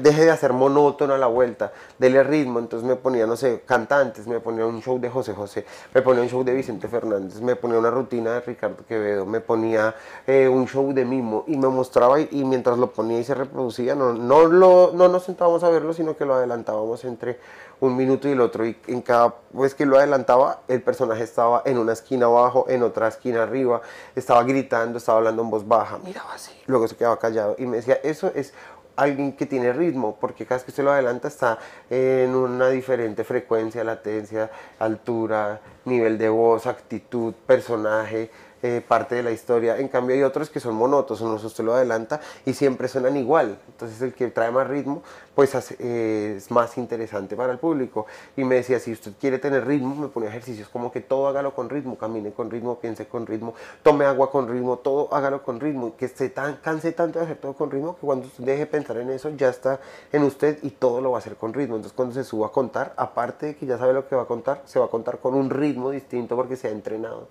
deje de hacer monótono a la vuelta, dele ritmo, entonces me ponía, no sé, cantantes, me ponía un show de José José, me ponía un show de Vicente Fernández, me ponía una rutina de Ricardo Quevedo, me ponía eh, un show de Mimo y me mostraba y, y mientras lo ponía y se reproducía, no, no, lo, no nos sentábamos a verlo, sino que lo adelantábamos entre un minuto y el otro y en cada vez que lo adelantaba el personaje estaba en una esquina abajo, en otra esquina arriba, estaba gritando, estaba hablando en voz baja, miraba así, luego se quedaba callado y me decía, eso es alguien que tiene ritmo, porque cada vez que usted lo adelanta está en una diferente frecuencia, latencia, altura, nivel de voz, actitud, personaje, eh, parte de la historia. En cambio hay otros que son monótonos, usted lo adelanta y siempre suenan igual. Entonces el que trae más ritmo, pues hace- eh, es más interesante para el público. Y me decía, si usted quiere tener ritmo, me ponía ejercicios como que todo hágalo con ritmo, camine con ritmo, piense con ritmo, tome agua con ritmo, todo hágalo con ritmo. Que se tan, canse tanto de hacer todo con ritmo que cuando usted deje de pensar en eso, ya está en usted y todo lo va a hacer con ritmo. Entonces cuando se suba a contar, aparte de que ya sabe lo que va a contar, se va a contar con un ritmo distinto porque se ha entrenado.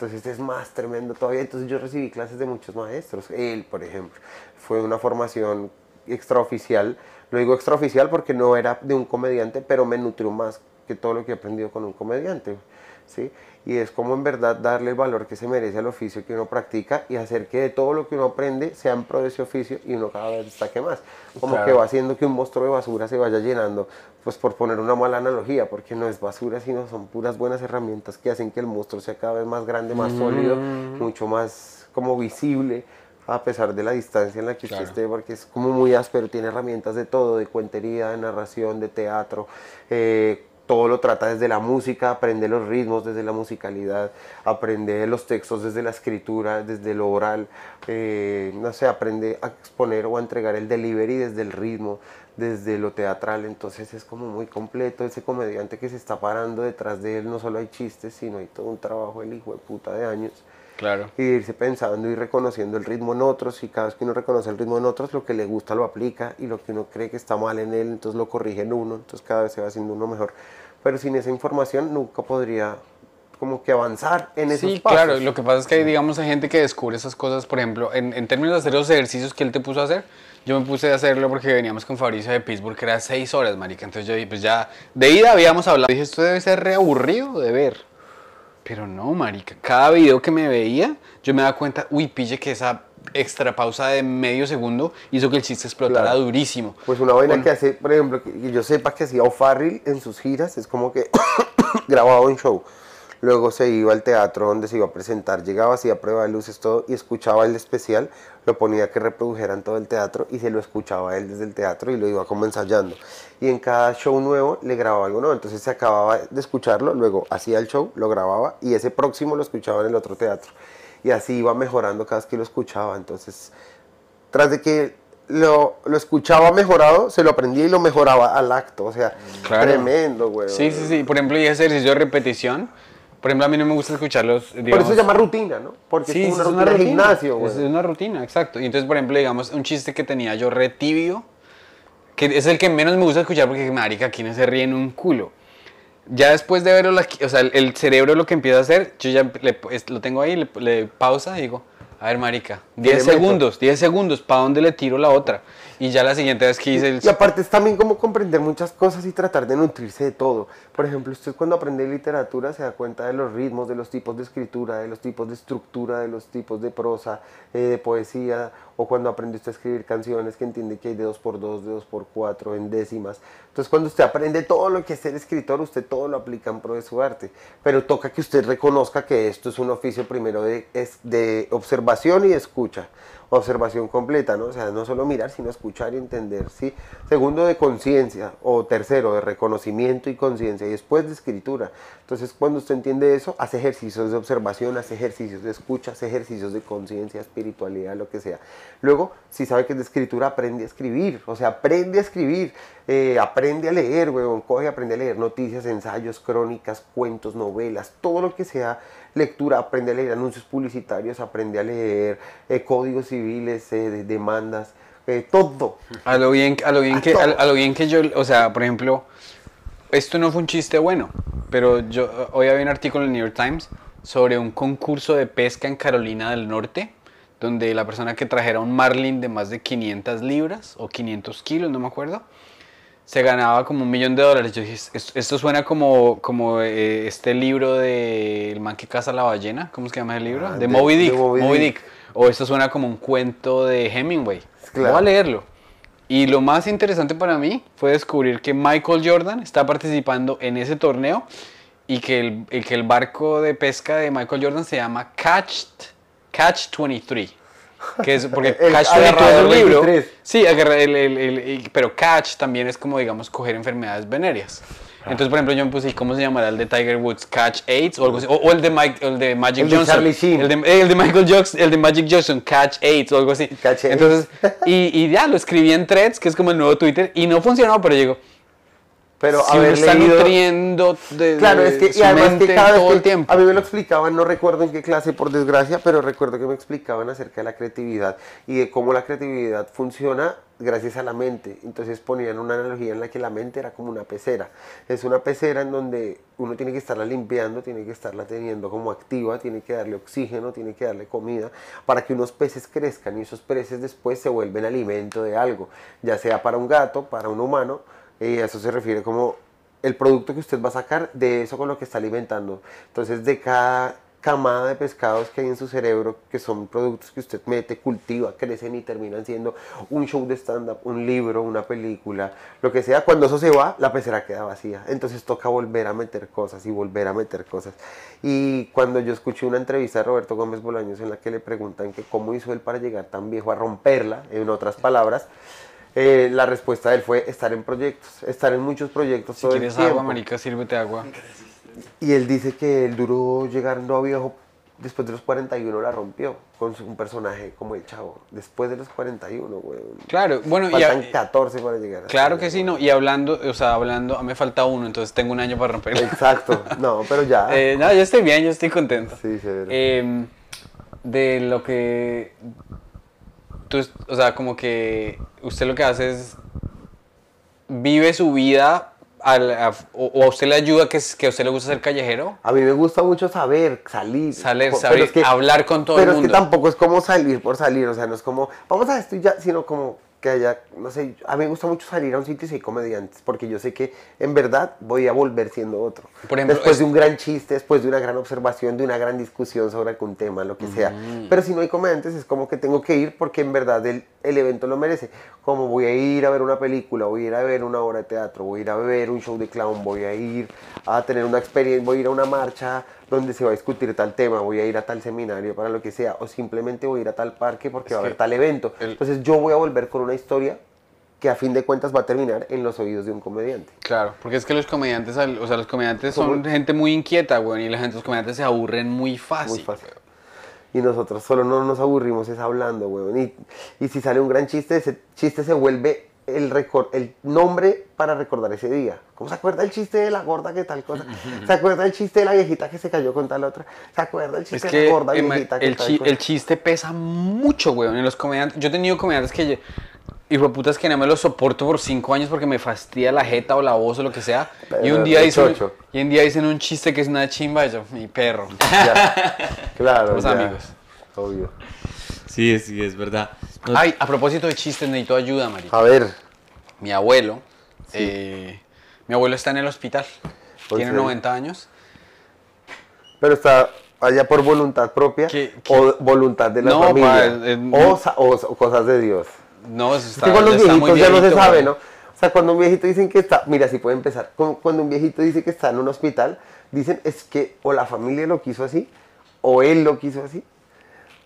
Entonces es más tremendo todavía. Entonces yo recibí clases de muchos maestros. Él, por ejemplo, fue una formación extraoficial. Lo digo extraoficial porque no era de un comediante, pero me nutrió más que todo lo que he aprendido con un comediante. ¿sí? Y es como en verdad darle el valor que se merece al oficio que uno practica y hacer que de todo lo que uno aprende sea en pro de ese oficio y uno cada vez destaque más. Como Claro. que va haciendo que un monstruo de basura se vaya llenando, pues por poner una mala analogía, porque no es basura, sino son puras buenas herramientas que hacen que el monstruo sea cada vez más grande, más sólido, mucho más como visible a pesar de la distancia en la que usted Claro. esté, porque es como muy áspero, tiene herramientas de todo, de cuentería, de narración, de teatro, eh, todo lo trata desde la música, aprende los ritmos desde la musicalidad, aprende los textos desde la escritura, desde lo oral, eh, no sé, aprende a exponer o a entregar el delivery desde el ritmo, desde lo teatral, entonces es como muy completo ese comediante que se está parando detrás de él, no solo hay chistes, sino hay todo un trabajo el hijo de puta de años Claro. y irse pensando y reconociendo el ritmo en otros y cada vez que uno reconoce el ritmo en otros lo que le gusta lo aplica y lo que uno cree que está mal en él entonces lo corrige en uno entonces cada vez se va haciendo uno mejor pero sin esa información nunca podría como que avanzar en esos Sí, pasos claro. Lo que pasa es que hay, digamos, hay gente que descubre esas cosas, por ejemplo, en, en términos de hacer los ejercicios que él te puso a hacer, yo me puse a hacerlo porque veníamos con Fabricio de Pittsburgh, que era seis horas, marica. Entonces yo pues ya, de ida habíamos hablado. Dije, esto debe ser re aburrido de ver. Pero no, marica. Cada video que me veía, yo me daba cuenta, uy, pille que esa extra pausa de medio segundo hizo que el chiste explotara Claro. durísimo. Pues una vaina que hace, por ejemplo, que que yo sepa que hacía O'Farrill en sus giras, es como que <coughs> grababa un show. Luego se iba al teatro donde se iba a presentar, llegaba, hacía prueba de luces, todo, y escuchaba el especial, lo ponía que reprodujeran todo el teatro y se lo escuchaba él desde el teatro y lo iba como ensayando. Y en cada show nuevo le grababa algo nuevo, entonces se acababa de escucharlo, luego hacía el show, lo grababa y ese próximo lo escuchaba en el otro teatro. Y así iba mejorando cada vez que lo escuchaba, entonces tras de que lo, lo escuchaba mejorado, se lo aprendía y lo mejoraba al acto. O sea, Claro. tremendo, güey. Sí, sí, sí. Por ejemplo, y ese ejercicio de repetición. Por ejemplo, a mí no me gusta escucharlos. Por digamos, eso se llama rutina, ¿no? Porque Sí, es como es una rutina de gimnasio. Es una rutina, exacto. Y entonces, por ejemplo, digamos, un chiste que tenía yo re tibio, que es el que menos me gusta escuchar porque, marica, aquí no se ríe en un culo. Ya después de verlo, o sea, el, cerebro lo que empieza a hacer, yo ya le- lo tengo ahí, le, le pausa y digo, a ver, marica, 10 le meto? segundos, 10 segundos, ¿para dónde le tiro la otra? Y ya la siguiente vez que hice el... Y aparte es también como comprender muchas cosas y tratar de nutrirse de todo. Por ejemplo, usted cuando aprende literatura se da cuenta de los ritmos, de los tipos de escritura, de los tipos de estructura, de los tipos de prosa, eh, de poesía, o cuando aprende usted a escribir canciones que entiende que hay de 2x2, de 2x4, en décimas. Entonces cuando usted aprende todo lo que es ser escritor, usted todo lo aplica en pro de su arte. Pero toca que usted reconozca que esto es un oficio primero de, es de observación y escucha. Observación completa, ¿no? O sea, no solo mirar, sino escuchar y entender, ¿sí? Segundo, de conciencia. O tercero, de reconocimiento y conciencia. Y después de escritura. Entonces, cuando usted entiende eso, hace ejercicios de observación, hace ejercicios de escucha, hace ejercicios de conciencia, espiritualidad, lo que sea. Luego, si sabe que es de escritura, aprende a escribir. O sea, aprende a escribir. eh, aprende a leer, weón. Coge, aprende a leer noticias, ensayos, crónicas, cuentos, novelas, todo lo que sea lectura, aprende a leer anuncios publicitarios, aprende a leer eh, códigos civiles, eh, de- demandas, todo. A lo bien, a lo bien A que, a lo bien que yo, o sea, por ejemplo, esto no fue un chiste bueno, pero yo hoy había un artículo en el New York Times sobre un concurso de pesca en Carolina del Norte, donde la persona que trajera un marlin de más de 500 libras o 500 kilos, no me acuerdo, se ganaba como un millón de dólares. Yo dije, "Es- esto suena como, como eh, este libro de El man que caza la ballena, ¿cómo que llama el libro? Ah, de, de- Moby Dick. Moby Moby Dick. Dick. O esto suena como un cuento de Hemingway. Claro. Voy a leerlo. Y lo más interesante para mí fue descubrir que Michael Jordan está participando en ese torneo y que el, y que el barco de pesca de Michael Jordan se llama Catch, Catch 23. Que es porque <laughs> El Catch 22 es agarrador un libro. 23. Sí, el- el- pero Catch también es como, digamos, coger enfermedades venéreas. Entonces, por ejemplo, yo me puse, ¿cómo se llamará el de Tiger Woods? Catch AIDS o algo así. O, o el, de Mike, el de Magic El de Johnson. Sheen. El de, eh, el de Michael Jackson, el de Magic Johnson, Catch AIDS o algo así. Catch AIDS. Entonces, y, y ya lo escribí en threads, que es como el nuevo Twitter, y no funcionó, pero llegó. Pero si uno haber está leído... nutriendo de, Claro, es que, su y además mente que cada todo vez el tiempo. a mí me lo explicaban, no recuerdo en qué clase por desgracia, pero recuerdo que me explicaban acerca de la creatividad y de cómo la creatividad funciona gracias a la mente. Entonces ponían una analogía en la que la mente era como una pecera. Es una pecera en donde uno tiene que estarla limpiando, tiene que estarla teniendo como activa, tiene que darle oxígeno, tiene que darle comida para que unos peces crezcan y esos peces después se vuelven alimento de algo, ya sea para un gato, para un humano, y a eso se refiere como el producto que usted va a sacar de eso con lo que está alimentando. Entonces, de cada camada de pescados que hay en su cerebro, que son productos que usted mete, cultiva, crecen y terminan siendo un show de stand-up, un libro, una película, lo que sea, cuando eso se va, la pecera queda vacía. Entonces toca volver a meter cosas y volver a meter cosas. Y cuando yo escuché una entrevista de Roberto Gómez Bolaños en la que le preguntan que cómo hizo él para llegar tan viejo a romperla, en otras palabras, eh, la respuesta de él fue estar en proyectos, estar en muchos proyectos Si todo el quieres agua, marica, sírvete agua. Y él dice que él duró llegando a viejo después de los 41 la rompió con un personaje como el chavo. Después de los 41, güey. Claro, bueno, y Faltan a- 14 para llegar. a claro que sí, no. Y hablando, o sea, hablando, a mí me falta uno, entonces tengo un año para romperlo. Exacto. <laughs> No, pero ya. Eh, no, yo estoy bien, yo estoy contento. Sí, severo. Eh, de lo que. Tú, es- o sea, como que usted lo que hace es. Vive su vida. al- a- o, o a usted le ayuda que, es- que a usted le gusta ser callejero. A mí me gusta mucho saber, salir. Salir, saber, hablar con todo el Pero es mundo. que tampoco es como salir por salir, o sea, no es como, vamos a esto y ya, sino como que haya, no sé, a mí me gusta mucho salir a un sitio y si hay comediantes, porque yo sé que en verdad voy a volver siendo otro. Por ejemplo, después es- de un gran chiste, después de una gran observación, de una gran discusión sobre algún tema, lo que sea. Pero si no hay comediantes, es como que tengo que ir porque en verdad el, el evento lo merece. Como voy a ir a ver una película, voy a ir a ver una obra de teatro, voy a ir a ver un show de clown, voy a ir a tener una experiencia, voy a ir a una marcha donde se va a discutir tal tema, voy a ir a tal seminario para lo que sea, o simplemente voy a ir a tal parque porque Es va a haber tal evento. el- Entonces yo voy a volver con una historia que a fin de cuentas va a terminar en los oídos de un comediante. Claro, porque es que los comediantes, o sea, los comediantes ¿Cómo? son gente muy inquieta, güey, y la gente, los comediantes se aburren muy fácil. Muy fácil. Y nosotros solo no nos aburrimos es hablando, weón. Y, y si sale un gran chiste, ese chiste se vuelve el, recor- el nombre para recordar ese día. ¿Cómo se acuerda el chiste de la gorda que tal cosa? ¿Se acuerda el chiste de la viejita que se cayó con tal otra? ¿Se acuerda el Es chiste de la gorda Emma, viejita que el, tal chi- cosa? el chiste pesa mucho, weón. En los comediantes, yo he tenido comediantes que, hijo de putas, que no me los soporto por cinco años porque me fastidia la jeta o la voz o lo que sea. y un día dicen, y un día dicen un chiste que es una chimba y yo, mi perro. Ya. <laughs> Claro, Los amigos. Obvio. Sí, sí, es verdad. No- Ay, a propósito de chistes, necesito ayuda, marica. A ver, Mi abuelo, eh, mi abuelo está en el hospital. Tiene Ok. 90 años. pero está allá por voluntad propia ¿Qué- qué? o voluntad de la No, familia pa, eh, o, sa- o- o cosas de Dios. No, eso Es está, que con los está muy viejitos ya no se sabe. ¿no? O sea, cuando un viejito dicen que está, mira, si puede empezar, cu- cuando un viejito dice que está en un hospital, dicen es que o la familia lo quiso así, o él lo quiso así,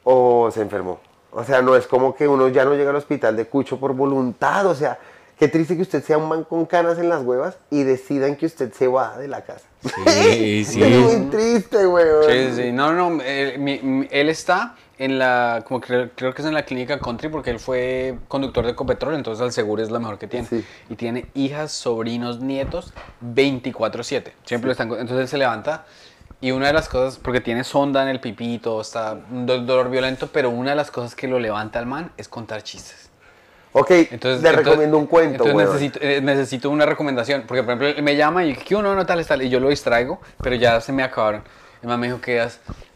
o se enfermó. O sea, no es como que uno ya no llega al hospital de cucho por voluntad. O sea, qué triste que usted sea un man con canas en las huevas y decidan que usted se va de la casa. Sí, <laughs> sí. Es muy triste, weón. Sí, sí, no, no, él, mi- mi- él está en la, como creo, creo que es en la clínica country porque él fue conductor de Ecopetrol, entonces el seguro es lo mejor que tiene. Sí. Y tiene hijas, sobrinos, nietos 24/7. Siempre lo están, entonces él se levanta y una de las cosas, porque tiene sonda en el todo, está un do- dolor violento, pero una de las cosas que lo levanta al man es contar chistes. Ok, Entonces, le entonces- recomiendo un cuento, entonces necesito, eh, necesito una recomendación. Porque, por ejemplo, él me llama y que uno no tal, tal. Y yo lo distraigo, pero ya se me acabaron. El man me dijo que.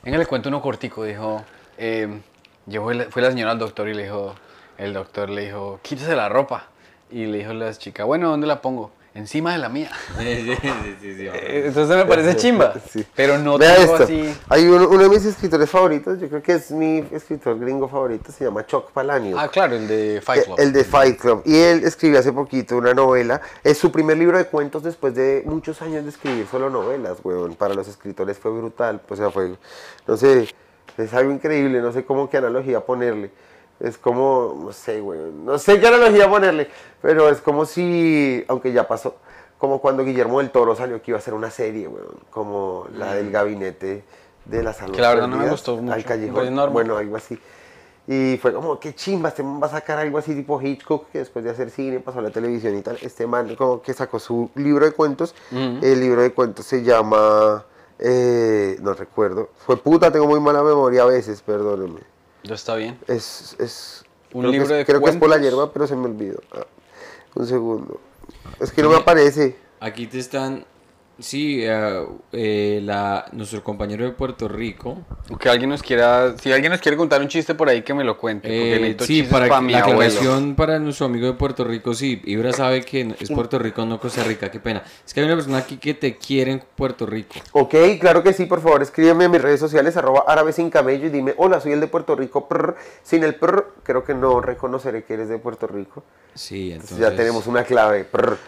Venga, le cuento uno cortico. Dijo. Eh, yo fui la, fue la señora al doctor y le dijo. El doctor le dijo, quítese la ropa. Y le dijo la chica, bueno, ¿dónde la pongo? Encima de la mía. <laughs> Sí, sí, sí, sí, Eh, Entonces me parece chimba. Sí. Pero no Vea tengo esto. así. Hay uno, uno de mis escritores favoritos, yo creo que es mi escritor gringo favorito, se llama Chuck Palahniuk. Ah, claro, el de Fight Club. Eh, El de Fight Club. Y él escribió hace poquito una novela. Es su primer libro de cuentos después de muchos años de escribir solo novelas, weón. Para los escritores fue brutal. O sea, fue, no sé, es algo increíble. No sé cómo qué analogía ponerle. Es como, no sé, weón. No sé qué analogía ponerle. Pero es como si, aunque ya pasó, como cuando Guillermo del Toro salió que iba a hacer una serie, weón. Como la del gabinete de la salud. Mm. Que la verdad no me gustó mucho, Al callejón. Bueno, algo así. Y fue como, qué chimba, este man va a sacar algo así tipo Hitchcock, que después de hacer cine pasó a la televisión y tal. Este man como que sacó su libro de cuentos. Ujú. El libro de cuentos se llama, eh, no recuerdo. Fue puta, tengo muy mala memoria a veces, perdónenme. Ya está bien. Es, es, Un creo que libro es- de Creo que es por la hierba, pero se me olvidó. Ah, un segundo. Es que no me aparece. Aquí te están. Sí, eh, eh, la, nuestro compañero de Puerto Rico. Que alguien nos quiera, si alguien nos quiere contar un chiste por ahí que me lo cuente. Porque eh, necesito sí, para pa' mi la abuelo. aclaración para nuestro amigo de Puerto Rico, sí, Ibra sabe que es Puerto Rico, no Costa Rica, qué pena. Es que hay una persona aquí que te quiere en Puerto Rico. Ok, claro que sí, por favor, escríbeme en mis redes sociales, arroba árabe sin camello y dime, hola, soy el de Puerto Rico, prr. sin el prr, creo que no reconoceré que eres de Puerto Rico. Sí, Entonces entonces. ya tenemos una clave. prr.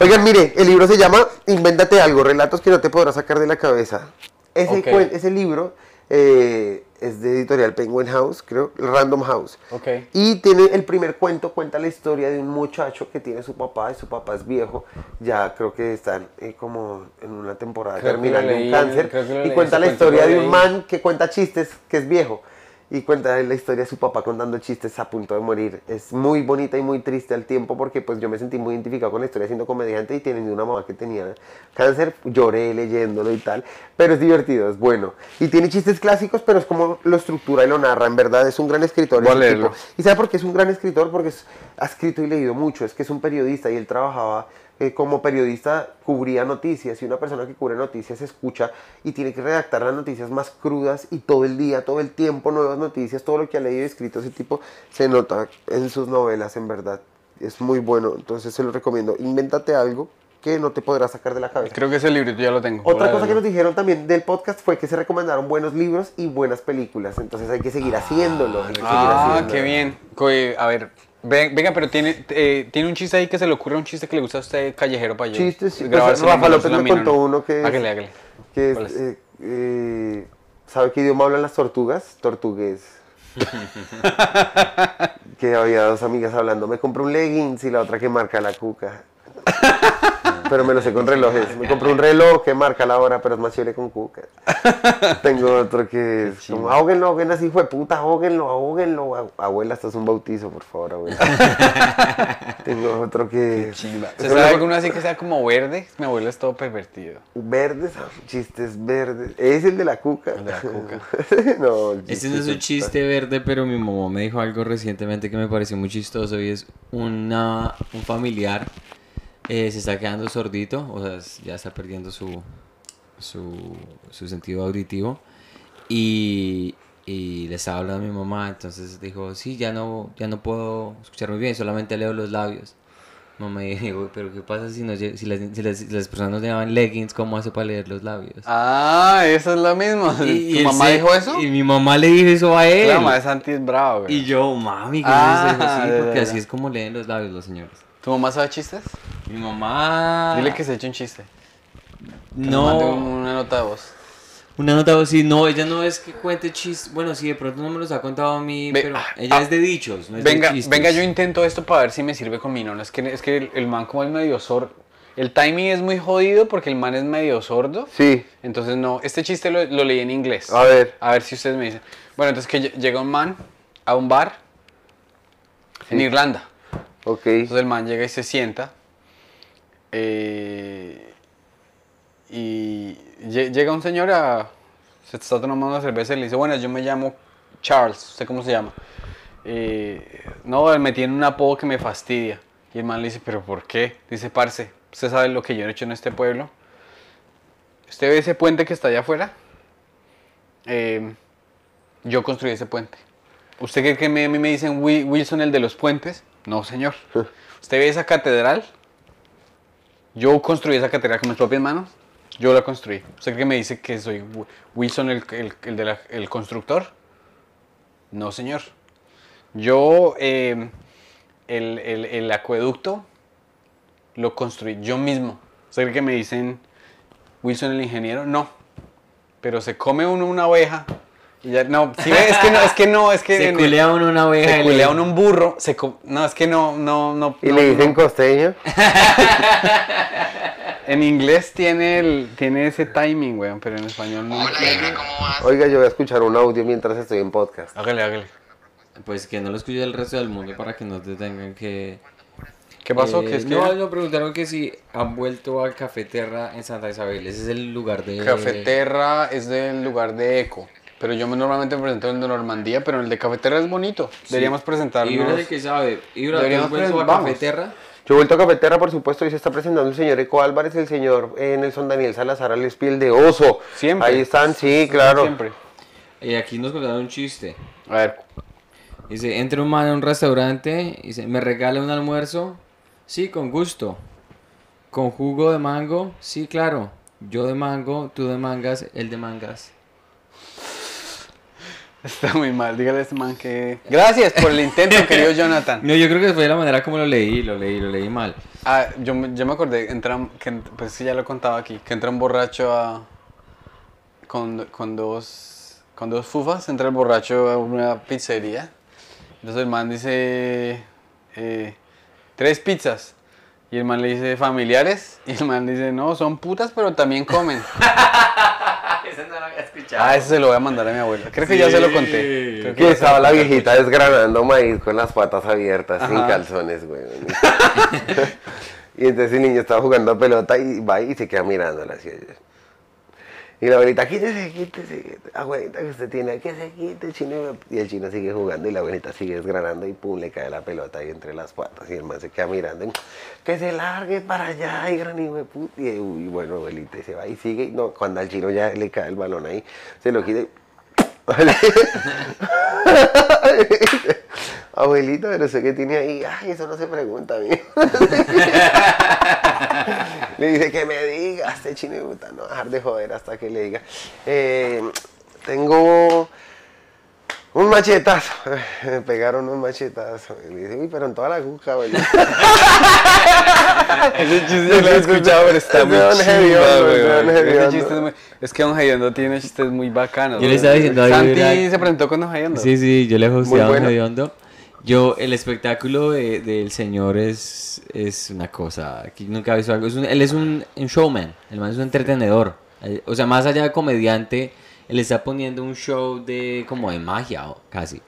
Oigan, mire, el libro se llama Invéntate algo, relatos que no te podrás sacar de la cabeza. Ese, Ok. cuen- ese libro eh, es de editorial Penguin House, creo, Random House. Ok. Y tiene el primer cuento, cuenta la historia de un muchacho que tiene su papá y su papá es viejo. Ya creo que están eh, como en una temporada terminando un cáncer. Y cuenta la historia de un man que cuenta chistes, que es viejo. Y cuenta la historia de su papá contando chistes a punto de morir. Es muy bonita y muy triste al tiempo porque pues yo me sentí muy identificado con la historia siendo comediante y teniendo una mamá que tenía cáncer. Lloré leyéndolo y tal. Pero es divertido, es bueno. Y tiene chistes clásicos, pero es como lo estructura y lo narra. En verdad es un gran escritor. Tipo. ¿Y sabe por qué es un gran escritor? Porque es- ha escrito y leído mucho. Es que es un periodista y él trabajaba eh, como periodista, cubría noticias. Y una persona que cubre noticias escucha y tiene que redactar las noticias más crudas y todo el día, todo el tiempo, nuevas noticias. Todo lo que ha leído y escrito ese tipo se nota en sus novelas, en verdad. Es muy bueno. Entonces se lo recomiendo. Invéntate algo que no te podrás sacar de la cabeza. Creo que ese librito ya lo tengo. Otra cosa que nos dijeron también del podcast fue que se recomendaron buenos libros y buenas películas. Entonces hay que seguir haciéndolo. hay que seguir Ah, haciéndolo. qué bien. Eh, A ver, venga, pero tiene, eh, tiene un chiste ahí que se le ocurre un chiste que le gusta a usted callejero para yo. Chistes, sí. Pues, Rafa López me contó no. uno que es-. Que es, ¿Cuál es? eh, eh, ¿Sabe qué idioma hablan las tortugas? Tortugués. <laughs> que había dos amigas hablando. Me compré un leggings y la otra que marca la cuca. <laughs> Pero me lo sé con relojes. Me compré un reloj que marca la hora, pero es más chévere con cuca. <laughs> Tengo otro que es como, ahóguenlo, ahóguenlo así, fue puta, ahóguenlo, ahóguenlo. Ab- Abuela, esto es un bautizo, por favor, abuela. <laughs> Tengo otro que ¿Se sabe alguno así que sea como verde? Mi abuelo es todo pervertido. Verdes, chistes verdes. Es el de la cuca. El de la cuca. <laughs> no, el Este no es un chiste verde, pero mi mamá me dijo algo recientemente que me pareció muy chistoso y es una, un familiar eh, se está quedando sordito, o sea, ya está perdiendo su, su, su sentido auditivo y, y le estaba hablando a mi mamá, entonces dijo, sí, ya no, ya no puedo escuchar muy bien, solamente leo los labios. Mamá dijo, pero ¿qué pasa si, no si, las, si las- si las personas nos llevan leggings? ¿Cómo hace para leer los labios? Ah, eso es lo mismo. ¿Tu él mamá se- dijo eso? Y mi mamá le dijo eso a él. La mamá de Santi es güey. Y yo, mami, ¿qué Ah, es eso? Sí, porque así es como leen los labios los señores. ¿Tu mamá sabe chistes? Mi mamá. Dile que se eche un chiste. Que No. una nota de voz. Una nota así, no, ella no es que cuente chistes. Bueno, sí, de pronto no me los ha contado a mí, Ve- pero ah, ella ah, es de dichos, no es de Venga, chistes. venga, yo intento esto para ver si me sirve con mi nono. Es que, es que el, el man como es medio sordo. El timing es muy jodido porque el man es medio sordo. Sí. Entonces no, este chiste lo, lo leí en inglés. A ver. A ver si ustedes me dicen. Bueno, entonces que lle- llega un man a un bar en Irlanda. Ok. Entonces el man llega y se sienta. eh, y lle- llega un señor a. Se está tomando una cerveza y le dice: Bueno, yo me llamo Charles. ¿Usted cómo se llama? Eh, no, me tiene un apodo que me fastidia. Y el man le dice: ¿Pero por qué? Dice: Parce, ¿usted sabe lo que yo he hecho en este pueblo? ¿Usted ve ese puente que está allá afuera? Eh, yo construí ese puente. ¿Usted cree que a mí me dicen "Wi- Wilson el de los puentes? No, señor. ¿Usted ve esa catedral? Yo construí esa catedral con mis propias manos. Yo la construí. ¿Usted que me dice que soy Wi- Wilson el, el- el de la- el constructor? No, señor. Yo eh, el, el- el acueducto lo construí yo mismo. ¿Usted que me dicen Wilson el ingeniero? No. Pero se come uno una oveja ya no, ¿sí ve? es que no, es que no, es que <laughs> Se culea uno una oveja. se culea uno un burro, se co- no, es que no, no, no. Y no, le dicen no. costeño. <laughs> En inglés tiene el, tiene ese timing, weón, pero en español no. Oiga, yo voy a escuchar un audio mientras estoy en podcast. Hágale, hágale. Pues que no lo escuche el resto del mundo para que no te tengan que... ¿Qué pasó? Eh, ¿Qué es que no, no, preguntaron que si han vuelto al Cafeterra en Santa Isabel. Ese es el lugar de... Cafeterra es del lugar de Eco. Pero yo me normalmente me presento en el de Normandía, pero el de Cafeterra es bonito. Deberíamos presentarnos. Ibra es el que sabe. Ibra, ¿tú Deberíamos vuelto a. Cafeterra? Yo he vuelto a Cafetera, por supuesto, y se está presentando el señor Eco Álvarez, el señor eh, Nelson Daniel Salazar, al espiel de oso. Siempre. Ahí están, sí, claro. Siempre. Y aquí nos contaron un chiste. A ver, Dice, entra un man a un restaurante y dice, ¿me regala un almuerzo? Sí, con gusto. ¿Con jugo de mango? Sí, claro. Yo de mango, tú de mangas, él de mangas. Está muy mal. Dígale a este man que. Gracias por el intento, <laughs> querido Jonathan. No, yo creo que fue de la manera como lo leí, lo leí, lo leí mal. Ah, yo, me- yo me acordé, entra, que, pues sí, ya lo contaba aquí, que entra un borracho a, con, con, dos, con dos fufas, entra el borracho a una pizzería. Entonces el man dice, eh, tres pizzas. Y el man le dice, ¿familiares? Y el man dice, no, son putas, pero también comen. <laughs> Ese no lo había escuchado. ah, ese se lo voy a mandar a mi abuela. Creo que ya se lo conté. Creo Que estaba la viejita desgranando maíz con las patas abiertas, sin calzones, güey. <laughs> y entonces el niño estaba jugando pelota y va y se queda mirándola así. Y la abuelita, quítese, quítese, abuelita que usted tiene, que se quite, chino. Y el chino sigue jugando y la abuelita sigue desgranando y pum, le cae la pelota ahí entre las patas. Y el man se queda mirando, que se largue para allá, y gran hijo de puta. Y uy, bueno, abuelita, se va y sigue. No, cuando al chino ya le cae el balón ahí, se lo quita y <laughs> <laughs> Abuelito, pero sé que tiene ahí. Ay, eso no se pregunta a <laughs> mí. le dice que me diga, este chino de puta, no dejar de joder hasta que le diga. eh, tengo un machetazo. Me pegaron un machetazo. Y le dice, uy, pero en toda la cuca, abuelito. <laughs> Ese chiste yo lo he escuchado, pero está Es muy de Don güey. es de Don que Don Hediondo tiene chistes muy bacanos. Yo le güey. estaba diciendo a Santi se presentó con Don Hediondo. Sí, sí, yo le he bueno. un hediondo. Yo, el espectáculo de- del señor es, es una cosa. Aquí nunca he visto algo. es un- él es un, un showman. El man es un entretenedor. Eh, O sea, más allá de comediante, él está poniendo un show de como de magia, casi.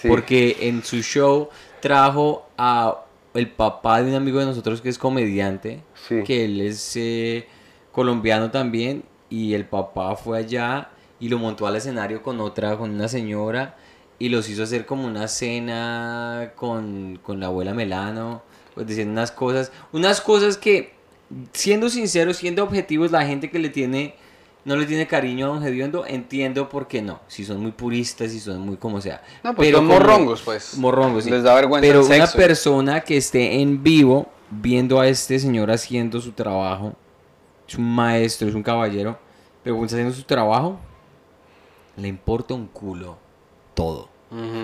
Sí. Porque en su show trajo a el papá de un amigo de nosotros que es comediante, Sí. que él es eh, colombiano también, y el papá fue allá y lo montó al escenario con otra, con una señora, y los hizo hacer como una cena con, con la abuela Melano, pues diciendo unas cosas, unas cosas que, siendo sinceros, siendo objetivos, la gente que le tiene, no le tiene cariño a Don Gediondo, entiendo por qué no, si son muy puristas, si son muy como sea. No, pues son como- morrongos, pues. Morrongos, sí. Les da vergüenza Pero el una persona que esté en vivo viendo a este señor haciendo su trabajo, es un maestro, es un caballero, pero cuando está haciendo su trabajo, le importa un culo todo.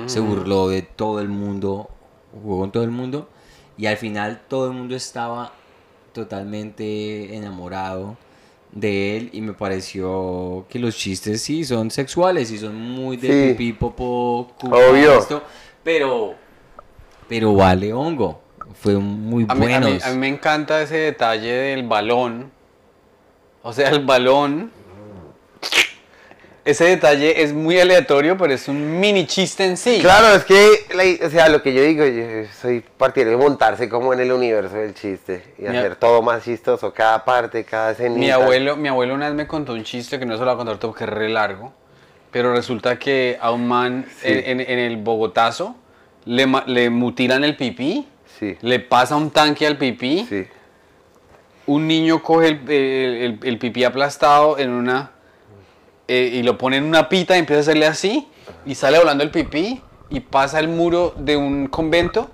Se burló de todo el mundo, jugó con todo el mundo, y al final todo el mundo estaba totalmente enamorado de él y me pareció que los chistes sí son sexuales y son muy de Sí. pipí, popó, cuca, Obvio. esto, pero, pero vale hongo. Fue muy A mí, a, mí, buenos. a mí me encanta ese detalle del balón. O sea, el balón. Ese detalle es muy aleatorio, pero es un mini chiste en sí. Claro, es que, o sea, lo que yo digo, yo soy partidario de montarse como en el universo del chiste y Mi hacer todo más chistoso, cada parte, cada escenita. Mi abuelo, mi abuelo una vez me contó un chiste que no se lo voy a contar todo porque es re largo. Pero resulta que a un man Sí. en, en- en el Bogotazo le, mutilan el pipí, Sí, le pasa un tanque al pipí, sí. un niño coge el, el- el- el pipí aplastado en una eh, y lo pone en una pita y empieza a hacerle así y sale volando el pipí y pasa el muro de un convento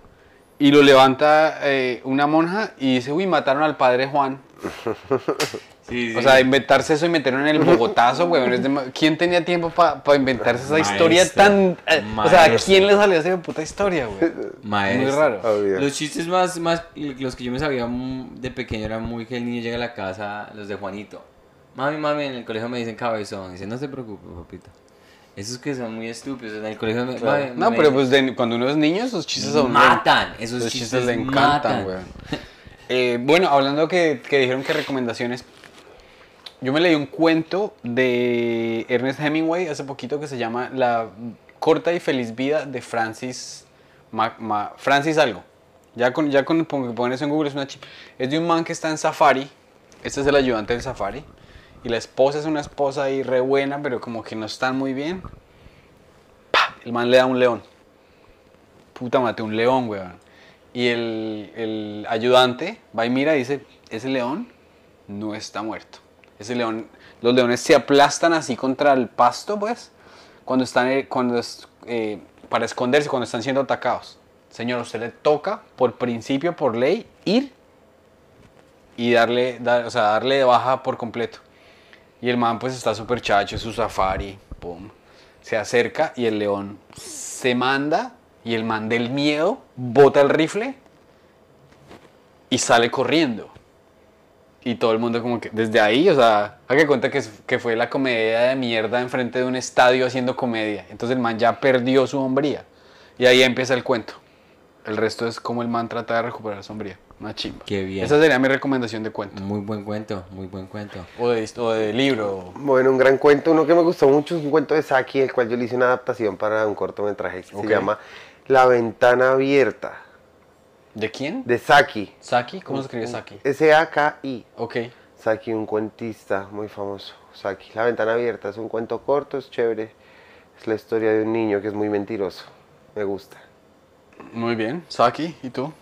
y lo levanta eh, una monja y dice, uy, mataron al padre Juan. <laughs> Sí, O sea, inventarse eso y meterlo en el Bogotazo, weón. ¿Quién tenía tiempo para inventarse esa historia tan... eh, o sea, ¿a quién le salió esa puta historia, güey? Maestro. Muy raro. Obvio. Los chistes más, más, los que yo me sabía de pequeño eran muy que el niño llega a la casa, los de Juanito. Mami, mami, en el colegio me dicen cabezón. Dice, no se preocupe, papito. Esos que son muy estúpidos. En el colegio me, mami, No, me pero dicen, pues de- cuando uno es niño, esos chistes son... Matan, esos Esos chistes chistes le encantan, güey. <laughs> Eh, bueno, hablando que, que dijeron que recomendaciones, yo me leí un cuento de Ernest Hemingway hace poquito que se llama La corta y feliz vida de Francis Ma- Ma- Francis algo. Ya con ya con pon- ponen eso en Google es una chi- es de un man que está en safari. Este es el ayudante del safari la esposa es una esposa ahí re buena, pero como que no están muy bien. El man le da un león. Puta, mate un león, weón. Y el, ayudante va y mira y dice, ese león no está muerto. Ese león, los leones se aplastan así contra el pasto, pues, cuando están, eh, cuando eh, para esconderse, cuando están siendo atacados. Señor, usted le toca, por principio, por ley, ir y darle, dar- o sea, darle baja por completo. Y el man pues está súper chacho, su safari, pum. Se acerca y el león se manda y el man del miedo bota el rifle y sale corriendo. Y todo el mundo como que desde ahí, o sea, haga cuenta que, que fue la comedia de mierda enfrente de un estadio haciendo comedia. Entonces el man ya perdió su hombría. Y ahí empieza el cuento. El resto es como el man trata de recuperar su hombría. Una chimba. Qué bien. Esa sería mi recomendación de cuento. Muy buen cuento, muy buen cuento. O de, o de libro. Bueno, un gran cuento, uno que me gustó mucho es un cuento de Saki, el cual yo le hice una adaptación para un cortometraje que se llama La ventana abierta, ¿De quién? de Saki, Saki. ¿Cómo se escribe Saki? S-A-K-I. Ok. Saki, un cuentista muy famoso. Saki, La ventana abierta, es un cuento corto, es chévere. Es la historia de un niño que es muy mentiroso. Me gusta. Muy bien. Saki, ¿y tú?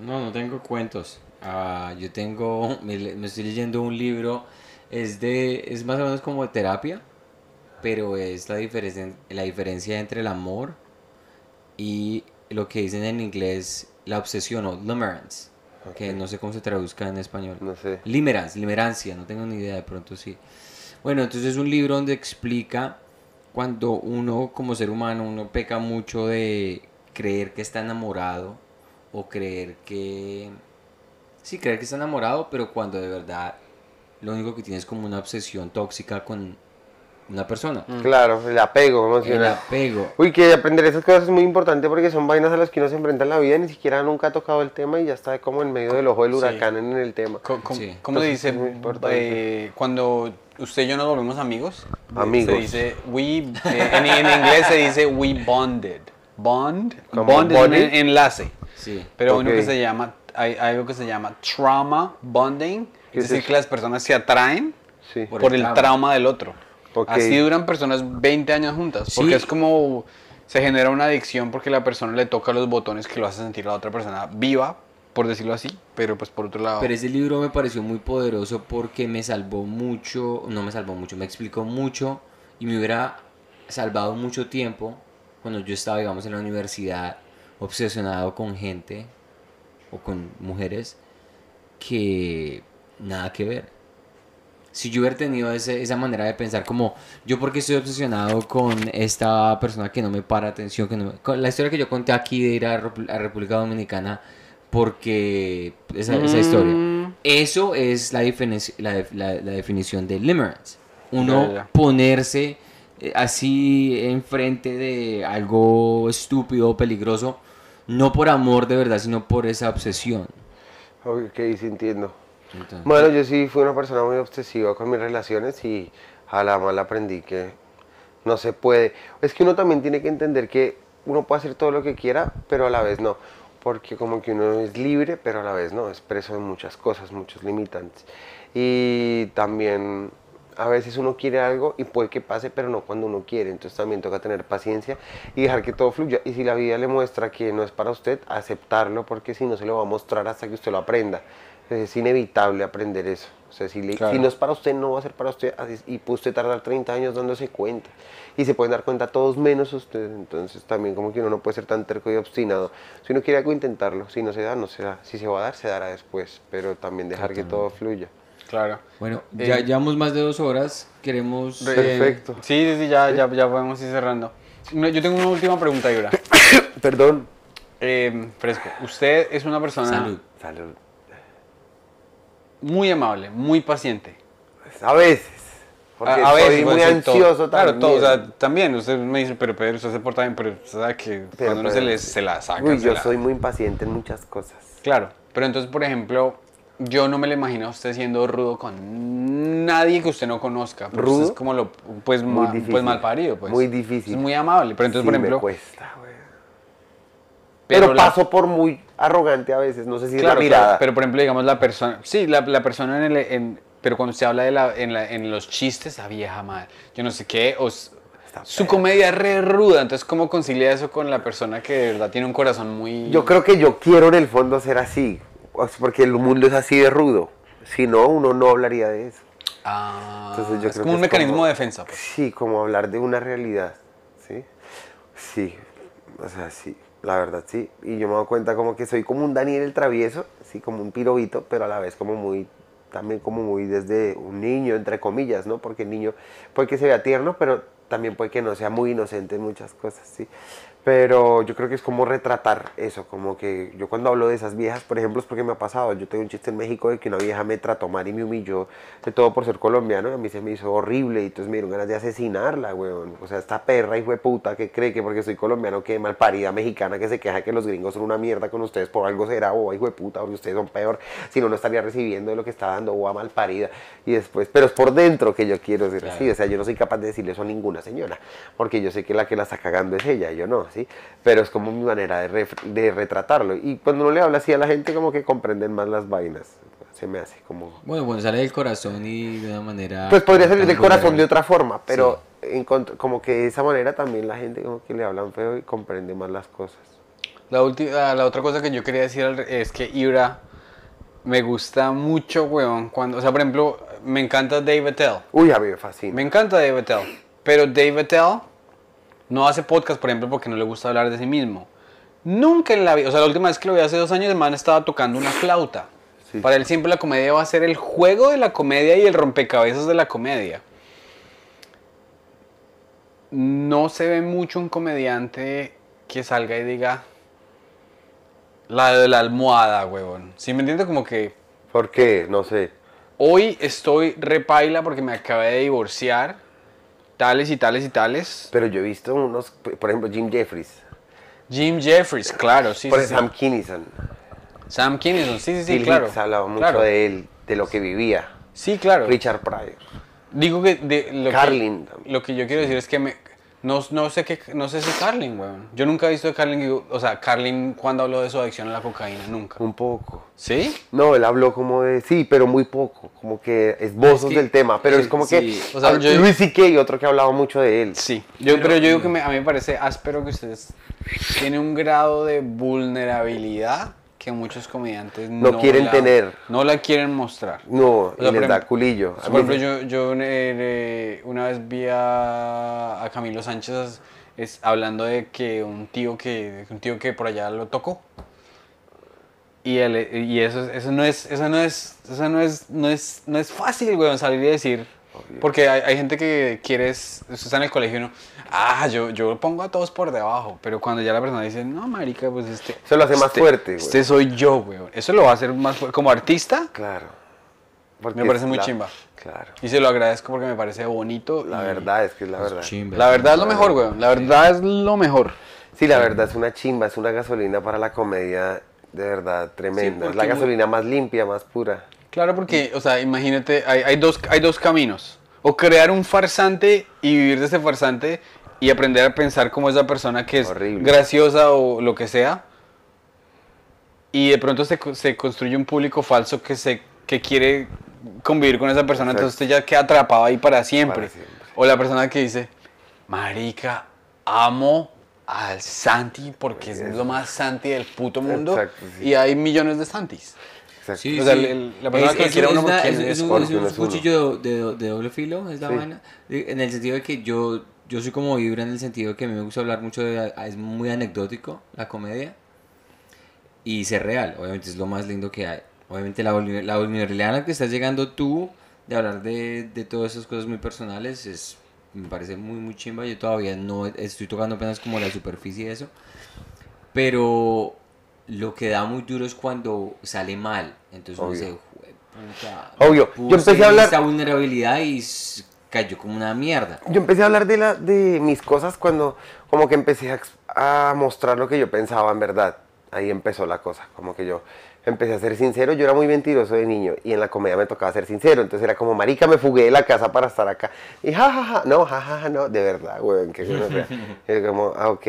No, no tengo cuentos. Ah, yo tengo, me, estoy leyendo un libro, es de, es más o menos como de terapia, pero es la diferencia, la diferencia entre el amor y lo que dicen en inglés la obsesión o limerence, que no sé cómo se traduzca en español. No sé. Limerence, limerancia, no tengo ni idea, de pronto sí. Bueno, entonces es un libro donde explica cuando uno como ser humano, uno peca mucho de creer que está enamorado o creer que... Sí, creer que está enamorado, pero cuando de verdad lo único que tiene es como una obsesión tóxica con una persona. Claro, el apego El emocional. apego. Uy, que aprender esas cosas es muy importante porque son vainas a las que uno se enfrenta en la vida, ni siquiera nunca ha tocado el tema y ya está como en medio del ojo del Sí. huracán en el tema. Sí. ¿Cómo se Entonces, dice es muy importante. eh, cuando usted y yo nos volvemos amigos? Amigos. Se dice, we, eh, en, en inglés se dice we bonded. Bond. ¿Como Bond es un enlace. Sí. Pero uno Ok. que se llama, hay algo que se llama trauma bonding. ¿Qué Es es decir, que las personas se atraen Sí. Por por, el el trauma. trauma. del otro. Ok. Así duran personas 20 años juntas. Porque Sí. es como se genera una adicción porque la persona le toca los botones que lo hace sentir a la otra persona viva, por decirlo así. Pero pues por otro lado. Pero ese libro me pareció muy poderoso porque me salvó mucho, no me salvó mucho, me explicó mucho y me hubiera salvado mucho tiempo cuando yo estaba, digamos, en la universidad obsesionado con gente o con mujeres que nada que ver. Si yo hubiera tenido ese- esa manera de pensar como yo porque estoy obsesionado con esta persona que no me para atención, que no me- con la historia que yo conté aquí de ir a, a República Dominicana porque esa, esa historia. Mm. Eso es la, la, def- la- la definición de limerence. Uno ponerse eh, así enfrente de algo estúpido peligroso, no por amor de verdad, sino por esa obsesión. Ok, sí entiendo. Entonces, Bueno, yo sí fui una persona muy obsesiva con mis relaciones y a la mala aprendí que no se puede. Es que uno también tiene que entender que uno puede hacer todo lo que quiera, pero a la vez no. Porque como que uno es libre, pero a la vez no, es preso de muchas cosas, muchos limitantes. Y también a veces uno quiere algo y puede que pase, pero no cuando uno quiere. Entonces también toca tener paciencia y dejar que todo fluya. Y si la vida le muestra que no es para usted, aceptarlo, porque si no se lo va a mostrar hasta que usted lo aprenda. Es inevitable aprender eso. O sea, si, le- Claro. si no es para usted, no va a ser para usted. y puede usted tardar 30 años dándose cuenta. Y se pueden dar cuenta todos menos usted. Entonces también como que uno no puede ser tan terco y obstinado. Si uno quiere algo, intentarlo. Si no se da, no se da. Si se va a dar, se dará después. Pero también dejar que todo fluya. Claro. bueno, Eh, ya llevamos más de dos horas. Queremos. Re- Perfecto. Sí, sí, sí, ya, ya, ya podemos ir cerrando. No, Yo tengo una última pregunta, Ibra. <coughs> Perdón. Eh, fresco, usted es una persona Salud. Salud. muy amable, muy paciente. A veces. Porque a, a veces, muy todo. ansioso Claro, también. todo, o sea, también usted me dice, pero Pedro, usted se porta bien, pero sabe que Pero, cuando uno pero- se, le, se la saca. Uy, se yo la- soy muy impaciente en muchas cosas. Claro, pero entonces, por ejemplo, yo no me lo imagino a usted siendo rudo con nadie que usted no conozca. ¿Rudo? es como lo, pues, Muy ma- difícil. pues mal parido, pues. Muy difícil. Es muy amable, pero entonces, Sí, por me ejemplo, cuesta, güey. pero Pero, la- paso por muy arrogante a veces. No sé si es la claro, mirada. pero por ejemplo, digamos la persona, sí, la, la persona en el, en- pero cuando se habla de la, en, la- en los chistes, la vieja madre, yo no sé qué, su comedia es re ruda, entonces ¿cómo concilia eso con la persona que de verdad tiene un corazón muy... Yo creo que yo quiero en el fondo ser así. Sea, Porque el mundo es así de rudo. Si no, uno no hablaría de eso. Ah, Entonces yo es creo como que un mecanismo como- de defensa. pues. Sí, como hablar de una realidad. ¿Sí? Sí. O sea, sí. La verdad, sí. Y yo me doy cuenta como que soy como un Daniel el travieso, sí, como un pirobito, pero a la vez como muy, también como muy desde un niño, entre comillas, ¿no? Porque el niño puede que se vea tierno, pero también puede que no sea muy inocente en muchas cosas, ¿sí? Pero yo creo que es como retratar eso, como que yo cuando hablo de esas viejas, por ejemplo, es porque me ha pasado. Yo tengo un chiste en México de que una vieja me trató mal y me humilló, de todo por ser colombiano, y a mí se me hizo horrible, y entonces me dieron ganas de asesinarla, weón. O sea, esta perra, hijo de puta, que cree que porque soy colombiano, que malparida mexicana, que se queja que los gringos son una mierda con ustedes, por algo será, o hijo de puta, porque ustedes son peor, si no, no estaría recibiendo de lo que está dando, o a malparida. Y después, pero es por dentro que yo quiero ser así, o sea, yo no soy capaz de decirle eso a ninguna señora, porque yo sé que la que la está cagando es ella, yo no, ¿sí? Pero es como mi manera de, ref- de retratarlo. Y cuando uno le habla así a la gente, como que comprenden más las vainas. Se me hace como... Bueno, bueno, sale del corazón y de una manera. Pues podría salir del corazón de otra forma, pero en cont- como que de esa manera también la gente como que le hablan feo y comprende más las cosas. La, última, la otra cosa que yo quería decir re- es que Ibra me gusta mucho, weón, cuando, o sea, por ejemplo, me encanta Dave Attell. Uy, a mí me fascina. Me encanta Dave Attell. Pero Dave Attell no hace podcast, por ejemplo, porque no le gusta hablar de sí mismo. Nunca en la vida, o sea, la última vez que lo vi hace dos años, el man estaba tocando una flauta. Sí. Para él siempre la comedia va a ser el juego de la comedia y el rompecabezas de la comedia. No se ve mucho un comediante que salga y diga la de la almohada, huevón. ¿Sí me entiendes? Como que ¿Por qué? No sé. hoy estoy repaila porque me acabé de divorciar, tales y tales y tales. Pero yo he visto unos, por ejemplo, Jim Jeffries, Jim Jeffries, claro, sí, por sí, sí. Sam Kinison. Sam Kinison, sí, sí, sí, Bill claro. Hicks hablaba mucho claro. de él, de lo que vivía. Sí, claro. Richard Pryor. Digo que de, lo, Carlin que lo que yo quiero decir es que me, no, no sé qué, no sé si Carlin, weón. Yo nunca he visto a Carlin, o sea, Carlin cuando habló de su adicción a la cocaína, nunca. Un poco. ¿Sí? No, él habló como de, sí, pero muy poco, como que esbozos que- del tema, pero es como sí, que, o sea, yo- Luis C.K., otro que hablaba mucho de él. Sí. Yo, pero, yo digo que me- a mí me parece áspero que ustedes tienen un grado de vulnerabilidad que muchos comediantes No quieren la- tener. No la quieren mostrar. No, O sea, y les da culillo. Por ejemplo, yo, yo eh, eh, una vez vi a, a Camilo Sánchez es, hablando de que un tío que un tío que por allá lo tocó. Y, él, y eso, eso no es eso no es eso no es no es no es fácil, weón, salir y decir Porque hay, hay gente que quiere, es- usted está en el colegio y uno, ah, yo, yo pongo a todos por debajo, pero cuando ya la persona dice, no, marica, pues este... Eso lo hace más este- fuerte, güey. Este soy yo, güey. Eso lo va a hacer más fuerte. Como artista, Claro. Porque Me parece muy la- chimba. Claro. y se lo agradezco porque me parece bonito. La y- verdad es que es la verdad. Chimba. La verdad es lo mejor, güey. La verdad es lo mejor. Sí, la verdad es una chimba, es una gasolina para la comedia de verdad tremenda. es la gasolina más limpia, más pura. Claro, porque, o sea, imagínate, hay, hay dos, hay dos caminos. O crear un farsante y vivir de ese farsante y aprender a pensar como esa persona que es Horrible. graciosa o lo que sea. Y de pronto se, se construye un público falso que, se, que quiere convivir con esa persona, entonces usted ya queda atrapado ahí para siempre. Para siempre. O la persona que dice, marica, amo al Santi porque es lo más Santi del puto mundo. Exacto, sí. Y hay millones de Santis. Exacto. Sí, O sea, sí. el- la persona Es- que es- quiere uno porque es, es es un, un cuchillo de, de doble filo, es la Sí. vaina. En el sentido de que yo, yo soy como vibra en el sentido de que a mí me gusta hablar mucho de... Es muy anecdótico la comedia. Y ser real, obviamente es lo más lindo que hay. Obviamente la, la vulnerabilidad a la que estás llegando tú, de hablar de, de todas esas cosas muy personales, es me parece muy, muy chimba. Yo todavía no estoy tocando apenas como la superficie de eso. Pero lo que da muy duro es cuando sale mal. Entonces uno Obvio. dice, "Jueputa, Obvio. Yo empecé a hablar- esta vulnerabilidad y cayó como una mierda. Yo empecé a hablar de, la, de mis cosas cuando como que empecé a, a mostrar lo que yo pensaba en verdad. Ahí empezó la cosa, como que yo empecé a ser sincero. Yo era muy mentiroso de niño y en la comedia me tocaba ser sincero. Entonces era como, marica, me fugué de la casa para estar acá. Y jajaja, no, jajaja, no, de verdad, güey, que gonorrea. Y <laughs> como, ah, ok.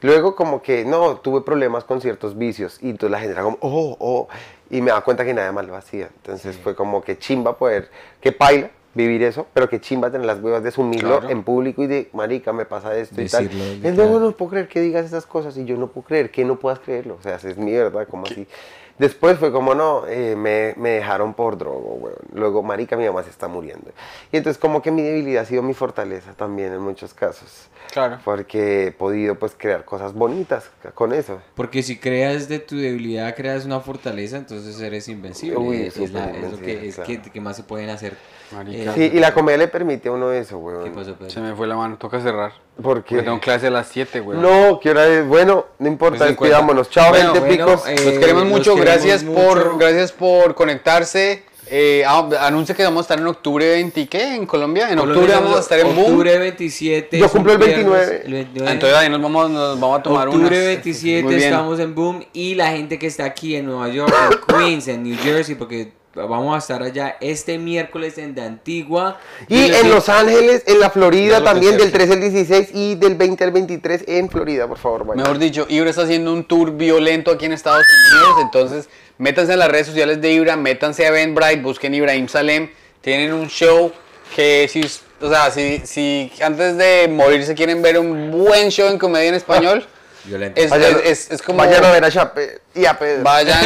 Luego como que, no, tuve problemas con ciertos vicios y entonces la gente era como, oh, oh. Y me daba cuenta que nada más lo hacía. Entonces fue como que chimba poder, que paila vivir eso, pero que chimba tener las huevas de asumirlo Claro. en público y de, marica, me pasa esto y tal. Decirlo, de Es cara. no, no puedo creer que digas esas cosas y yo no puedo creer que no puedas creerlo. O sea, es mi verdad, como así. Después fue como, no, eh, me, me dejaron por drogo, weón. Luego, marica, mi mamá se está muriendo. Y entonces como que mi debilidad ha sido mi fortaleza también en muchos casos. Claro. Porque he podido, pues, crear cosas bonitas con eso. Porque si creas de tu debilidad, creas una fortaleza, entonces eres invencible. Uy, es, la- súper es lo que, es claro. que, que más se pueden hacer. Marica. Sí, y la comedia le permite a uno eso, ¿Qué weón. pasó, Pedro? Se me fue la mano, toca cerrar. Porque... Porque tengo clase a las 7, güey. No, ¿qué hora es? Bueno, no importa, Pues cincuenta. despidámonos. Chao, Bueno, gente bueno, picos. eh, Los queremos los mucho, queremos gracias mucho. por gracias por conectarse. Eh, ah, anuncia que vamos a estar en octubre 20, ¿qué? En Colombia. En octubre vamos a estar en Boom. Octubre 27. Yo es cumplo el viernes, 29. el 29. Ah, Entonces ahí nos vamos, nos vamos a tomar Octubre unas. 27 Muy bien. estamos en Boom y la gente que está aquí en Nueva York, en <coughs> Queens, en New Jersey, porque vamos a estar allá este miércoles en de Antigua. Y en Los Ángeles, en la Florida también, del 13 al 16 y del 20 al 23 en Florida, por favor. Mejor dicho, Ibra está haciendo un tour violento aquí en Estados Unidos, entonces métanse en las redes sociales de Ibra, métanse a Eventbrite, busquen Ibrahim Salem, tienen un show que si, o sea, si, si antes de morir se quieren ver un buen show en comedia en español, <laughs> Violento. es, Vayan, es- es- es como vayan a ver a Chape y a Pedro. vayan,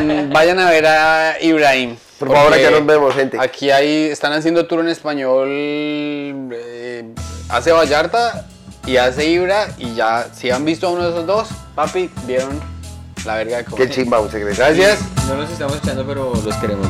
<laughs> mm, vayan a ver a Ibrahim. Por favor, acá nos vemos, gente. Aquí hay, están haciendo tour en español, eh, hace Vallarta y hace Ibra y ya, si han visto a uno de esos dos, papi, vieron la verga de Qué comedia. chimba, muchas gracias. Gracias. No nos estamos echando, pero los queremos.